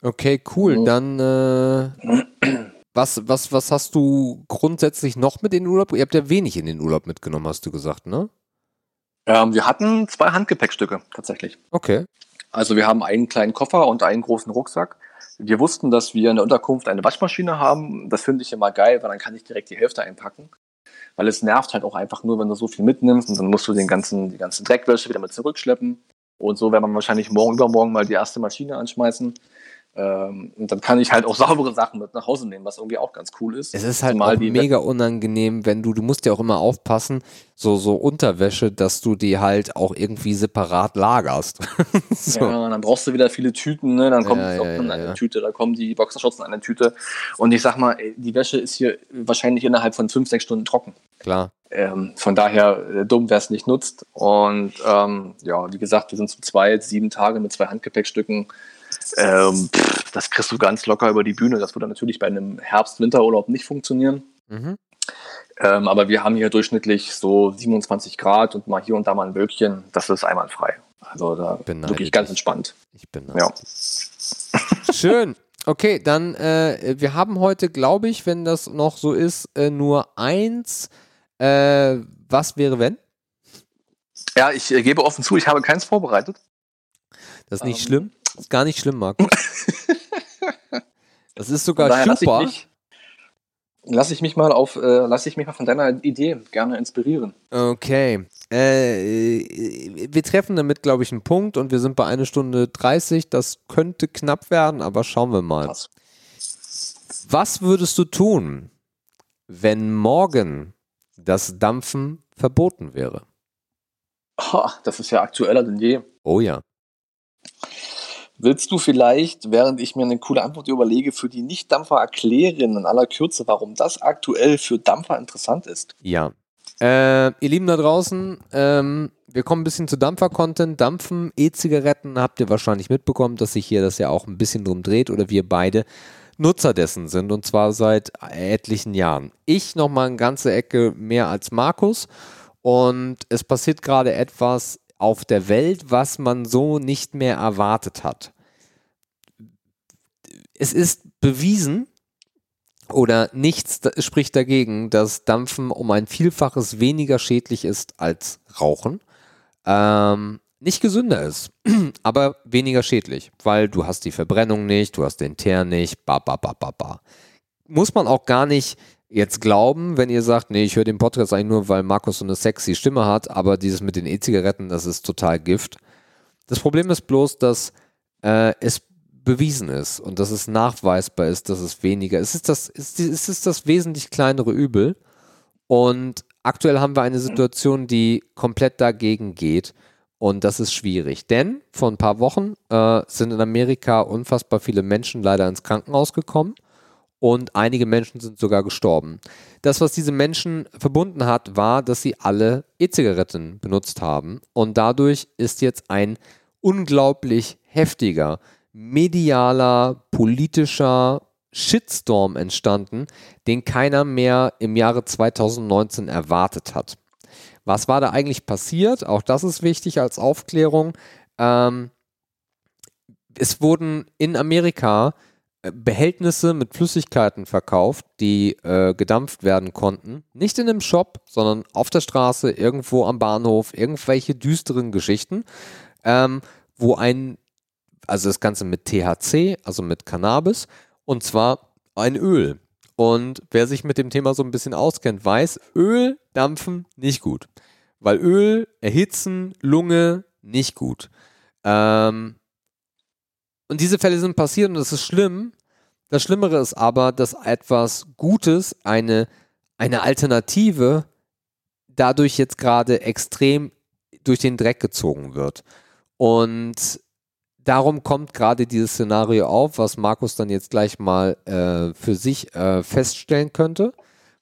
Okay, cool. Mhm. Dann, äh, was, was, was hast du grundsätzlich noch mit in den Urlaub? Ihr habt ja wenig in den Urlaub mitgenommen, hast du gesagt, ne? Ähm, wir hatten zwei Handgepäckstücke tatsächlich. Okay. Also wir haben einen kleinen Koffer und einen großen Rucksack. Wir wussten, dass wir in der Unterkunft eine Waschmaschine haben. Das finde ich immer geil, weil dann kann ich direkt die Hälfte einpacken. Weil es nervt halt auch einfach nur, wenn du so viel mitnimmst und dann musst du den ganzen, die ganze Dreckwäsche wieder mit zurückschleppen. Und so werden wir wahrscheinlich morgen übermorgen mal die erste Maschine anschmeißen. Ähm, und dann kann ich halt auch saubere Sachen mit nach Hause nehmen, was irgendwie auch ganz cool ist. Es ist halt Zumal auch mega unangenehm, wenn du, du musst ja auch immer aufpassen, so, so Unterwäsche, dass du die halt auch irgendwie separat lagerst. so. Ja, dann brauchst du wieder viele Tüten, ne? dann kommt Ja, die ja, Socken in ja, eine ja. Tüte, da kommen die Boxershorts in eine Tüte. Und ich sag mal, die Wäsche ist hier wahrscheinlich innerhalb von fünf, sechs Stunden trocken. Klar. Ähm, von daher äh, dumm, wer es nicht nutzt. Und ähm, ja, wie gesagt, wir sind zu zweit, sieben Tage mit zwei Handgepäckstücken. Ähm, pff, das kriegst du ganz locker über die Bühne. Das würde natürlich bei einem Herbst-Winterurlaub nicht funktionieren. Mhm. Ähm, aber wir haben hier durchschnittlich so 27 Grad und mal hier und da mal ein Wölkchen. Das ist einwandfrei. Also da Beneide wirklich ganz entspannt. Ich bin Ja. Schön. Okay, dann, äh, wir haben heute, glaube ich, wenn das noch so ist, äh, nur eins. Äh, was wäre, wenn? Ja, ich äh, gebe offen zu, ich habe keins vorbereitet. Das ist nicht Ähm. schlimm. Ist gar nicht schlimm, Markus. Das ist sogar daher lasse ich super. mich, lass ich mich mal auf, äh, lass ich mich mal von deiner Idee gerne inspirieren. Okay. Äh, wir treffen damit, glaube ich, einen Punkt und wir sind bei einer Stunde 30. Das könnte knapp werden, aber schauen wir mal. Krass. Was würdest du tun, wenn morgen das Dampfen verboten wäre? Ha, das ist ja aktueller denn je. Oh ja. Willst du vielleicht, während ich mir eine coole Antwort überlege, für die Nicht-Dampfer erklären in aller Kürze, warum das aktuell für Dampfer interessant ist? Ja. Äh, ihr Lieben da draußen, ähm, wir kommen ein bisschen zu Dampfer-Content. Dampfen, E-Zigaretten habt ihr wahrscheinlich mitbekommen, dass sich hier das ja auch ein bisschen drum dreht oder wir beide Nutzer dessen sind und zwar seit etlichen Jahren. Ich nochmal eine ganze Ecke mehr als Markus und es passiert gerade etwas auf der Welt, was man so nicht mehr erwartet hat. Es ist bewiesen, oder nichts spricht dagegen, dass Dampfen um ein Vielfaches weniger schädlich ist als Rauchen. Ähm, nicht gesünder ist, aber weniger schädlich, weil du hast die Verbrennung nicht, du hast den Teer nicht, ba, ba, ba, ba, ba. Muss man auch gar nicht jetzt glauben, wenn ihr sagt, nee, ich höre den Podcast eigentlich nur, weil Markus so eine sexy Stimme hat, aber dieses mit den E-Zigaretten, das ist total Gift. Das Problem ist bloß, dass äh, es bewiesen ist und dass es nachweisbar ist, dass es weniger ist. Es ist das, ist, es ist das wesentlich kleinere Übel. Und aktuell haben wir eine Situation, die komplett dagegen geht. Und das ist schwierig. Denn vor ein paar Wochen äh, sind in Amerika unfassbar viele Menschen leider ins Krankenhaus gekommen und einige Menschen sind sogar gestorben. Das, was diese Menschen verbunden hat, war, dass sie alle E-Zigaretten benutzt haben. Und dadurch ist jetzt ein unglaublich heftiger, medialer, politischer Shitstorm entstanden, den keiner mehr im Jahre 2019 erwartet hat. Was war da eigentlich passiert? Auch das ist wichtig als Aufklärung. Ähm, es wurden in Amerika äh, Behältnisse mit Flüssigkeiten verkauft, die äh, gedampft werden konnten. Nicht in einem Shop, sondern auf der Straße, irgendwo am Bahnhof, irgendwelche düsteren Geschichten, ähm, wo ein, also das Ganze mit THC, also mit Cannabis, und zwar ein Öl. Und wer sich mit dem Thema so ein bisschen auskennt, weiß, Öl dampfen nicht gut. Weil Öl erhitzen, Lunge nicht gut. Ähm, und diese Fälle sind passiert und das ist schlimm. Das Schlimmere ist aber, dass etwas Gutes, eine, eine Alternative, dadurch jetzt gerade extrem durch den Dreck gezogen wird. Und darum kommt gerade dieses Szenario auf, was Markus dann jetzt gleich mal äh, für sich äh, feststellen könnte.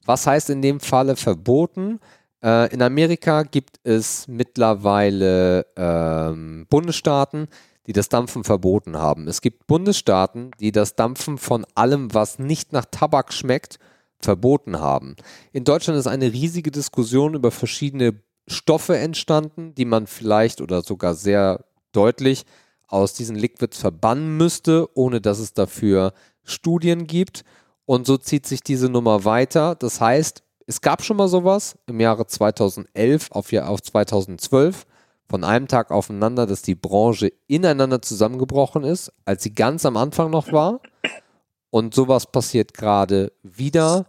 Was heißt in dem Falle verboten? Äh, in Amerika gibt es mittlerweile ähm, Bundesstaaten, die das Dampfen verboten haben. Es gibt Bundesstaaten, die das Dampfen von allem, was nicht nach Tabak schmeckt, verboten haben. In Deutschland ist eine riesige Diskussion über verschiedene Stoffe entstanden, die man vielleicht oder sogar sehr deutlich aus diesen Liquids verbannen müsste, ohne dass es dafür Studien gibt. Und so zieht sich diese Nummer weiter. Das heißt, es gab schon mal sowas im Jahre 2011 auf, auf 2012 von einem Tag aufeinander, dass die Branche ineinander zusammengebrochen ist, als sie ganz am Anfang noch war. Und sowas passiert gerade wieder.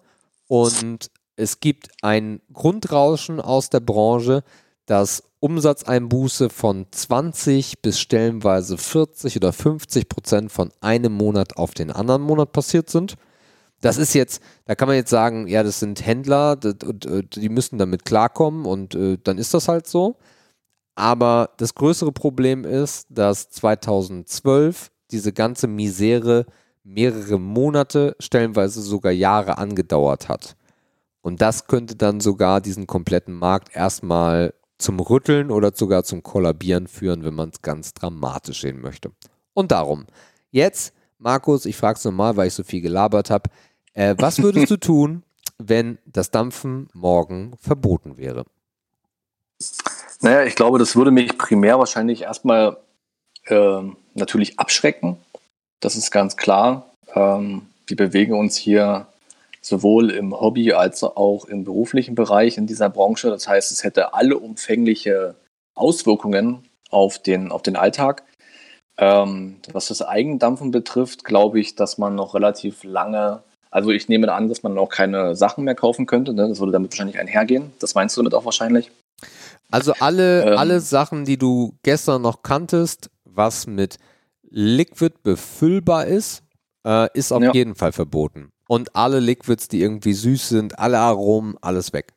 Und es gibt ein Grundrauschen aus der Branche, dass Umsatzeinbuße von 20 bis stellenweise 40 oder 50 Prozent von einem Monat auf den anderen Monat passiert sind. Das ist jetzt, da kann man jetzt sagen, ja, das sind Händler, die müssen damit klarkommen und äh, dann ist das halt so. Aber das größere Problem ist, dass 2012 diese ganze Misere mehrere Monate, stellenweise sogar Jahre angedauert hat. Und das könnte dann sogar diesen kompletten Markt erstmal zum Rütteln oder sogar zum Kollabieren führen, wenn man es ganz dramatisch sehen möchte. Und darum, jetzt, Markus, ich frage es nochmal, weil ich so viel gelabert habe, äh, was würdest du tun, wenn das Dampfen morgen verboten wäre? Naja, ich glaube, das würde mich primär wahrscheinlich erstmal äh, natürlich abschrecken. Das ist ganz klar. Ähm, wir bewegen uns hier sowohl im Hobby als auch im beruflichen Bereich in dieser Branche. Das heißt, es hätte alle umfängliche Auswirkungen auf den, auf den Alltag. Ähm, was das Eigendampfen betrifft, glaube ich, dass man noch relativ lange, also ich nehme an, dass man noch keine Sachen mehr kaufen könnte. Ne? Das würde damit wahrscheinlich einhergehen. Das meinst du damit auch wahrscheinlich? Also alle, ähm, alle Sachen, die du gestern noch kanntest, was mit Liquid befüllbar ist, äh, ist auf ja. jeden Fall verboten. Und alle Liquids, die irgendwie süß sind, alle Aromen, alles weg.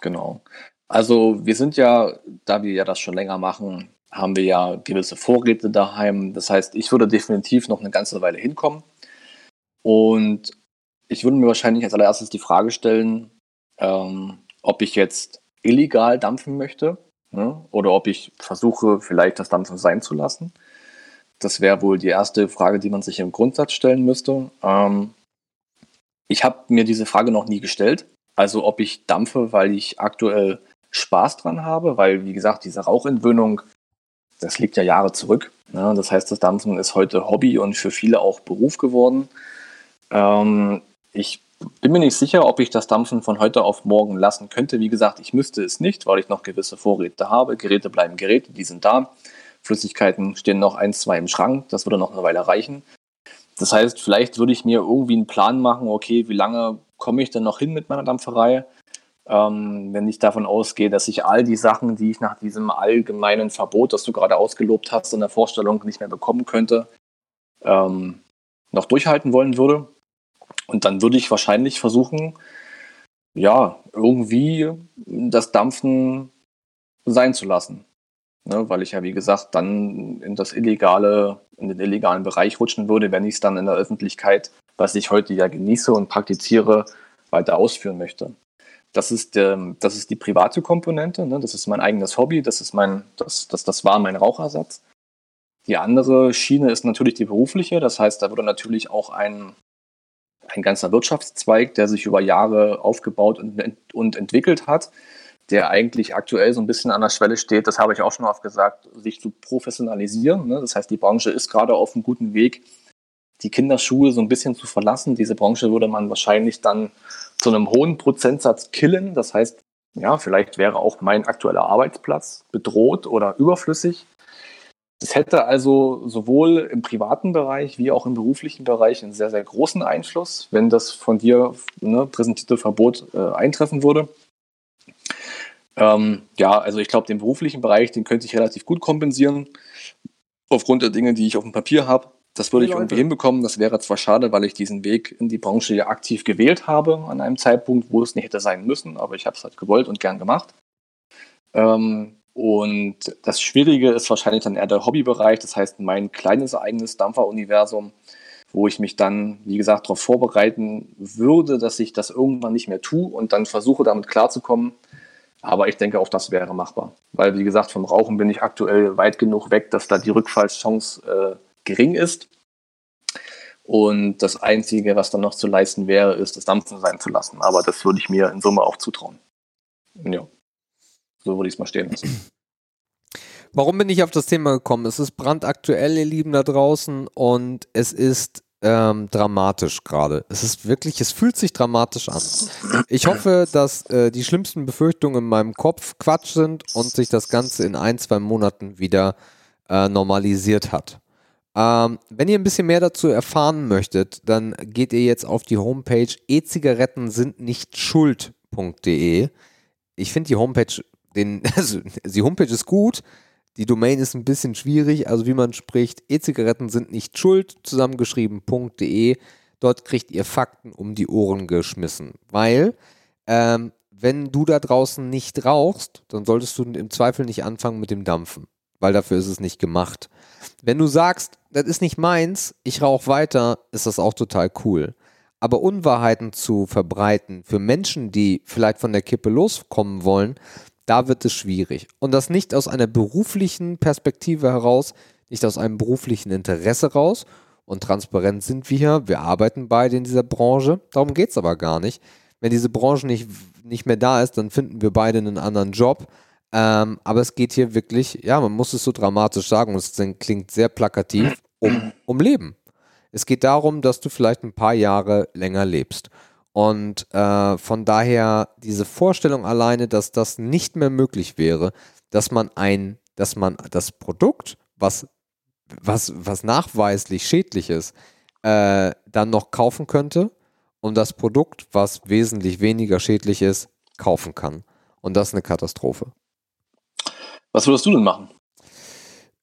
Genau. Also wir sind ja, da wir ja das schon länger machen, haben wir ja gewisse Vorräte daheim. Das heißt, ich würde definitiv noch eine ganze Weile hinkommen. Und ich würde mir wahrscheinlich als allererstes die Frage stellen, ähm, ob ich jetzt illegal dampfen möchte ne? oder ob ich versuche, vielleicht das Dampfen sein zu lassen. Das wäre wohl die erste Frage, die man sich im Grundsatz stellen müsste. Ähm, ich habe mir diese Frage noch nie gestellt. Also ob ich dampfe, weil ich aktuell Spaß dran habe, weil wie gesagt, diese Rauchentwöhnung, das liegt ja Jahre zurück. Ne? Das heißt, das Dampfen ist heute Hobby und für viele auch Beruf geworden. Ähm, Ich bin mir nicht sicher, ob ich das Dampfen von heute auf morgen lassen könnte. Wie gesagt, ich müsste es nicht, weil ich noch gewisse Vorräte habe. Geräte bleiben Geräte, die sind da. Flüssigkeiten stehen noch ein, zwei im Schrank. Das würde noch eine Weile reichen. Das heißt, vielleicht würde ich mir irgendwie einen Plan machen, okay, wie lange komme ich denn noch hin mit meiner Dampferei? Ähm, wenn ich davon ausgehe, dass ich all die Sachen, die ich nach diesem allgemeinen Verbot, das du gerade ausgelobt hast, in der Vorstellung nicht mehr bekommen könnte, ähm, noch durchhalten wollen würde. Und dann würde ich wahrscheinlich versuchen, ja, irgendwie das Dampfen sein zu lassen. Ne, weil ich ja, wie gesagt, dann in das illegale, in den illegalen Bereich rutschen würde, wenn ich es dann in der Öffentlichkeit, was ich heute ja genieße und praktiziere, weiter ausführen möchte. Das ist, der, das ist die private Komponente, ne? das ist mein eigenes Hobby, das ist mein, das, das, das war mein Rauchersatz. Die andere Schiene ist natürlich die berufliche, das heißt, da würde natürlich auch ein, ein ganzer Wirtschaftszweig, der sich über Jahre aufgebaut und, und entwickelt hat, der eigentlich aktuell so ein bisschen an der Schwelle steht, das habe ich auch schon oft gesagt, sich zu professionalisieren. Ne? Das heißt, die Branche ist gerade auf einem guten Weg, die Kinderschuhe so ein bisschen zu verlassen. Diese Branche würde man wahrscheinlich dann zu einem hohen Prozentsatz killen. Das heißt, ja, vielleicht wäre auch mein aktueller Arbeitsplatz bedroht oder überflüssig. Es hätte also sowohl im privaten Bereich wie auch im beruflichen Bereich einen sehr, sehr großen Einfluss, wenn das von dir ne, präsentierte Verbot äh, eintreffen würde. Ähm, ja, also ich glaube, den beruflichen Bereich, den könnte ich relativ gut kompensieren, aufgrund der Dinge, die ich auf dem Papier habe. Das würde ich irgendwie hinbekommen. Das wäre zwar schade, weil ich diesen Weg in die Branche ja aktiv gewählt habe, an einem Zeitpunkt, wo es nicht hätte sein müssen, aber ich habe es halt gewollt und gern gemacht. Ähm, und das Schwierige ist wahrscheinlich dann eher der Hobbybereich, das heißt mein kleines eigenes Dampferuniversum, wo ich mich dann, wie gesagt, darauf vorbereiten würde, dass ich das irgendwann nicht mehr tue und dann versuche, damit klarzukommen, aber ich denke, auch das wäre machbar. Weil, wie gesagt, vom Rauchen bin ich aktuell weit genug weg, dass da die Rückfallschance äh, gering ist. Und das Einzige, was dann noch zu leisten wäre, ist, das Dampfen sein zu lassen. Aber das würde ich mir in Summe auch zutrauen. Ja. So würde ich es mal stehen lassen. Warum bin ich auf das Thema gekommen? Es ist brandaktuell, ihr Lieben da draußen, und es ist ähm, dramatisch gerade. Es ist wirklich, es fühlt sich dramatisch an. Ich hoffe, dass äh, die schlimmsten Befürchtungen in meinem Kopf Quatsch sind und sich das Ganze in ein, zwei Monaten wieder äh, normalisiert hat. Ähm, wenn ihr ein bisschen mehr dazu erfahren möchtet, dann geht ihr jetzt auf die Homepage e-Zigaretten sind nicht schuld.de. Ich finde die Homepage, den, also die Homepage ist gut, die Domain ist ein bisschen schwierig, also wie man spricht, E-Zigaretten sind nicht schuld, zusammengeschrieben.de. Dort kriegt ihr Fakten um die Ohren geschmissen. Weil, ähm, wenn du da draußen nicht rauchst, dann solltest du im Zweifel nicht anfangen mit dem Dampfen, weil dafür ist es nicht gemacht. Wenn du sagst, das ist nicht meins, ich rauche weiter, ist das auch total cool. Aber Unwahrheiten zu verbreiten für Menschen, die vielleicht von der Kippe loskommen wollen, da wird es schwierig. Und das nicht aus einer beruflichen Perspektive heraus, nicht aus einem beruflichen Interesse raus. Und transparent sind wir, wir arbeiten beide in dieser Branche. Darum geht es aber gar nicht. Wenn diese Branche nicht, nicht mehr da ist, dann finden wir beide einen anderen Job. Ähm, aber es geht hier wirklich, ja, man muss es so dramatisch sagen, und es klingt sehr plakativ, um, um Leben. Es geht darum, dass du vielleicht ein paar Jahre länger lebst. Und äh, von daher diese Vorstellung alleine, dass das nicht mehr möglich wäre, dass man ein, dass man das Produkt, was, was, was nachweislich schädlich ist, äh, dann noch kaufen könnte und das Produkt, was wesentlich weniger schädlich ist, kaufen kann. Und das ist eine Katastrophe. Was würdest du denn machen?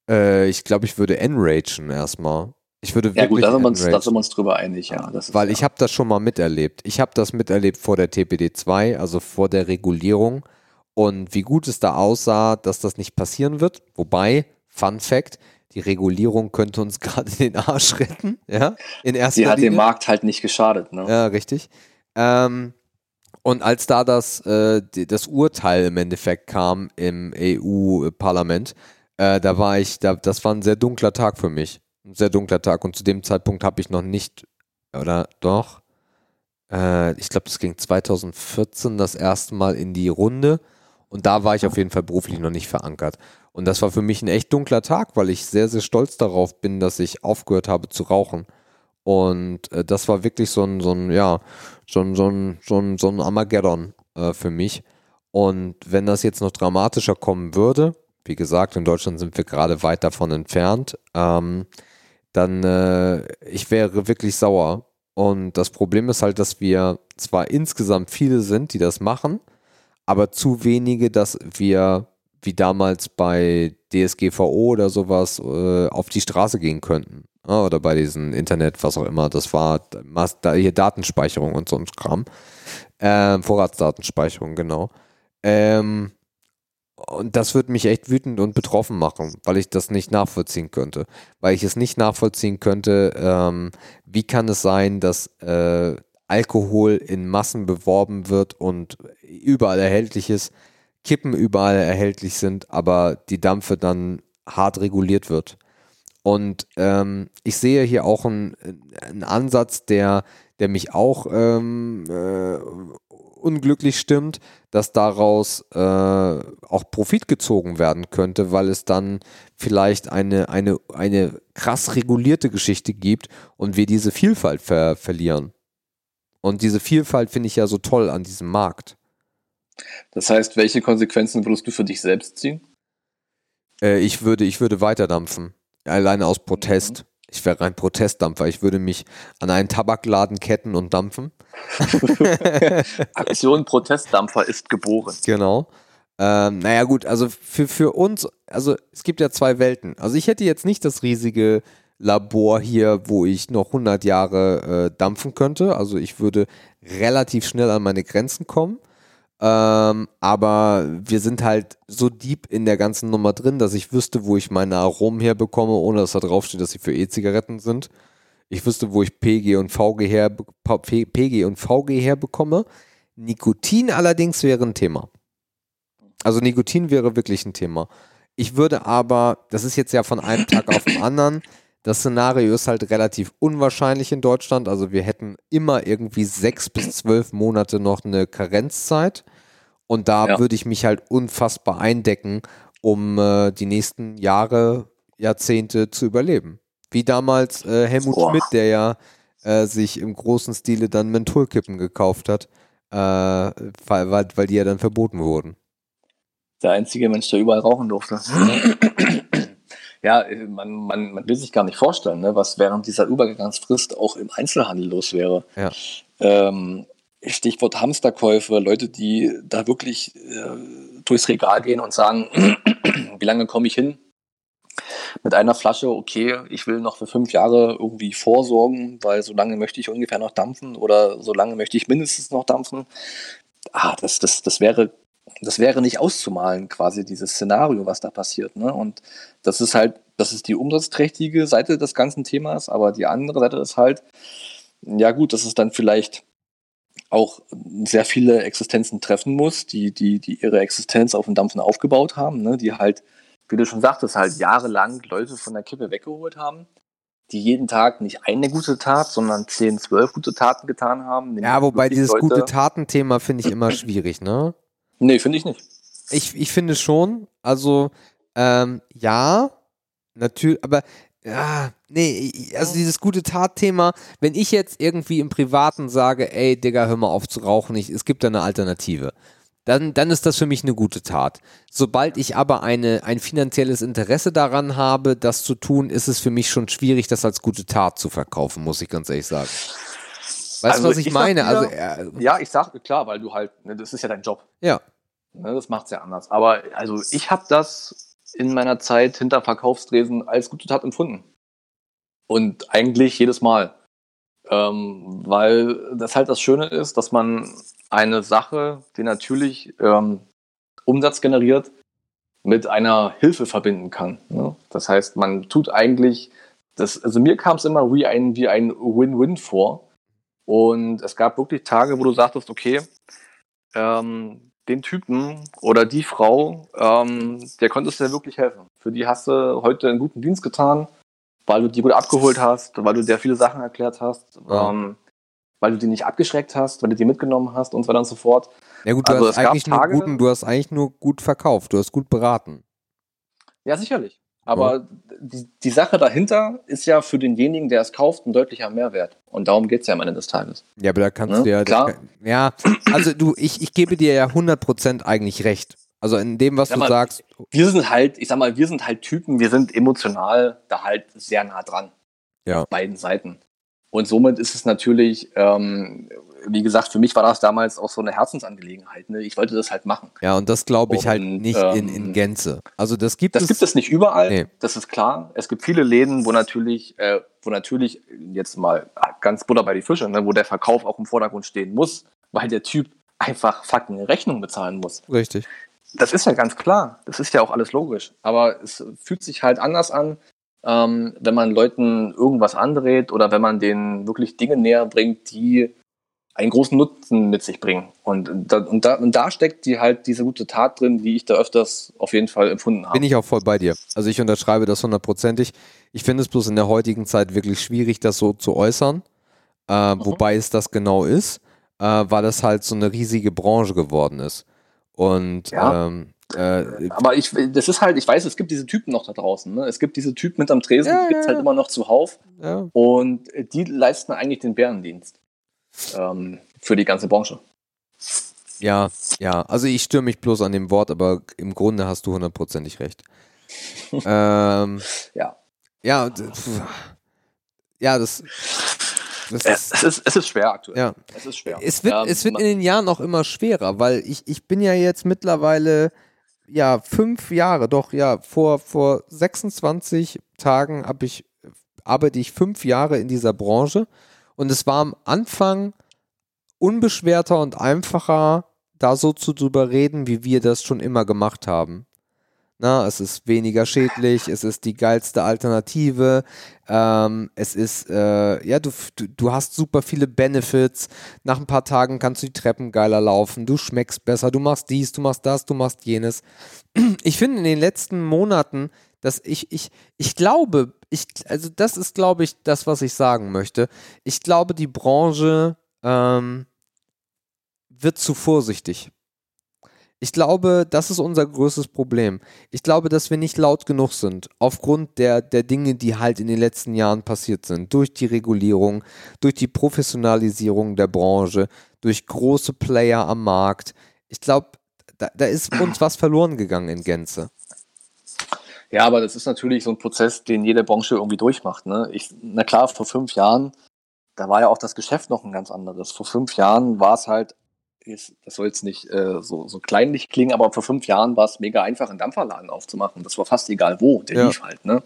Äh, ich glaube, ich würde enragen erstmal. Ich würde ja gut, da sind, wir uns, da sind wir uns drüber einig, ja. Weil ja. ich habe das schon mal miterlebt. Ich habe das miterlebt vor der TPD 2, also vor der Regulierung. Und wie gut es da aussah, dass das nicht passieren wird. Wobei, Fun Fact, die Regulierung könnte uns gerade den Arsch retten. Ja, in erster Die hat Linie. dem Markt halt nicht geschadet. Ne? Ja, richtig. Ähm, und als da das, äh, das Urteil im Endeffekt kam im EU-Parlament, äh, da war ich, da, das war ein sehr dunkler Tag für mich ein sehr dunkler Tag und zu dem Zeitpunkt habe ich noch nicht, oder doch, äh, ich glaube, das ging 2014 das erste Mal in die Runde und da war ich auf jeden Fall beruflich noch nicht verankert. Und das war für mich ein echt dunkler Tag, weil ich sehr, sehr stolz darauf bin, dass ich aufgehört habe zu rauchen. Und äh, das war wirklich so ein, so ein, ja, so ein, so ein, so ein, so ein Armageddon äh, für mich. Und wenn das jetzt noch dramatischer kommen würde, wie gesagt, in Deutschland sind wir gerade weit davon entfernt, ähm, dann äh, ich wäre wirklich sauer. Und das Problem ist halt, dass wir zwar insgesamt viele sind, die das machen, aber zu wenige, dass wir wie damals bei DSGVO oder sowas äh, auf die Straße gehen könnten. Oder bei diesem Internet, was auch immer. Das war da hier Datenspeicherung und so ein Kram. Ähm, Vorratsdatenspeicherung, genau. Ähm, und das würde mich echt wütend und betroffen machen, weil ich das nicht nachvollziehen könnte. Weil ich es nicht nachvollziehen könnte, ähm, wie kann es sein, dass äh, Alkohol in Massen beworben wird und überall erhältlich ist, Kippen überall erhältlich sind, aber die Dampfe dann hart reguliert wird. Und ähm, ich sehe hier auch einen, einen Ansatz, der, der mich auch ähm, äh, unglücklich stimmt, dass daraus äh, auch Profit gezogen werden könnte, weil es dann vielleicht eine, eine, eine krass regulierte Geschichte gibt und wir diese Vielfalt ver verlieren. Und diese Vielfalt finde ich ja so toll an diesem Markt. Das heißt, welche Konsequenzen würdest du für dich selbst ziehen? Äh, ich, würde, ich würde weiterdampfen. Alleine aus Protest. Mhm. Ich wäre ein Protestdampfer. Ich würde mich an einen Tabakladen ketten und dampfen. Aktion Protestdampfer ist geboren. Genau. Ähm, naja, gut, also für, für uns, also es gibt ja zwei Welten. Also ich hätte jetzt nicht das riesige Labor hier, wo ich noch 100 Jahre äh, dampfen könnte. Also ich würde relativ schnell an meine Grenzen kommen. Ähm, aber wir sind halt so deep in der ganzen Nummer drin, dass ich wüsste, wo ich meine Aromen herbekomme, ohne dass da draufsteht, dass sie für E-Zigaretten sind. Ich wüsste, wo ich PG und VG, her, PG und VG herbekomme. Nikotin allerdings wäre ein Thema. Also Nikotin wäre wirklich ein Thema. Ich würde aber, das ist jetzt ja von einem Tag auf den anderen, das Szenario ist halt relativ unwahrscheinlich in Deutschland. Also wir hätten immer irgendwie sechs bis zwölf Monate noch eine Karenzzeit. Und da ja. würde ich mich halt unfassbar eindecken, um äh, die nächsten Jahre, Jahrzehnte zu überleben. Wie damals äh, Helmut Boah. Schmidt, der ja äh, sich im großen Stile dann Mentholkippen gekauft hat, äh, weil, weil, weil die ja dann verboten wurden. Der einzige Mensch, der überall rauchen durfte ja, äh, man, man, man will sich gar nicht vorstellen, ne, was während dieser Übergangsfrist auch im Einzelhandel los wäre. Ja. Ähm, Stichwort Hamsterkäufe, Leute, die da wirklich äh, durchs Regal gehen und sagen, wie lange komme ich hin? Mit einer Flasche, okay, ich will noch für fünf Jahre irgendwie vorsorgen, weil so lange möchte ich ungefähr noch dampfen oder so lange möchte ich mindestens noch dampfen. Ah, das, das, das wäre das wäre nicht auszumalen, quasi dieses Szenario, was da passiert. Ne? Und das ist halt, das ist die umsatzträchtige Seite des ganzen Themas, aber die andere Seite ist halt, ja gut, dass es dann vielleicht auch sehr viele Existenzen treffen muss, die, die, die ihre Existenz auf dem Dampfen aufgebaut haben, ne? die halt, wie du schon sagtest, halt jahrelang Leute von der Kippe weggeholt haben die jeden Tag nicht eine gute Tat, sondern zehn, zwölf gute Taten getan haben. Ja, wobei dieses Leute gute Taten-Thema finde ich immer schwierig, ne? Nee, finde ich nicht. Ich, ich finde schon. Also, ähm, ja, natürlich, aber ja, nee, also dieses gute Tat-Thema, wenn ich jetzt irgendwie im Privaten sage, ey, Digga, hör mal auf zu rauchen, ich, es gibt da eine Alternative, dann, dann ist das für mich eine gute Tat. Sobald ich aber eine, ein finanzielles Interesse daran habe, das zu tun, ist es für mich schon schwierig, das als gute Tat zu verkaufen, muss ich ganz ehrlich sagen. Weißt also du, was ich, ich meine? Dir, also, äh, ja, ich sag, klar, weil du halt, ne, das ist ja dein Job. Ja. Ne, das macht's ja anders. Aber also ich habe das in meiner Zeit hinter Verkaufsdresen als gute Tat empfunden. Und eigentlich jedes Mal. Ähm, weil das halt das Schöne ist, dass man eine Sache, die natürlich ähm, Umsatz generiert, mit einer Hilfe verbinden kann. Ne? Das heißt, man tut eigentlich, das, also mir kam es immer wie ein, wie ein Win-Win vor, und es gab wirklich Tage, wo du sagtest, okay, ähm, den Typen oder die Frau, ähm, der konntest du dir wirklich helfen. Für die hast du heute einen guten Dienst getan, weil du die gut abgeholt hast, weil du sehr viele Sachen erklärt hast, ja. ähm, weil du die nicht abgeschreckt hast, weil du die mitgenommen hast und so weiter und so fort. Ja gut, du, also hast eigentlich nur guten, du hast eigentlich nur gut verkauft, du hast gut beraten. Ja, sicherlich. Aber die, die Sache dahinter ist ja für denjenigen, der es kauft, ein deutlicher Mehrwert. Und darum geht es ja am Ende des Tages. Ja, aber da kannst Ne? du ja. Klar. Ja, also du, ich, ich gebe dir ja 100% eigentlich recht. Also in dem, was du mal, sagst. Wir sind halt, ich sag mal, wir sind halt Typen, wir sind emotional da halt sehr nah dran. Ja. Auf beiden Seiten. Und somit ist es natürlich, ähm, wie gesagt, für mich war das damals auch so eine Herzensangelegenheit. Ne? Ich wollte das halt machen. Ja, und das glaube ich halt Und, nicht in, in ähm, Gänze. Also das gibt Das es. gibt es nicht überall, Nee. das ist klar. Es gibt viele Läden, wo natürlich, äh, wo natürlich jetzt mal ganz Butter bei die Fische, ne, wo der Verkauf auch im Vordergrund stehen muss, weil der Typ einfach fucking Rechnung bezahlen muss. Richtig. Das ist ja ganz klar. Das ist ja auch alles logisch. Aber es fühlt sich halt anders an, ähm, wenn man Leuten irgendwas andreht oder wenn man denen wirklich Dinge näher bringt, die einen großen Nutzen mit sich bringen. Und da, und da, und da steckt die halt diese gute Tat drin, die ich da öfters auf jeden Fall empfunden habe. Bin ich auch voll bei dir. Also ich unterschreibe das hundertprozentig. Ich finde es bloß in der heutigen Zeit wirklich schwierig, das so zu äußern. Äh, Mhm. Wobei es das genau ist, äh, weil es halt so eine riesige Branche geworden ist. Und Ja. ähm, äh, Aber ich, das ist halt, ich weiß, es gibt diese Typen noch da draußen. Ne? Es gibt diese Typen mit am Tresen, Ja, die gibt es halt immer noch zuhauf. ja, Und die leisten eigentlich den Bärendienst ähm, für die ganze Branche. ja, ja. Also ich störe mich bloß an dem Wort, aber im Grunde hast du hundertprozentig recht. ähm, Ja. ja, ja, das, das Ja, ist, Es ist, es ist schwer aktuell. ja. Es ist schwer. Es wird, Ähm, es wird ma- in den Jahren auch immer schwerer, weil ich, ich bin ja jetzt mittlerweile, ja, fünf Jahre, doch, ja, vor, vor 26 Tagen ich, arbeite ich fünf Jahre in dieser Branche und es war am Anfang unbeschwerter und einfacher, da so zu drüber reden, wie wir das schon immer gemacht haben. Na, es ist weniger schädlich, es ist die geilste Alternative, ähm, es ist, äh, ja, du, du, du hast super viele Benefits. Nach ein paar Tagen kannst du die Treppen geiler laufen, du schmeckst besser, du machst dies, du machst das, du machst jenes. Ich finde in den letzten Monaten, dass ich, ich, ich glaube, ich, also das ist, glaube ich, das, was ich sagen möchte. Ich glaube, die Branche ähm, wird zu vorsichtig. Ich glaube, das ist unser größtes Problem. Ich glaube, dass wir nicht laut genug sind, aufgrund der, der Dinge, die halt in den letzten Jahren passiert sind. Durch die Regulierung, durch die Professionalisierung der Branche, durch große Player am Markt. Ich glaube, da, da ist uns was verloren gegangen in Gänze. Ja, aber das ist natürlich so ein Prozess, den jede Branche irgendwie durchmacht. Ne? Ich, na klar, vor fünf Jahren, da war ja auch das Geschäft noch ein ganz anderes. Vor fünf Jahren war es halt, das soll jetzt nicht äh, so, so kleinlich klingen, aber vor fünf Jahren war es mega einfach, einen Dampferladen aufzumachen. Das war fast egal wo, der Ja. lief halt. Ne?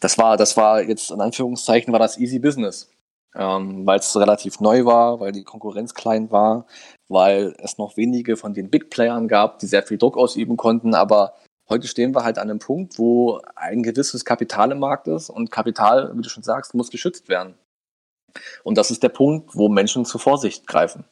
Das war, das war jetzt in Anführungszeichen war das easy business. Ähm, weil es relativ neu war, weil die Konkurrenz klein war, weil es noch wenige von den Big Playern gab, die sehr viel Druck ausüben konnten, aber heute stehen wir halt an einem Punkt, wo ein gewisses Kapital im Markt ist und Kapital, wie du schon sagst, muss geschützt werden. Und das ist der Punkt, wo Menschen zur Vorsicht greifen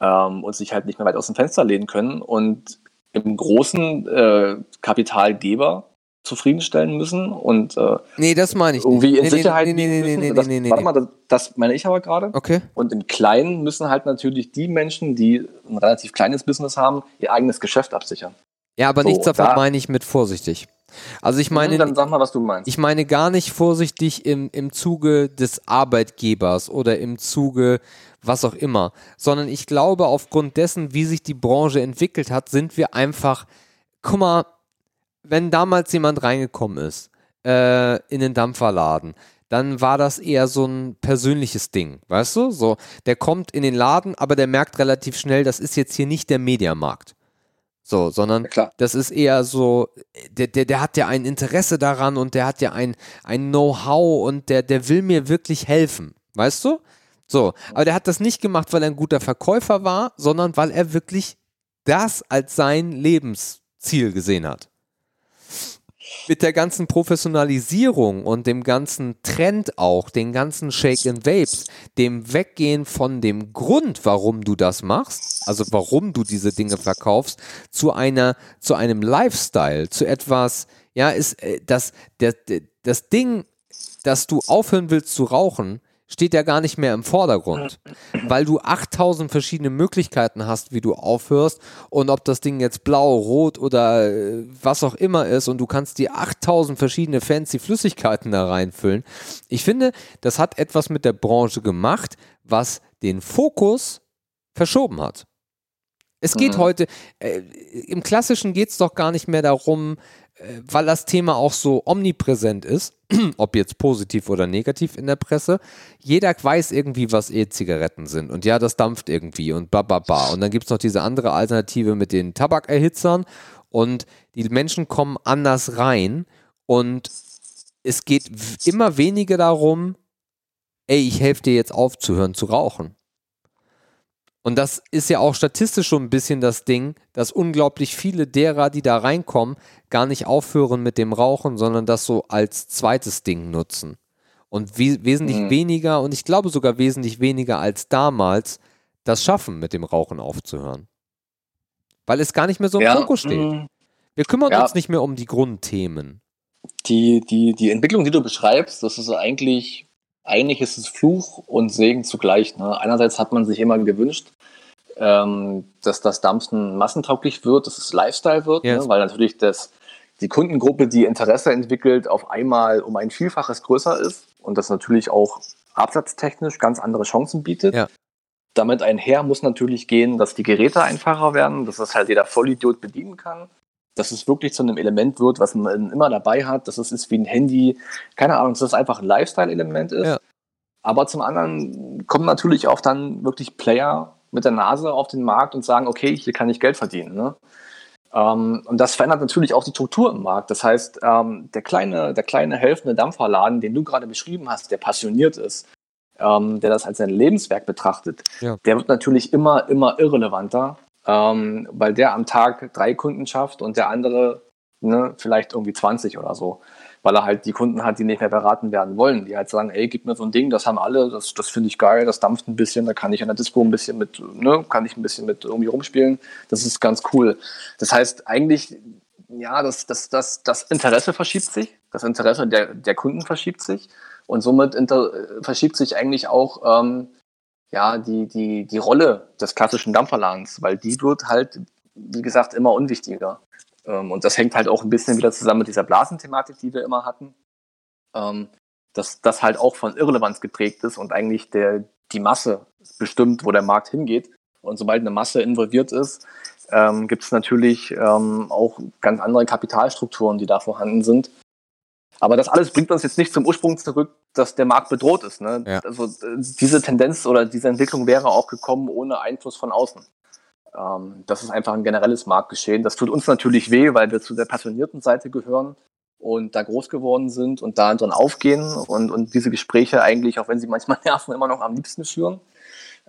ähm, und sich halt nicht mehr weit aus dem Fenster lehnen können und im großen äh, Kapitalgeber zufriedenstellen müssen und äh, Nee, das meine ich irgendwie in nee, Sicherheit nee, nee, nee, nee, nee, das, nee, nee, Warte mal, das, das meine ich aber gerade. Okay. Und im Kleinen müssen halt natürlich die Menschen, die ein relativ kleines Business haben, ihr eigenes Geschäft absichern. Ja, aber So, nichts davon da- meine ich mit vorsichtig. Also ich meine, Dann sag mal, was du meinst. Ich meine gar nicht vorsichtig im, im Zuge des Arbeitgebers oder im Zuge was auch immer, sondern ich glaube, aufgrund dessen, wie sich die Branche entwickelt hat, sind wir einfach, guck mal, wenn damals jemand reingekommen ist äh, in den Dampferladen, dann war das eher so ein persönliches Ding, weißt du? So, der kommt in den Laden, aber der merkt relativ schnell, das ist jetzt hier nicht der Mediamarkt. So, sondern Ja, klar. das ist eher so, der, der, der hat ja ein Interesse daran und der hat ja ein, ein Know-how und der, der will mir wirklich helfen, weißt du? So, aber der hat das nicht gemacht, weil er ein guter Verkäufer war, sondern weil er wirklich das als sein Lebensziel gesehen hat. Mit der ganzen Professionalisierung und dem ganzen Trend auch, den ganzen Shake and Vapes, dem Weggehen von dem Grund, warum du das machst, also warum du diese Dinge verkaufst, zu einer, zu einem Lifestyle, zu etwas, ja, ist äh, das, der, das Ding, dass du aufhören willst zu rauchen, steht ja gar nicht mehr im Vordergrund, weil du 8000 verschiedene Möglichkeiten hast, wie du aufhörst und ob das Ding jetzt blau, rot oder äh, was auch immer ist und du kannst die 8000 verschiedene fancy Flüssigkeiten da reinfüllen. Ich finde, das hat etwas mit der Branche gemacht, was den Fokus verschoben hat. Es geht mhm. heute, äh, im Klassischen geht es doch gar nicht mehr darum, weil das Thema auch so omnipräsent ist, ob jetzt positiv oder negativ in der Presse, jeder weiß irgendwie, was E-Zigaretten sind. Und ja, das dampft irgendwie und ba, ba, ba. Und dann gibt es noch diese andere Alternative mit den Tabakerhitzern und die Menschen kommen anders rein und es geht immer weniger darum, ey, ich helfe dir jetzt aufzuhören zu rauchen. Und das ist ja auch statistisch schon ein bisschen das Ding, dass unglaublich viele derer, die da reinkommen, gar nicht aufhören mit dem Rauchen, sondern das so als zweites Ding nutzen. Und we wesentlich mhm. weniger, und ich glaube sogar wesentlich weniger als damals, das schaffen, mit dem Rauchen aufzuhören. Weil es gar nicht mehr so im ja, Fokus steht. Mhm. Wir kümmern ja. uns nicht mehr um die Grundthemen. Die, die, die Entwicklung, die du beschreibst, das ist eigentlich eigentlich ist es Fluch und Segen zugleich. Ne? Einerseits hat man sich immer gewünscht, ähm, dass das Dampfen massentauglich wird, dass es Lifestyle wird, yes. ne? weil natürlich das, die Kundengruppe, die Interesse entwickelt, auf einmal um ein Vielfaches größer ist und das natürlich auch absatztechnisch ganz andere Chancen bietet. Ja. Damit einher muss natürlich gehen, dass die Geräte einfacher werden, dass das halt jeder Vollidiot bedienen kann dass es wirklich zu einem Element wird, was man immer dabei hat, dass es ist wie ein Handy, keine Ahnung, dass es einfach ein Lifestyle-Element ist. Ja. Aber zum anderen kommen natürlich auch dann wirklich Player mit der Nase auf den Markt und sagen, okay, hier kann ich Geld verdienen. Ne? Ähm, und das verändert natürlich auch die Struktur im Markt. Das heißt, ähm, der kleine, der kleine helfende Dampferladen, den du gerade beschrieben hast, der passioniert ist, ähm, der das als sein Lebenswerk betrachtet, ja. der wird natürlich immer, immer irrelevanter ähm, weil der am Tag drei Kunden schafft und der andere ne, vielleicht irgendwie 20 oder so. Weil er halt die Kunden hat, die nicht mehr beraten werden wollen, die halt sagen, ey, gib mir so ein Ding, das haben alle, das, das finde ich geil, das dampft ein bisschen, da kann ich an der Disco ein bisschen mit, ne, kann ich ein bisschen mit irgendwie rumspielen. Das ist ganz cool. Das heißt, eigentlich, ja, das, das, das, das Interesse verschiebt sich, das Interesse der, der Kunden verschiebt sich und somit inter, verschiebt sich eigentlich auch ähm, ja, die, die, die Rolle des klassischen Dampferladens, weil die wird halt, wie gesagt, immer unwichtiger. Ähm, und das hängt halt auch ein bisschen wieder zusammen mit dieser Blasenthematik, die wir immer hatten. Ähm, dass das halt auch von Irrelevanz geprägt ist und eigentlich der, die Masse bestimmt, wo der Markt hingeht. Und sobald eine Masse involviert ist, ähm, gibt es natürlich auch ganz andere Kapitalstrukturen, die da vorhanden sind. Aber das alles bringt uns jetzt nicht zum Ursprung zurück, dass der Markt bedroht ist. Ne? Ja. Also äh, diese Tendenz oder diese Entwicklung wäre auch gekommen ohne Einfluss von außen. Ähm, das ist einfach ein generelles Marktgeschehen. Das tut uns natürlich weh, weil wir zu der passionierten Seite gehören und da groß geworden sind und da drin aufgehen und, und diese Gespräche eigentlich, auch wenn sie manchmal nerven, immer noch am liebsten führen.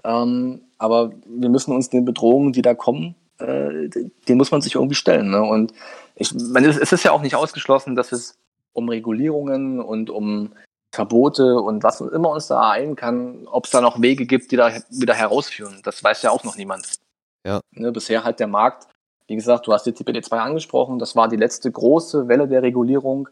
Ähm, aber wir müssen uns den Bedrohungen, die da kommen, äh, den muss man sich irgendwie stellen. Ne? Und ich meine, es ist ja auch nicht ausgeschlossen, dass es um Regulierungen und um Verbote und was immer uns da ereilen kann, ob es da noch Wege gibt, die da wieder herausführen. Das weiß ja auch noch niemand. Ja. Ne, bisher hat der Markt, wie gesagt, du hast die TPD2 angesprochen, das war die letzte große Welle der Regulierung.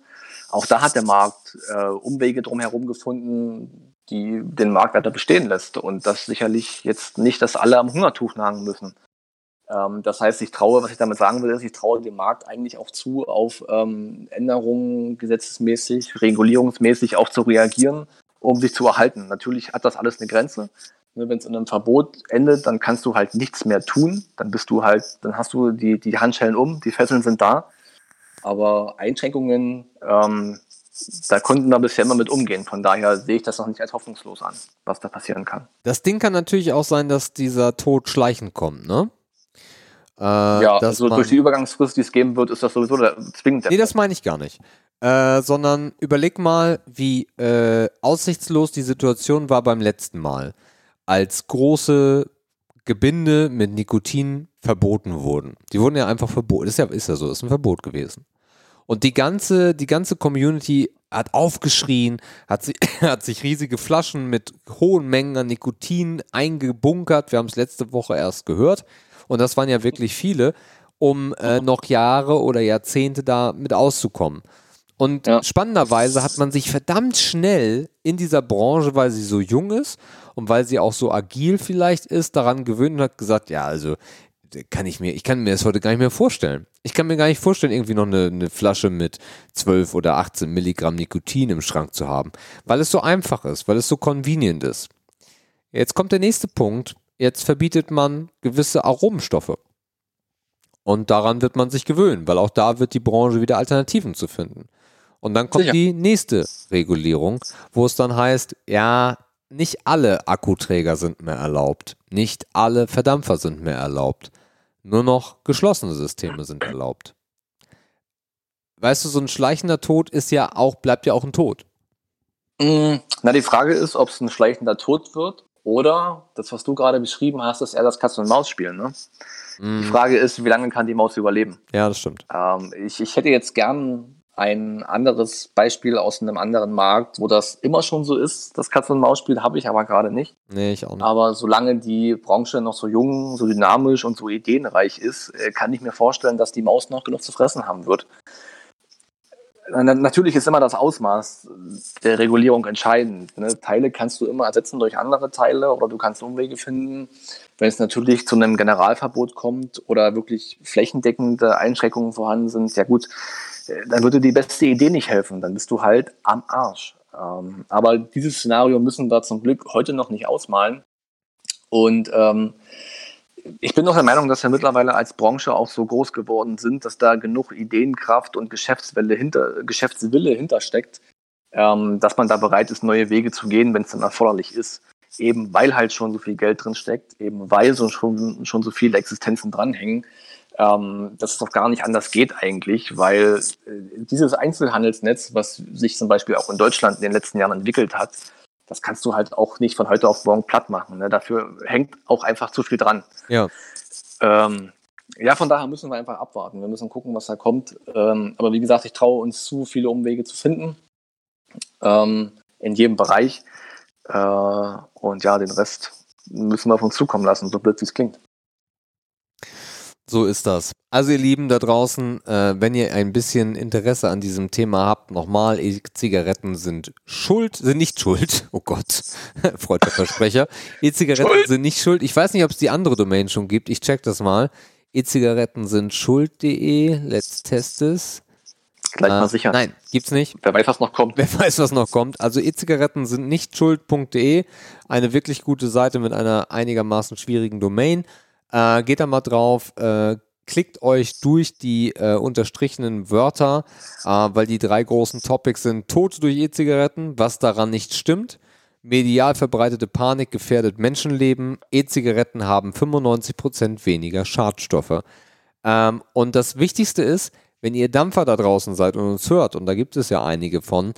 Auch da hat der Markt äh, Umwege drumherum gefunden, die den Markt weiter bestehen lässt. Und das sicherlich jetzt nicht, dass alle am Hungertuch nagen müssen. Ähm, das heißt, ich traue, was ich damit sagen will, ist, ich traue dem Markt eigentlich auch zu, auf ähm, Änderungen gesetzesmäßig, regulierungsmäßig auch zu reagieren, um sich zu erhalten. Natürlich hat das alles eine Grenze. Ne, Wenn es in einem Verbot endet, dann kannst du halt nichts mehr tun. Dann bist du halt, dann hast du die, die Handschellen um, die Fesseln sind da. Aber Einschränkungen, ähm, da konnten wir bisher immer mit umgehen. Von daher sehe ich das noch nicht als hoffnungslos an, was da passieren kann. Das Ding kann natürlich auch sein, dass dieser Tod schleichend kommt, ne? Äh, ja, also durch die Übergangsfrist, die es geben wird, ist das sowieso der, zwingend. Der nee, das meine ich gar nicht. Äh, sondern überleg mal, wie äh, aussichtslos die Situation war beim letzten Mal, als große Gebinde mit Nikotin verboten wurden. Die wurden ja einfach verboten. Ist ja, ist ja so, ist ein Verbot gewesen. Und die ganze, die ganze Community hat aufgeschrien, hat, sie, hat sich riesige Flaschen mit hohen Mengen an Nikotin eingebunkert. Wir haben es letzte Woche erst gehört und das waren ja wirklich viele, um äh, noch Jahre oder Jahrzehnte da mit auszukommen. Und Ja. spannenderweise hat man sich verdammt schnell in dieser Branche, weil sie so jung ist und weil sie auch so agil vielleicht ist, daran gewöhnt und hat gesagt, ja, also kann ich mir, ich kann mir das heute gar nicht mehr vorstellen. Ich kann mir gar nicht vorstellen, irgendwie noch eine, eine Flasche mit 12 oder 18 Milligramm Nikotin im Schrank zu haben, weil es so einfach ist, weil es so convenient ist. Jetzt kommt der nächste Punkt. Jetzt verbietet man gewisse Aromenstoffe. Und daran wird man sich gewöhnen, weil auch da wird die Branche wieder Alternativen zu finden. Und dann kommt Sicher. die nächste Regulierung, wo es dann heißt, ja, nicht alle Akkuträger sind mehr erlaubt, nicht alle Verdampfer sind mehr erlaubt, nur noch geschlossene Systeme sind erlaubt. Weißt du, so ein schleichender Tod ist ja auch, bleibt ja auch ein Tod. Mm, Na, die Frage ist, ob es ein schleichender Tod wird oder das, was du gerade beschrieben hast, ist eher das Katz-und-Maus-Spiel. Ne? Die Mhm. Frage ist, wie lange kann die Maus überleben? Ja, das stimmt. Ähm, ich, ich hätte jetzt gern ein anderes Beispiel aus einem anderen Markt, wo das immer schon so ist. Das Katz-und-Maus-Spiel habe ich aber gerade nicht. Nee, ich auch nicht. Aber solange die Branche noch so jung, so dynamisch und so ideenreich ist, äh, kann ich mir vorstellen, dass die Maus noch genug zu fressen haben wird. Na- Natürlich ist immer das Ausmaß der Regulierung entscheidend. Ne? Teile kannst du immer ersetzen durch andere Teile oder du kannst Umwege finden. Wenn es natürlich zu einem Generalverbot kommt oder wirklich flächendeckende Einschränkungen vorhanden sind, ja gut, äh, dann würde die beste Idee nicht helfen. Dann bist du halt am Arsch. Ähm, aber dieses Szenario müssen wir zum Glück heute noch nicht ausmalen. Und ähm, ich bin noch der Meinung, dass wir mittlerweile als Branche auch so groß geworden sind, dass da genug Ideenkraft und Geschäftswille hinter, Geschäftswille hintersteckt, ähm, dass man da bereit ist, neue Wege zu gehen, wenn es dann erforderlich ist. Eben weil halt schon so viel Geld drin steckt, eben weil so schon, schon so viele Existenzen dranhängen, ähm, dass es doch gar nicht anders geht eigentlich, weil äh, dieses Einzelhandelsnetz, was sich zum Beispiel auch in Deutschland in den letzten Jahren entwickelt hat, das kannst du halt auch nicht von heute auf morgen platt machen. Ne? Dafür hängt auch einfach zu viel dran. Ja. Ähm, ja, von daher müssen wir einfach abwarten. Wir müssen gucken, was da kommt. Ähm, aber wie gesagt, ich traue uns zu, viele Umwege zu finden. Ähm, in jedem Bereich. Äh, und ja, den Rest müssen wir auf uns zukommen lassen, so blöd wie es klingt. So ist das. Also ihr Lieben da draußen, äh, wenn ihr ein bisschen Interesse an diesem Thema habt, nochmal, E-Zigaretten sind schuld, sind nicht schuld. Oh Gott, freudscher Versprecher. E-Zigaretten sind nicht schuld. Ich weiß nicht, ob es die andere Domain schon gibt. Ich check das mal. E-Zigaretten sind schuld.de. Let's test es. Gleich Äh, mal sicher. Nein, gibt's nicht. Wer weiß, was noch kommt. Wer weiß, was noch kommt. Also E-Zigaretten sind nicht schuld.de. Eine wirklich gute Seite mit einer einigermaßen schwierigen Domain. Äh, geht da mal drauf, äh, klickt euch durch die äh, unterstrichenen Wörter, äh, weil die drei großen Topics sind Tod durch E-Zigaretten, was daran nicht stimmt. Medial verbreitete Panik gefährdet Menschenleben. E-Zigaretten haben 95% weniger Schadstoffe. Ähm, und das Wichtigste ist, wenn ihr Dampfer da draußen seid und uns hört, und da gibt es ja einige von,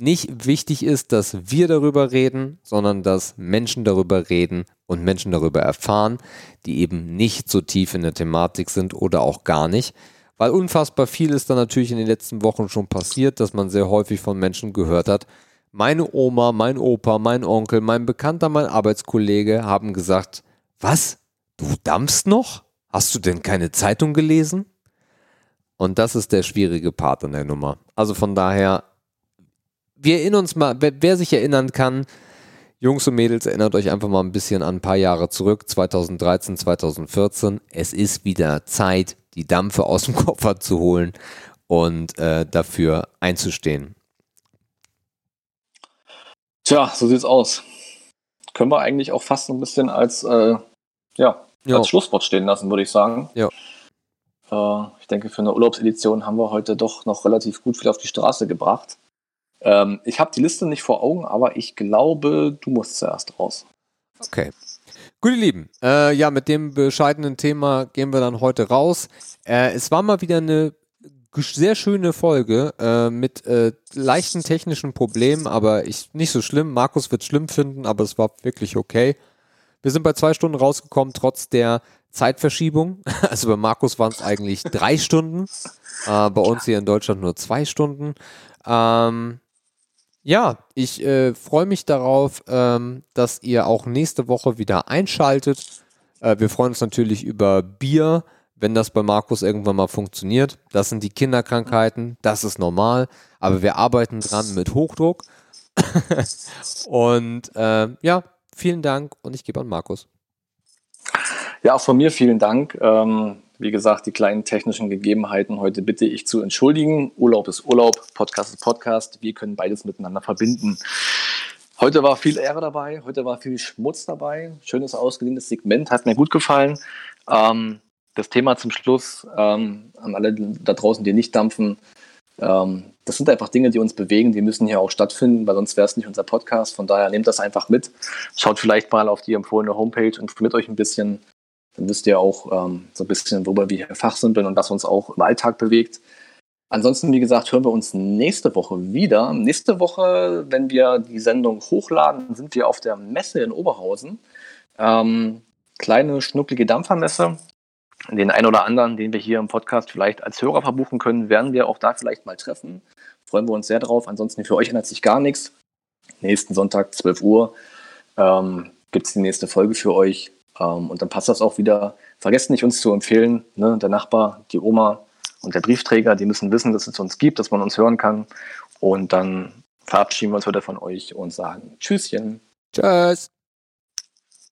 nicht wichtig ist, dass wir darüber reden, sondern dass Menschen darüber reden und Menschen darüber erfahren, die eben nicht so tief in der Thematik sind oder auch gar nicht. Weil unfassbar viel ist da natürlich in den letzten Wochen schon passiert, dass man sehr häufig von Menschen gehört hat. Meine Oma, mein Opa, mein Onkel, mein Bekannter, mein Arbeitskollege haben gesagt, was? Du dampfst noch? Hast du denn keine Zeitung gelesen? Und das ist der schwierige Part in der Nummer. Also von daher, wir erinnern uns mal, wer, wer sich erinnern kann, Jungs und Mädels, erinnert euch einfach mal ein bisschen an ein paar Jahre zurück, 2013, 2014. Es ist wieder Zeit, die Dampfe aus dem Koffer zu holen und äh, dafür einzustehen. Tja, so sieht's aus. Können wir eigentlich auch fast ein bisschen als, äh, ja, als Schlusswort stehen lassen, würde ich sagen. Ja. Äh, ich denke, für eine Urlaubsedition haben wir heute doch noch relativ gut viel auf die Straße gebracht. Ähm, ich habe die Liste nicht vor Augen, aber ich glaube, du musst zuerst raus. Okay. Gut, ihr Lieben, äh, ja, mit dem bescheidenen Thema gehen wir dann heute raus. Äh, es war mal wieder eine sehr schöne Folge äh, mit äh, leichten technischen Problemen, aber ich, nicht so schlimm. Markus wird schlimm finden, aber es war wirklich okay. Wir sind bei zwei Stunden rausgekommen, trotz der Zeitverschiebung. Also bei Markus waren es eigentlich drei Stunden, äh, bei uns hier in Deutschland nur zwei Stunden. Ähm, ja, ich äh, freue mich darauf, ähm, dass ihr auch nächste Woche wieder einschaltet. Äh, wir freuen uns natürlich über Bier, wenn das bei Markus irgendwann mal funktioniert. Das sind die Kinderkrankheiten, das ist normal, aber wir arbeiten dran mit Hochdruck. und äh, ja, vielen Dank und ich gebe an Markus. Ja, auch von mir vielen Dank. Ähm, wie gesagt, die kleinen technischen Gegebenheiten heute bitte ich zu entschuldigen. Urlaub ist Urlaub, Podcast ist Podcast. Wir können beides miteinander verbinden. Heute war viel Ehre dabei, heute war viel Schmutz dabei. Schönes, ausgedehntes Segment, hat mir gut gefallen. Ähm, das Thema zum Schluss ähm, an alle da draußen, die nicht dampfen. Ähm, das sind einfach Dinge, die uns bewegen, die müssen hier auch stattfinden, weil sonst wäre es nicht unser Podcast. Von daher nehmt das einfach mit. Schaut vielleicht mal auf die empfohlene Homepage, und informiert euch ein bisschen. Dann wisst ihr auch ähm, so ein bisschen, worüber wir hier fachsimpeln und was uns auch im Alltag bewegt. Ansonsten, wie gesagt, hören wir uns nächste Woche wieder. Nächste Woche, wenn wir die Sendung hochladen, sind wir auf der Messe in Oberhausen. Ähm, kleine, schnucklige Dampfermesse. Den einen oder anderen, den wir hier im Podcast vielleicht als Hörer verbuchen können, werden wir auch da vielleicht mal treffen. Freuen wir uns sehr drauf. Ansonsten für euch ändert sich gar nichts. Nächsten Sonntag, 12 Uhr, ähm, gibt es die nächste Folge für euch. Ähm, und dann passt das auch wieder. Vergesst nicht, uns zu empfehlen. Ne? Der Nachbar, die Oma und der Briefträger, die müssen wissen, dass es uns gibt, dass man uns hören kann. Und dann verabschieden wir uns heute von euch und sagen Tschüsschen. Tschüss.